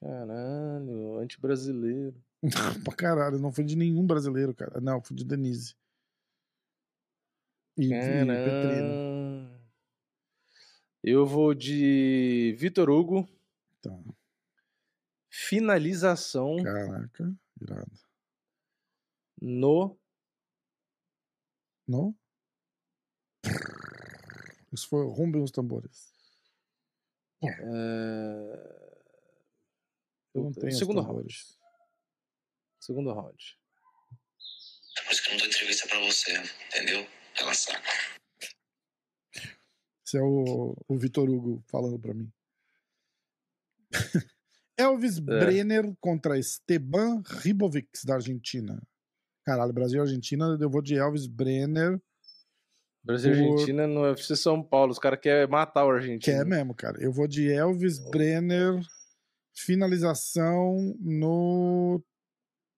Caralho, anti-brasileiro. pra caralho, não foi de nenhum brasileiro, cara. Não, foi de Denise. E, e Petrino. Eu vou de Vitor Hugo. Tá. Finalização Caraca, irado. no. Não? Isso foi rumbem os tambores. é, Eu não tenho segundo round. Segundo round. É por isso que eu não dou entrevista pra você, entendeu? Ela saca. Esse é o, o Vitor Hugo falando pra mim. Elvis É. Brenner contra Esteban Ribovics, da Argentina. Caralho, Brasil e Argentina, eu vou de Elvis Brenner, Brasil e Por- Argentina no UFC São Paulo. Os caras querem matar o Argentina. que é mesmo, cara. Eu vou de Elvis Brenner, finalização no.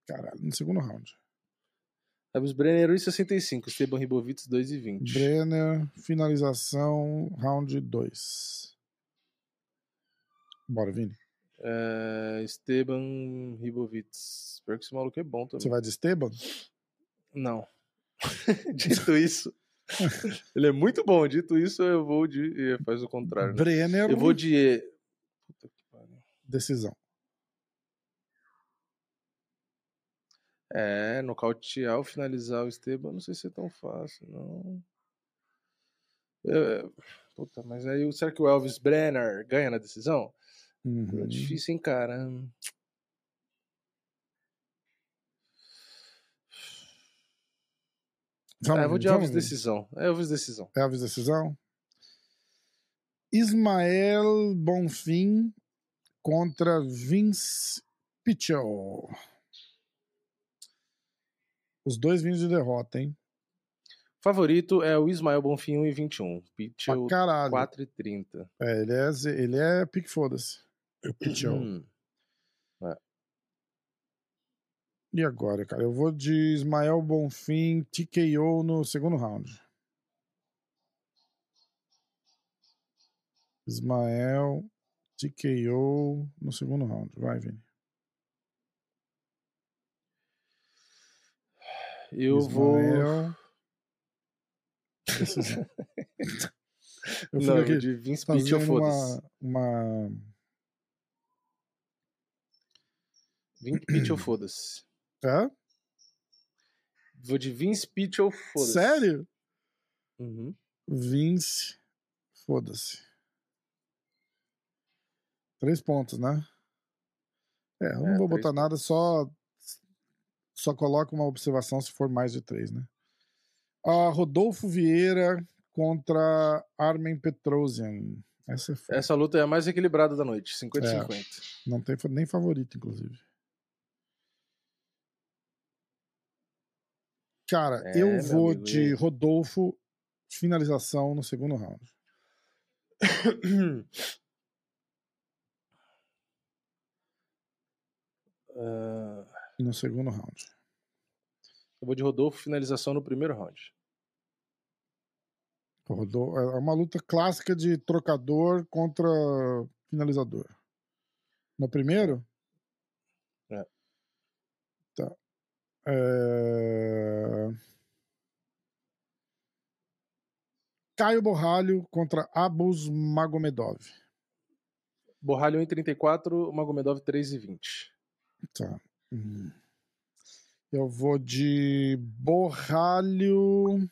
Caralho, no segundo round. Elvis Brenner 1,65. Esteban Ribovitz 2,20. Brenner, finalização, round 2. Bora, Vini. É, Esteban Ribovitz. Pior que esse maluco é bom também. Você vai de Esteban? Não. Dito isso. Ele é muito bom. Dito isso, eu vou de. e Faz o contrário. né? Brenner, Eu vou de. Decisão. É, nocautear ou finalizar o Esteban, não sei se é tão fácil, não. É, Puta, mas aí será que o Elvis Brenner ganha na decisão? É Uhum. difícil, hein, cara? Vamos, É, eu vou de Elvis vamos, decisão. É Elvis decisão. Elvis decisão. Ismael Bonfim contra Vince Pichel. Os dois vinhos de derrota, hein? Favorito é o Ismael Bonfim 1,21. Pra Pitchell caralho. 4,30. É, ele é, ele é pique foda-se. O Pichel. Hum. E agora, cara? Eu vou de Ismael Bonfim TKO no segundo round. Ismael TKO no segundo round. Vai, Vini. Eu vou. Ismael. Decisão. Eu Não, aqui vou de Vince foda-se. uma, uma... Vince Pitchell, foda-se. Hã? Vou de Vince Pitchell, foda-se. Sério? Uhum. Vince, foda-se. Três pontos, né? É, eu não É, vou botar nada, só só coloca uma observação se for mais de três, né? Ah, Rodolfo Vieira contra Armen Petrosian. Essa é. Essa luta é a mais equilibrada da noite, 50-50. Não tem nem favorito, inclusive. Cara, É, eu vou amigo, de Rodolfo finalização no segundo round. Ah, No segundo round. eu vou de Rodolfo, finalização no primeiro round. Rodolfo- é uma luta clássica de trocador contra finalizador. No primeiro? É. Tá. É... Caio Borralho contra Abus Magomedov. Borralho 1,34, Magomedov 3,20. Tá. Hum. Eu vou de Borralho.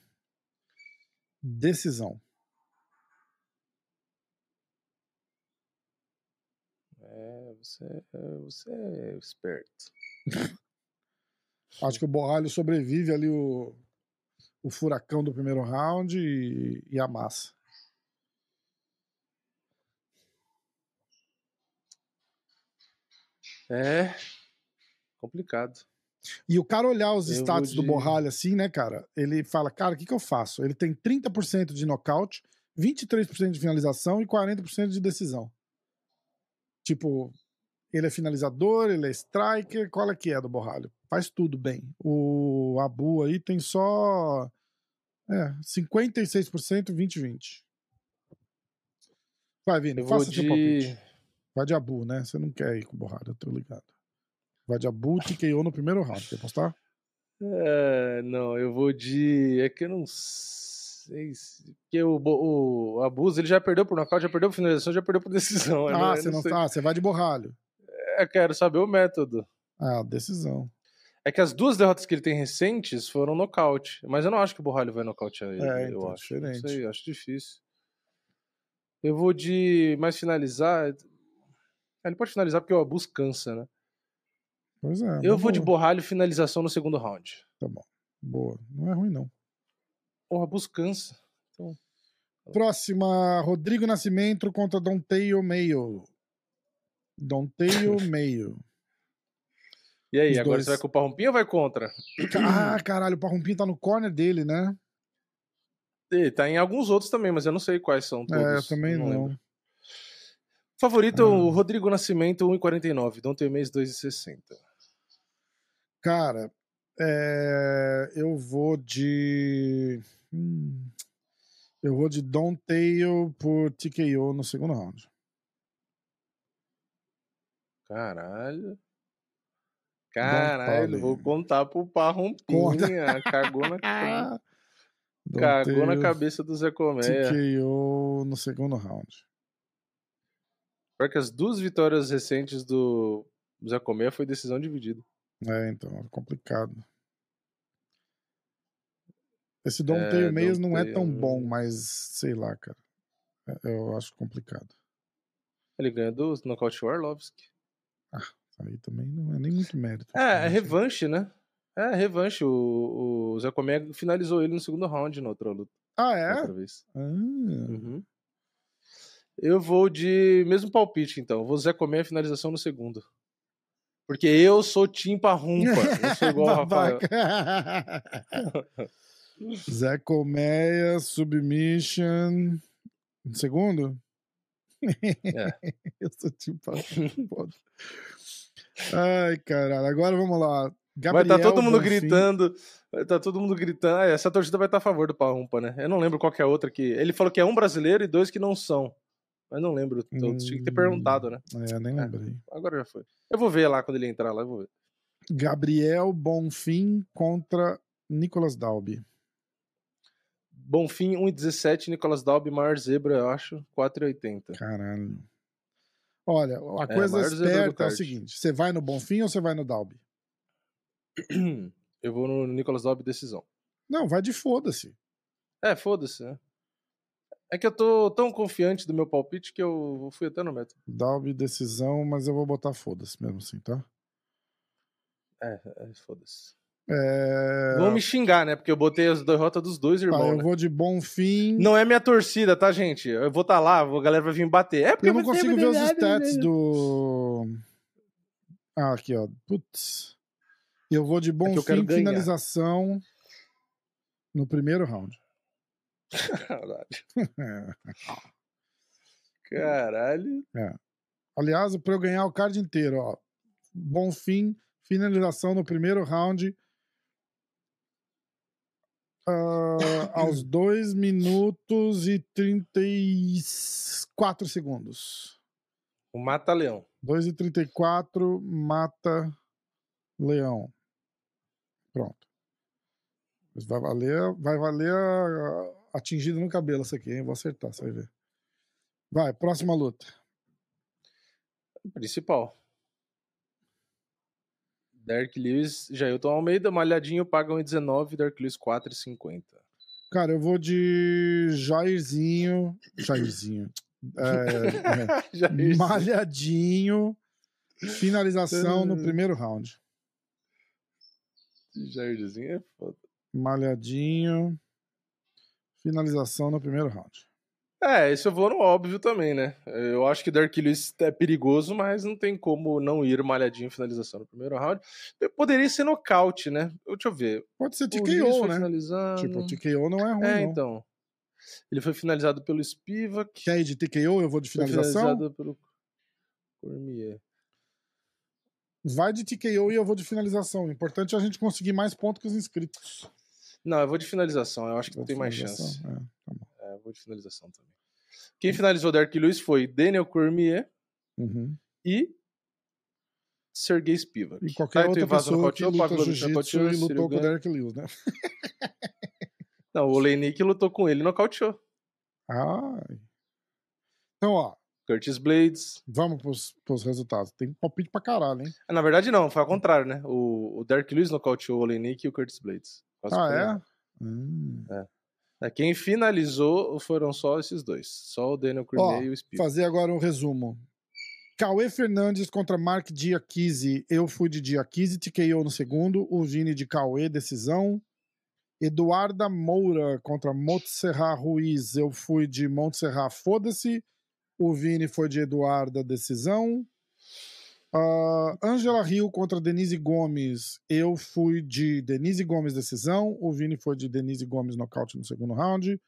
Decisão. É, você, é, você é esperto. Acho que o Borralho sobrevive ali o, o furacão do primeiro round e, e amassa. É complicado. E o cara olhar os Eu status vou do de- Borralho assim, né, cara? Ele fala, cara, o que, que eu faço? Ele tem 30% de nocaute, 23% de finalização e 40% de decisão. Tipo, ele é finalizador, ele é striker, qual é que é do Borralho? Faz tudo bem. O Abu aí tem só é, 56%, 20-20. Vai, Vini, Eu faça seu de. palpite. Vai de Abu, né? Você não quer ir com o Borralho, eu tô ligado. Vai de Abu, TKO no primeiro round. Quer apostar? É, não, eu vou de. É que eu não sei se. Porque o, o Abuso ele já perdeu por nocaute, já perdeu por finalização, já perdeu por decisão. eu Ah, eu você não sei. tá. Você vai de borralho. É, quero saber o método. Ah, decisão. É que as duas derrotas que ele tem recentes foram nocaute. Mas eu não acho que o Borralho vai nocautear ele. É, eu então, acho. diferente. Não sei, acho difícil. Eu vou de mais finalizar. Ele pode finalizar porque o Abuso cansa, né? Pois é. eu vou de boa. Borralho finalização no segundo round. Tá bom. Boa. Não é ruim, não. O Abuso cansa. Próxima, Rodrigo Nascimento contra Donteio Meio. Donteio Meio. E aí, Os agora dois. você vai com o Parrumpinho ou vai contra? Ah, caralho, o Parrumpinho tá no corner dele, né? E tá em alguns outros também, mas eu não sei quais são todos. é, eu também não. lembro. Favorito, Ah. o Rodrigo Nascimento, 1,49. Dom Temês, 2,60. Cara, é, eu vou de. Hum, eu vou de Donteio por TKO no segundo round. Caralho. Caralho, vou contar pro Parrumpinha. Cagou na, cagou na cabeça do Zé Colmeia. TKO no segundo round. Pior que as duas vitórias recentes do Zé Colmeia foi decisão dividida. É, então, é complicado. Esse Donteio É, Meias não é tão bom, mas sei lá, cara. É, Eu acho complicado. Ele ganha do nocaute Warlovski. Aí também não é nem muito mérito. É, é Mas, revanche, né? É, revanche. O, o Zé Colmeia finalizou ele no segundo round na outra luta. Ah, é? Outra vez. Ah, Uhum. Eu vou de mesmo palpite, então. Vou Zé Colmeia finalização no segundo. Porque eu sou Tim Parrumpa. Eu sou igual o Rafael. Zé Colmeia, Submission. Um segundo? É. Eu sou tipo. foda. Ai, caralho. Agora vamos lá. Vai Gabriel estar todo mundo Bonfim. gritando. Vai estar todo mundo gritando. Ah, essa torcida vai estar a favor do Parrumpa, né? Eu não lembro qual é a outra que. Ele falou que é um brasileiro e dois que não são. Mas não lembro todos. Tinha que ter Hum. perguntado, né? É, nem É. lembrei. Agora já foi. Eu vou ver lá quando ele entrar lá, eu vou ver. Gabriel Bonfim contra Nicolas Dalby. Bonfim 1,17, Nicolas Dalby, maior zebra, eu acho, 4,80. Caralho. Olha, a É, coisa esperta é o seguinte: você vai no Bonfim ou você vai no Dalby? Eu vou no Nicolas Dalby decisão. Não, vai de foda-se. É, foda-se, né? É que eu tô tão confiante do meu palpite que eu fui até no método. Dalby decisão, mas eu vou botar foda-se mesmo assim, tá? É, é foda-se. É... Vão me xingar, né? Porque eu botei as derrotas dos dois Tá, irmãos. eu né? vou de Bonfim. Não é minha torcida, tá, gente? Eu vou estar tá lá, a galera vai vir me bater. É porque eu não consigo é ver os stats né? do. Ah, aqui, ó. Putz. Eu vou de É quero Bonfim ganhar. finalização no primeiro round. Caralho. É. Caralho. Aliás, para eu ganhar o card inteiro, ó. Bonfim, finalização no primeiro round. ah, aos 2 minutos e 34 segundos. O Mata-Leão. 2 e 34 mata leão. Pronto. Mas vai valer, vai valer a, a atingida no cabelo essa aqui, hein? Vou acertar, você vai ver. Vai, próxima luta. Principal. Dark Lewis, Jailton Almeida, malhadinho paga 1,19, Dark Lewis 4,50. Cara, eu vou de Jairzinho. Jairzinho. É, Jairzinho. malhadinho. Finalização no primeiro round. Jairzinho é foda. Malhadinho. Finalização no primeiro round. É, esse eu vou no óbvio também, né? Eu acho que Dark Lewis é perigoso, mas não tem como não ir malhadinho em finalização no primeiro round. Poderia ser nocaute, né? Deixa eu ver. Pode ser TKO, né? finalizando. Tipo, TKO não é ruim, É, não. então. Ele foi finalizado pelo Spivak. Quer ir de TKO? Eu vou de finalização? finalizado pelo Cormier. Vai de TKO e eu vou de finalização. O importante é a gente conseguir mais pontos que os inscritos. Não, eu vou de finalização. Eu acho que de tem mais chance. é, tá. É, eu vou de finalização também. Quem finalizou Dark Lewis foi Daniel Cormier Uhum. e Sergei Spivak. E qualquer Taito outra Ivaso pessoa que luta Pavlovich jiu-jitsu e lutou com o Derek Lewis, né? Não, o Olenik lutou com ele e nocauteou. Ai. Então, ó, Curtis Blades. vamos pros, pros resultados. Tem palpite pra caralho, hein? Ah, Na verdade, não, foi ao contrário, né? O, o Derek Lewis nocauteou o Olenik e o Curtis Blades. Ah, é? Hum. É, Quem finalizou foram só esses dois. Só o Daniel Cormier e o Spivak. Fazer agora um resumo. Cauê Fernandes contra Mark Diakise. Eu fui de Diakise, TKO no segundo. O Vini de Cauê, decisão. Eduarda Moura contra Montserrat Ruiz. Eu fui de Montserrat, foda-se. O Vini foi de Eduarda, decisão. Ah, Angela Rio contra Denise Gomes. Eu fui de Denise Gomes, decisão. O Vini foi de Denise Gomes, nocaute no segundo round.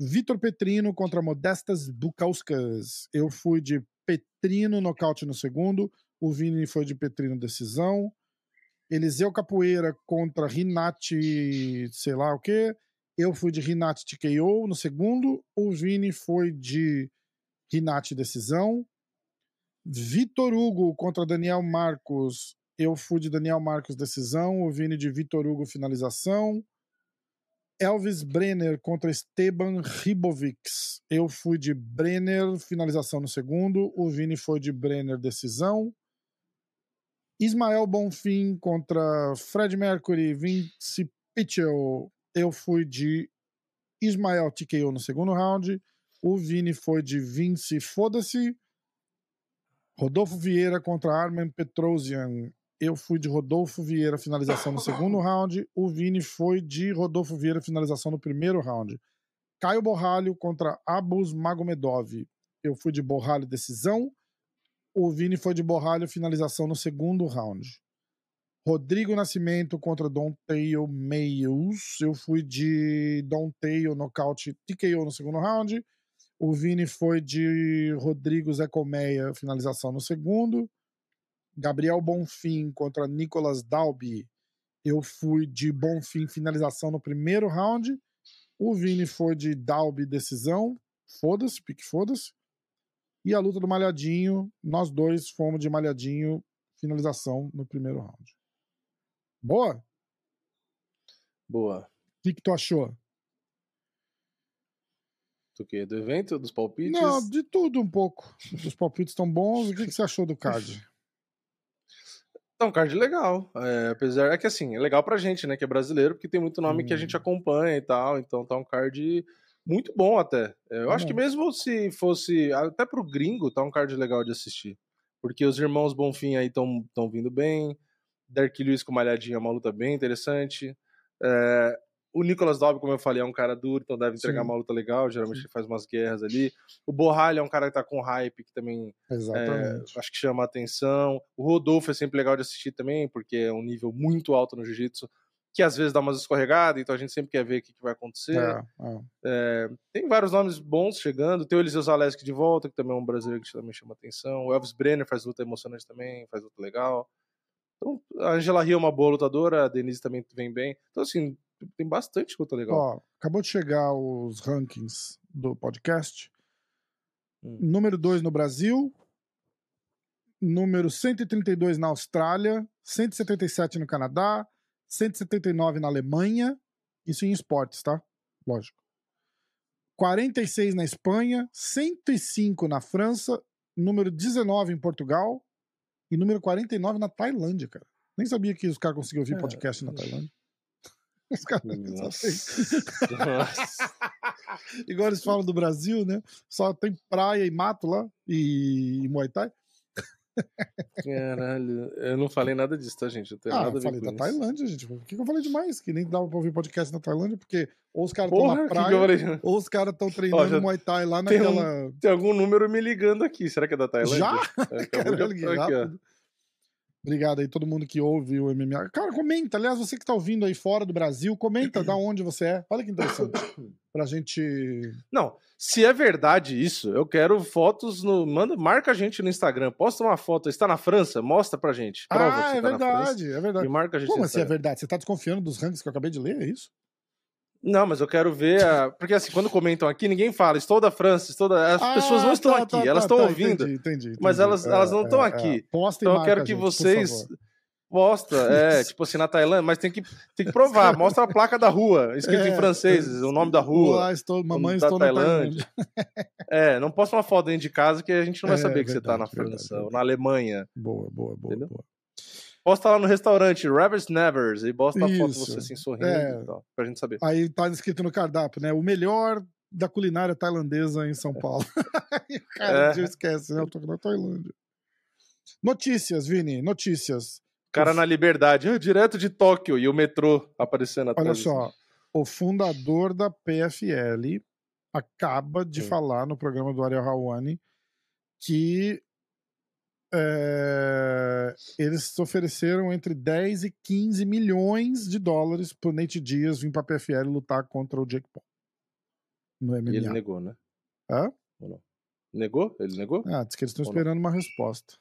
Vitor Petrino contra Modestas Bukauskas. Eu fui de Petrino, nocaute no segundo. O Vini foi de Petrino, decisão. Eliseu Capoeira contra Rinati, sei lá o quê. Eu fui de Rinati TKO no segundo. O Vini foi de Rinati, decisão. Vitor Hugo contra Daniel Marcos. Eu fui de Daniel Marcos, decisão. O Vini de Vitor Hugo, finalização. Elvis Brenner contra Esteban Ribovics. Eu fui de Brenner, finalização no segundo. O Vini foi de Brenner, decisão. Ismael Bonfim contra Fred Mercury, Vince Pitchell. Eu fui de Ismael TKO no segundo round. O Vini foi de Vince Foda-se. Rodolfo Vieira contra Armen Petrosian. Eu fui de Rodolfo Vieira, finalização no segundo round. O Vini foi de Rodolfo Vieira, finalização no primeiro round. Caio Borralho contra Abus Magomedov. Eu fui de Borralho, decisão. O Vini foi de Borralho, finalização no segundo round. Rodrigo Nascimento contra Don Tail Mayus. Eu fui de Don Tail, nocaute TKO no segundo round. O Vini foi de Rodrigo Zé Colmeia, finalização no segundo. Gabriel Bonfim contra Nicolas Dalby. Eu fui de Bonfim, finalização no primeiro round. O Vini foi de Dalby, decisão. Foda-se, pique foda-se. E a luta do Malhadinho, nós dois fomos de Malhadinho, finalização no primeiro round. Boa? O Boa. que, que tu achou? Do quê? Do evento? Dos palpites? Não, de tudo um pouco. Os palpites estão bons. O que, que você achou do card? Um card legal. É, apesar. É que assim, é legal pra gente, né? Que é brasileiro, porque tem muito nome que a gente Hum. acompanha e tal. Então tá um card muito bom até. É, Eu Tá acho que mesmo se fosse. Até pro gringo, tá um card legal de assistir. Porque os irmãos Bonfim aí estão tão vindo bem. Dark Lewis com malhadinha é uma luta bem interessante. É, o Nicolas Dalby, como eu falei, é um cara duro, então deve entregar Sim. uma luta legal. Geralmente Sim. ele faz umas guerras ali. O Borralho é um cara que tá com hype, que também é, acho que chama a atenção. O Rodolfo é sempre legal de assistir também, porque é um nível muito alto no jiu-jitsu, que às vezes dá umas escorregadas, então a gente sempre quer ver o que, que vai acontecer. É, é. É, tem vários nomes bons chegando. Tem o Eliseu Zaleski de volta, que também é um brasileiro que também chama atenção. O Elvis Brenner faz luta emocionante também, faz luta legal. Então, a Angela Rio é uma boa lutadora, a Denise também vem bem. Então, assim, tem bastante luta legal. Ó, acabou de chegar os rankings do podcast. Hum. Número 2 no Brasil. Número 132 na Austrália. 177 no Canadá. 179 na Alemanha. Isso em esportes, tá? Lógico. 46 na Espanha. 105 na França. Número 19 em Portugal. E número 49 na Tailândia, cara. Nem sabia que os caras conseguiam ouvir É, podcast na Tailândia. Os caras Nossa. Igual eles falam do Brasil, né? Só tem praia e mato lá e, e Muay Thai. Caralho. Eu não falei nada disso, tá, gente? Eu tenho Ah, nada eu falei da isso. Tailândia, gente. Por que, que eu falei demais? Que nem dava pra ouvir podcast na Tailândia, porque ou os caras estão na praia, ou os caras estão treinando já Muay Thai lá tem um- naquela. Tem algum número me ligando aqui. Será que é da Tailândia? Já? É, Caralho, aqui, ó. Obrigado aí, todo mundo que ouve o MMA. Cara, comenta. Aliás, você que tá ouvindo aí fora do Brasil, comenta da onde você é. Olha que interessante. Pra gente. Não, se é verdade isso, eu quero fotos no. Manda, marca a gente no Instagram. Posta uma foto. Está na França? Mostra pra gente. Prova ah, é tá verdade, é verdade. E marca a gente Como assim é verdade? Você tá desconfiando dos rankings que eu acabei de ler? É isso? Não, mas eu quero ver a. Porque assim, quando comentam aqui, ninguém fala, estou da França, estou da. As pessoas não Ah, estão tá, aqui, tá, elas tá, estão tá, ouvindo. Entendi, entendi. Mas entendi. elas- elas não É, estão é, aqui. é. Posta Então eu quero que gente, vocês. Posta, é, tipo assim, na Tailândia, mas tem que, tem que provar. Mostra a placa da rua, escrito É, em francês, o nome da rua. Olá, estou, mamãe, estou na Tailândia. É, não posta uma foto dentro de casa que a gente não vai É, saber que você tá na verdade, verdade, França ou verdade. na Alemanha. Boa, boa, boa, Entendeu? boa. Posta lá no restaurante, Ravers Nevers, e posta a foto de você assim sorrindo É. e tal, pra gente saber. Aí tá escrito no cardápio, né? O melhor da culinária tailandesa em São Paulo. Aí o cara É. esquece, né? Eu tô na Tailândia. Notícias, Vini, notícias. Cara na liberdade, ah, direto de Tóquio, e o metrô aparecendo atrás. Olha só, o fundador da PFL acaba de Hum. falar no programa do Ariel Hawani que é, eles ofereceram entre 10 e 15 milhões de dólares pro Nate Diaz vir pra PFL lutar contra o Jake Paul. No E ele MMA. negou, né? Hã? Ou não? Negou? Ele negou? Ah, diz que eles estão não? esperando uma resposta.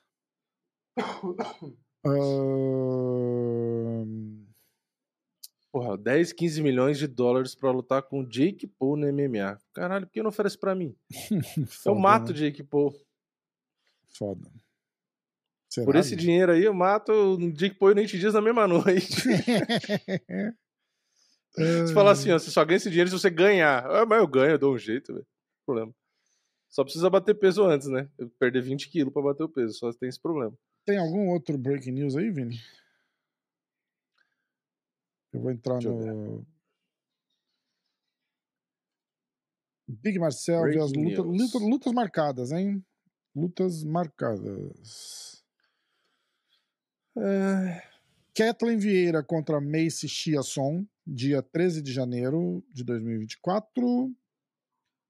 Ahn, Porra, 10, 15 milhões de dólares pra lutar com o Jake Paul no MMA. Caralho, por que não oferece pra mim? Eu foda, mato o né? Jake Paul. Foda. Será, Por esse dinheiro aí, eu mato o Jake Paul e o Nate Diaz na mesma noite. Você fala assim, ó, você só ganha esse dinheiro se você ganhar. Ah, mas eu ganho, eu dou um jeito, velho. Problema. Só precisa bater peso antes, né? Eu perder 20 quilos pra bater o peso, só tem esse problema. Tem algum outro breaking news aí, Vini? Eu vou entrar Deixa no. Big Marcel as lutas marcadas, hein? Lutas marcadas. É... Kathleen Vieira contra Macy Chiasson, dia 13 de janeiro de 2024.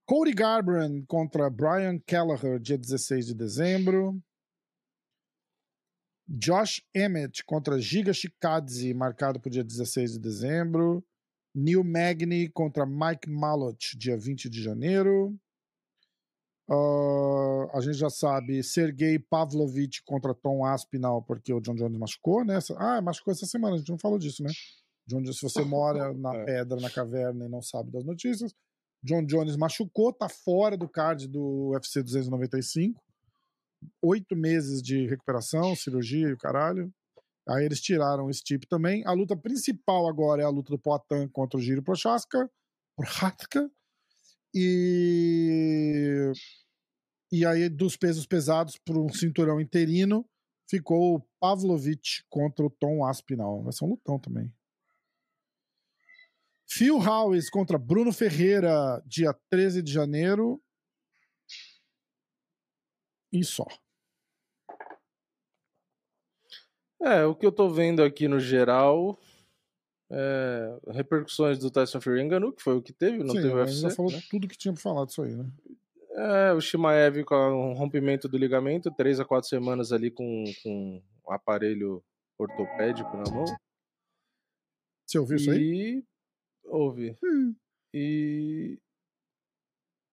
Cody Garbrandt contra Brian Kelleher, dia 16 de dezembro. Josh Emmett contra Giga Chikadze, marcado para o dia 16 de dezembro. Neil Magny contra Mike Malott, dia 20 de janeiro. Ah, a gente já sabe Sergei Pavlovich contra Tom Aspinall, porque o John Jones machucou, né? Ah, machucou essa semana, a gente não falou disso, né? John Jones, se você mora na É. pedra, na caverna e não sabe das notícias, John Jones machucou, tá fora do card do UFC 295. Oito meses de recuperação, cirurgia e o caralho. Aí eles tiraram o Stipe também. A luta principal agora é a luta do Poatan contra o Giro Prochaska. Prochaska. E e aí dos pesos pesados para um cinturão interino ficou o Pavlovich contra o Tom Aspinall. Vai ser um lutão também. Phil Howes contra Bruno Ferreira, dia 13 de janeiro. E só. é, o que eu tô vendo aqui no geral é repercussões do Tyson Fury Enganu, que foi o que teve, não Sim, teve UFC. já falou né? tudo que tinha pra falar disso aí, né? É, o Shimaev com um rompimento do ligamento, três a quatro semanas ali com, com um aparelho ortopédico na mão. Você ouviu isso aí? E houve. Hum. E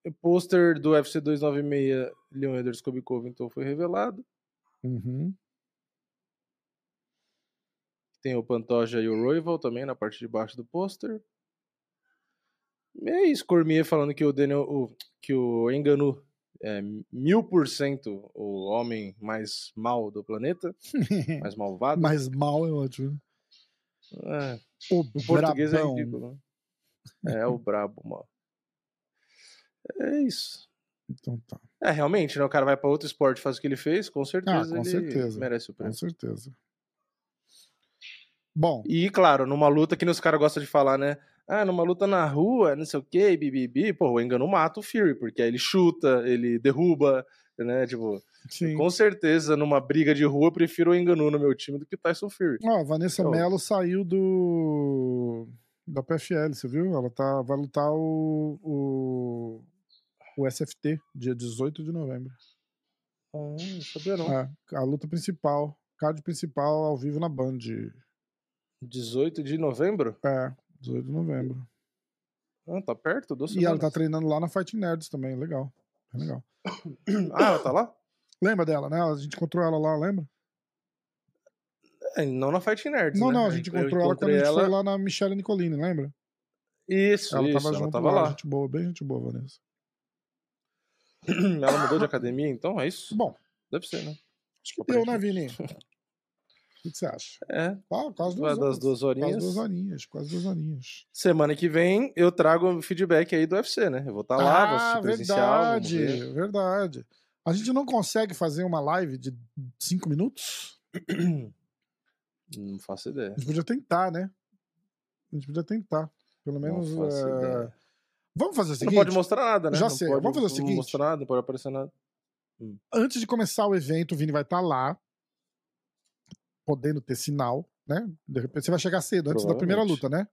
o pôster do UFC 296 Leon Edwards Kobikov então foi revelado. Uhum. Tem o Pantoja e o Royval também na parte de baixo do pôster. É isso, Cormier falando que o Daniel, o- que o Enganu é mil por cento o homem mais mal do planeta, mais malvado. Mas mal é ótimo. É, O em português é ridículo. né? É o brabo, mano. É isso. Então tá, É, realmente, né? O cara vai pra outro esporte, faz o que ele fez, com certeza Ah, com ele certeza. merece o com prêmio. certeza. Bom, E, claro, numa luta que os caras gostam de falar, né? Ah, numa luta na rua, não sei o quê, bibibi, pô, o Engano mata o Fury, porque aí ele chuta, ele derruba, né? Tipo, sim. com certeza, numa briga de rua, eu prefiro o Engano no meu time do que o Tyson Fury. Ó, a Vanessa Então- Mello saiu do da PFL, você viu? Ela tá, vai lutar o, o, o SFT, dia 18 de novembro. Ah, sabia não. É, a luta principal, card principal ao vivo na Band. 18 de novembro? É, 18 de novembro. Ah, tá perto? Duas E ela tá treinando lá na Fighting Nerds também, legal. É legal. Ah, ela tá lá? Lembra dela, né? A gente encontrou ela lá, lembra? É, não na Fight Nerds, Não, né? não, a gente encontrou ela quando a gente foi lá na Michelle Nicolini, lembra? Isso, Ela isso, tava ela junto tava lá, lá. gente boa, bem gente boa, Vanessa. Ela mudou de academia, então é isso? Bom, Deve ser, né? acho que deu, né, Vini? O que você acha? É. Ah, quase duas das horas. duas Quase horinhas. duas horinhas, quase duas horinhas. Semana que vem eu trago o feedback aí do UFC, né? Eu vou estar lá, vou ah, assistir presencial. verdade, ver. verdade. A gente não consegue fazer uma live de cinco minutos? Não faço ideia. A gente podia tentar, né? A gente podia tentar. Pelo menos. não ideia. Vamos fazer o Não seguinte. pode mostrar nada, né? Já não sei, Pode vamos fazer o seguinte. mostrar nada, não pode aparecer nada. Antes de começar o evento, o Vini vai estar lá, podendo ter sinal, né? De repente você vai chegar cedo, antes da primeira luta, né?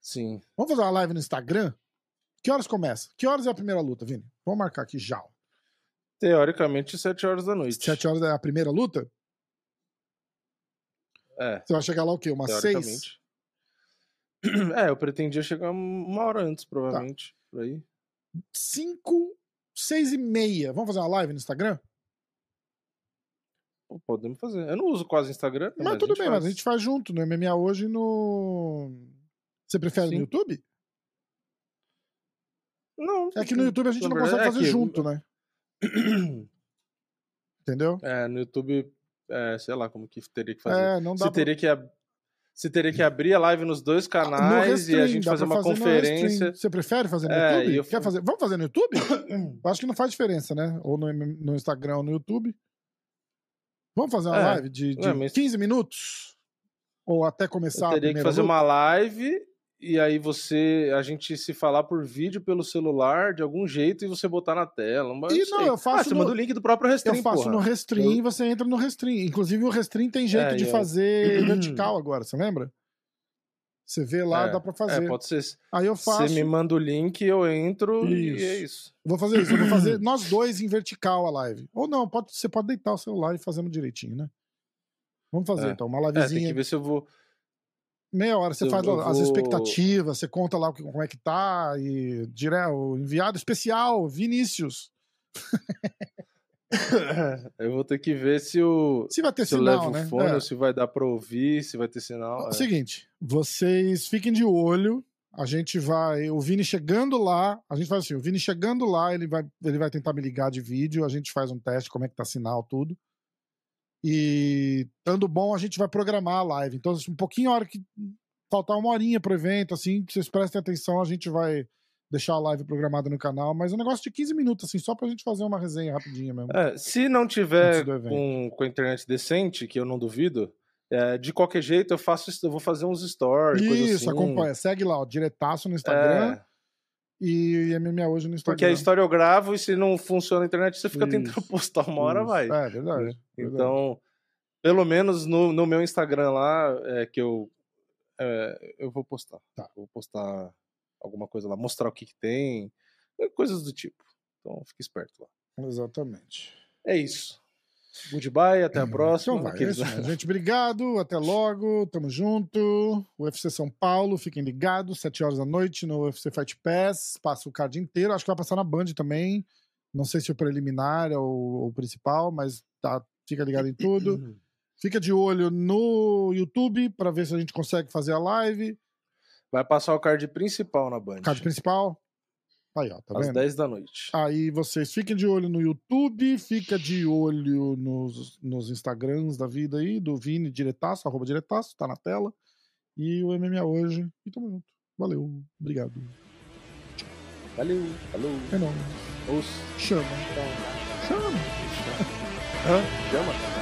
Sim. Vamos fazer uma live no Instagram? Que horas começa? Que horas é a primeira luta, Vini? Vamos marcar aqui já. Teoricamente, 7 horas da noite. Sete horas é a primeira luta? É, Você vai chegar lá o quê? Umas seis? teoricamente. É, eu pretendia chegar uma hora antes, Tá. provavelmente. Por aí. Cinco, seis e meia. Vamos fazer uma live no Instagram? Podemos fazer. Eu não uso quase Instagram. Mas, mas tudo bem, mas faz. a gente faz junto no MMA hoje e no. Você prefere Sim. no YouTube? Não. É que no YouTube a gente não consegue fazer é que- junto, né? Entendeu? É, no YouTube, é, sei lá como que teria que fazer. É, não dá Você pra... teria que ab- Você teria que abrir a live nos dois No canais e a gente fazer uma fazer conferência. Você prefere fazer no É, YouTube? eu Quer fazer? Vamos fazer no YouTube? Acho que não faz diferença, né? Ou no, no Instagram ou no YouTube. Vamos fazer uma É, live de, de é, mas- 15 minutos? Ou até começar Eu a teria que primeira fazer luta? uma live e aí você, a gente se falar por vídeo pelo celular de algum jeito e você botar na tela. Mas E sei. não, eu faço Ah, você no- manda o link do próprio Restream, Eu faço porra. no Restream e você entra no Restream. Inclusive o Restream tem jeito É, de eu- fazer vertical agora, você lembra? Você vê lá, É, dá pra fazer. É, pode ser. Aí eu faço. Você me manda o link, eu entro e Isso. é isso. Vou fazer isso, eu vou fazer nós dois em vertical a live. Ou não, pode, você pode deitar o celular e fazendo direitinho, né? Vamos fazer É. então, uma É, tem livezinha. que ver se eu vou. Meia hora, você Eu- faz eu as vou- expectativas, você conta lá como é que tá, e dire... o enviado especial, Vinícius. eu vou ter que ver se o. Se vai ter Se eu sinal, levo né? fone, É. ou se vai dar pra ouvir, se vai ter sinal. É o é. seguinte, vocês fiquem de olho. A gente vai. O Vini chegando lá. A gente faz assim: o Vini chegando lá, ele vai, ele vai tentar me ligar de vídeo. A gente faz um teste, como é que tá sinal, tudo. E estando bom, a gente vai programar a live. Então, assim, um pouquinho a hora que faltar uma horinha pro evento, assim, que vocês prestem atenção, a gente vai deixar a live programada no canal. Mas é um negócio de 15 minutos, assim, só pra gente fazer uma resenha rapidinha mesmo. É, se não tiver com, com a internet decente, que eu não duvido, é, de qualquer jeito eu faço eu vou fazer uns stories, Isso, assim. acompanha. Segue lá, ó, diretaço no Instagram É, e MMA hoje no Instagram. porque a história eu gravo e se não funciona a internet, você fica tentando Isso, postar uma hora, Isso. vai. É, verdade. verdade. Então, pelo menos no, no meu Instagram lá, é, que eu, é, eu vou postar. Tá. Vou postar alguma coisa lá, mostrar o que, que tem, coisas do tipo. Então, fique esperto lá. Exatamente. É isso. Goodbye, até a próxima. Então vai, é Aqueles-. Gente, obrigado. Até logo. Tamo junto. UFC São Paulo, fiquem ligados. Sete horas da noite no UFC Fight Pass. Passa o card inteiro. Acho que vai passar na Band também. Não sei se o preliminar ou o principal, mas tá, fica ligado em tudo. Fica de olho no YouTube para ver se a gente consegue fazer a live. Vai passar o card principal na Band. Card principal. Aí, ó, tá às vendo? 10 da noite. Aí vocês fiquem de olho no YouTube, fica de olho nos, nos Instagrams da vida aí, do Vini Diretaço, arroba Diretaço, tá na tela. E o MMA hoje. E tamo junto. Valeu, obrigado. Valeu, falou. É nóis. Os... Chama. Chama. Hã? Chama?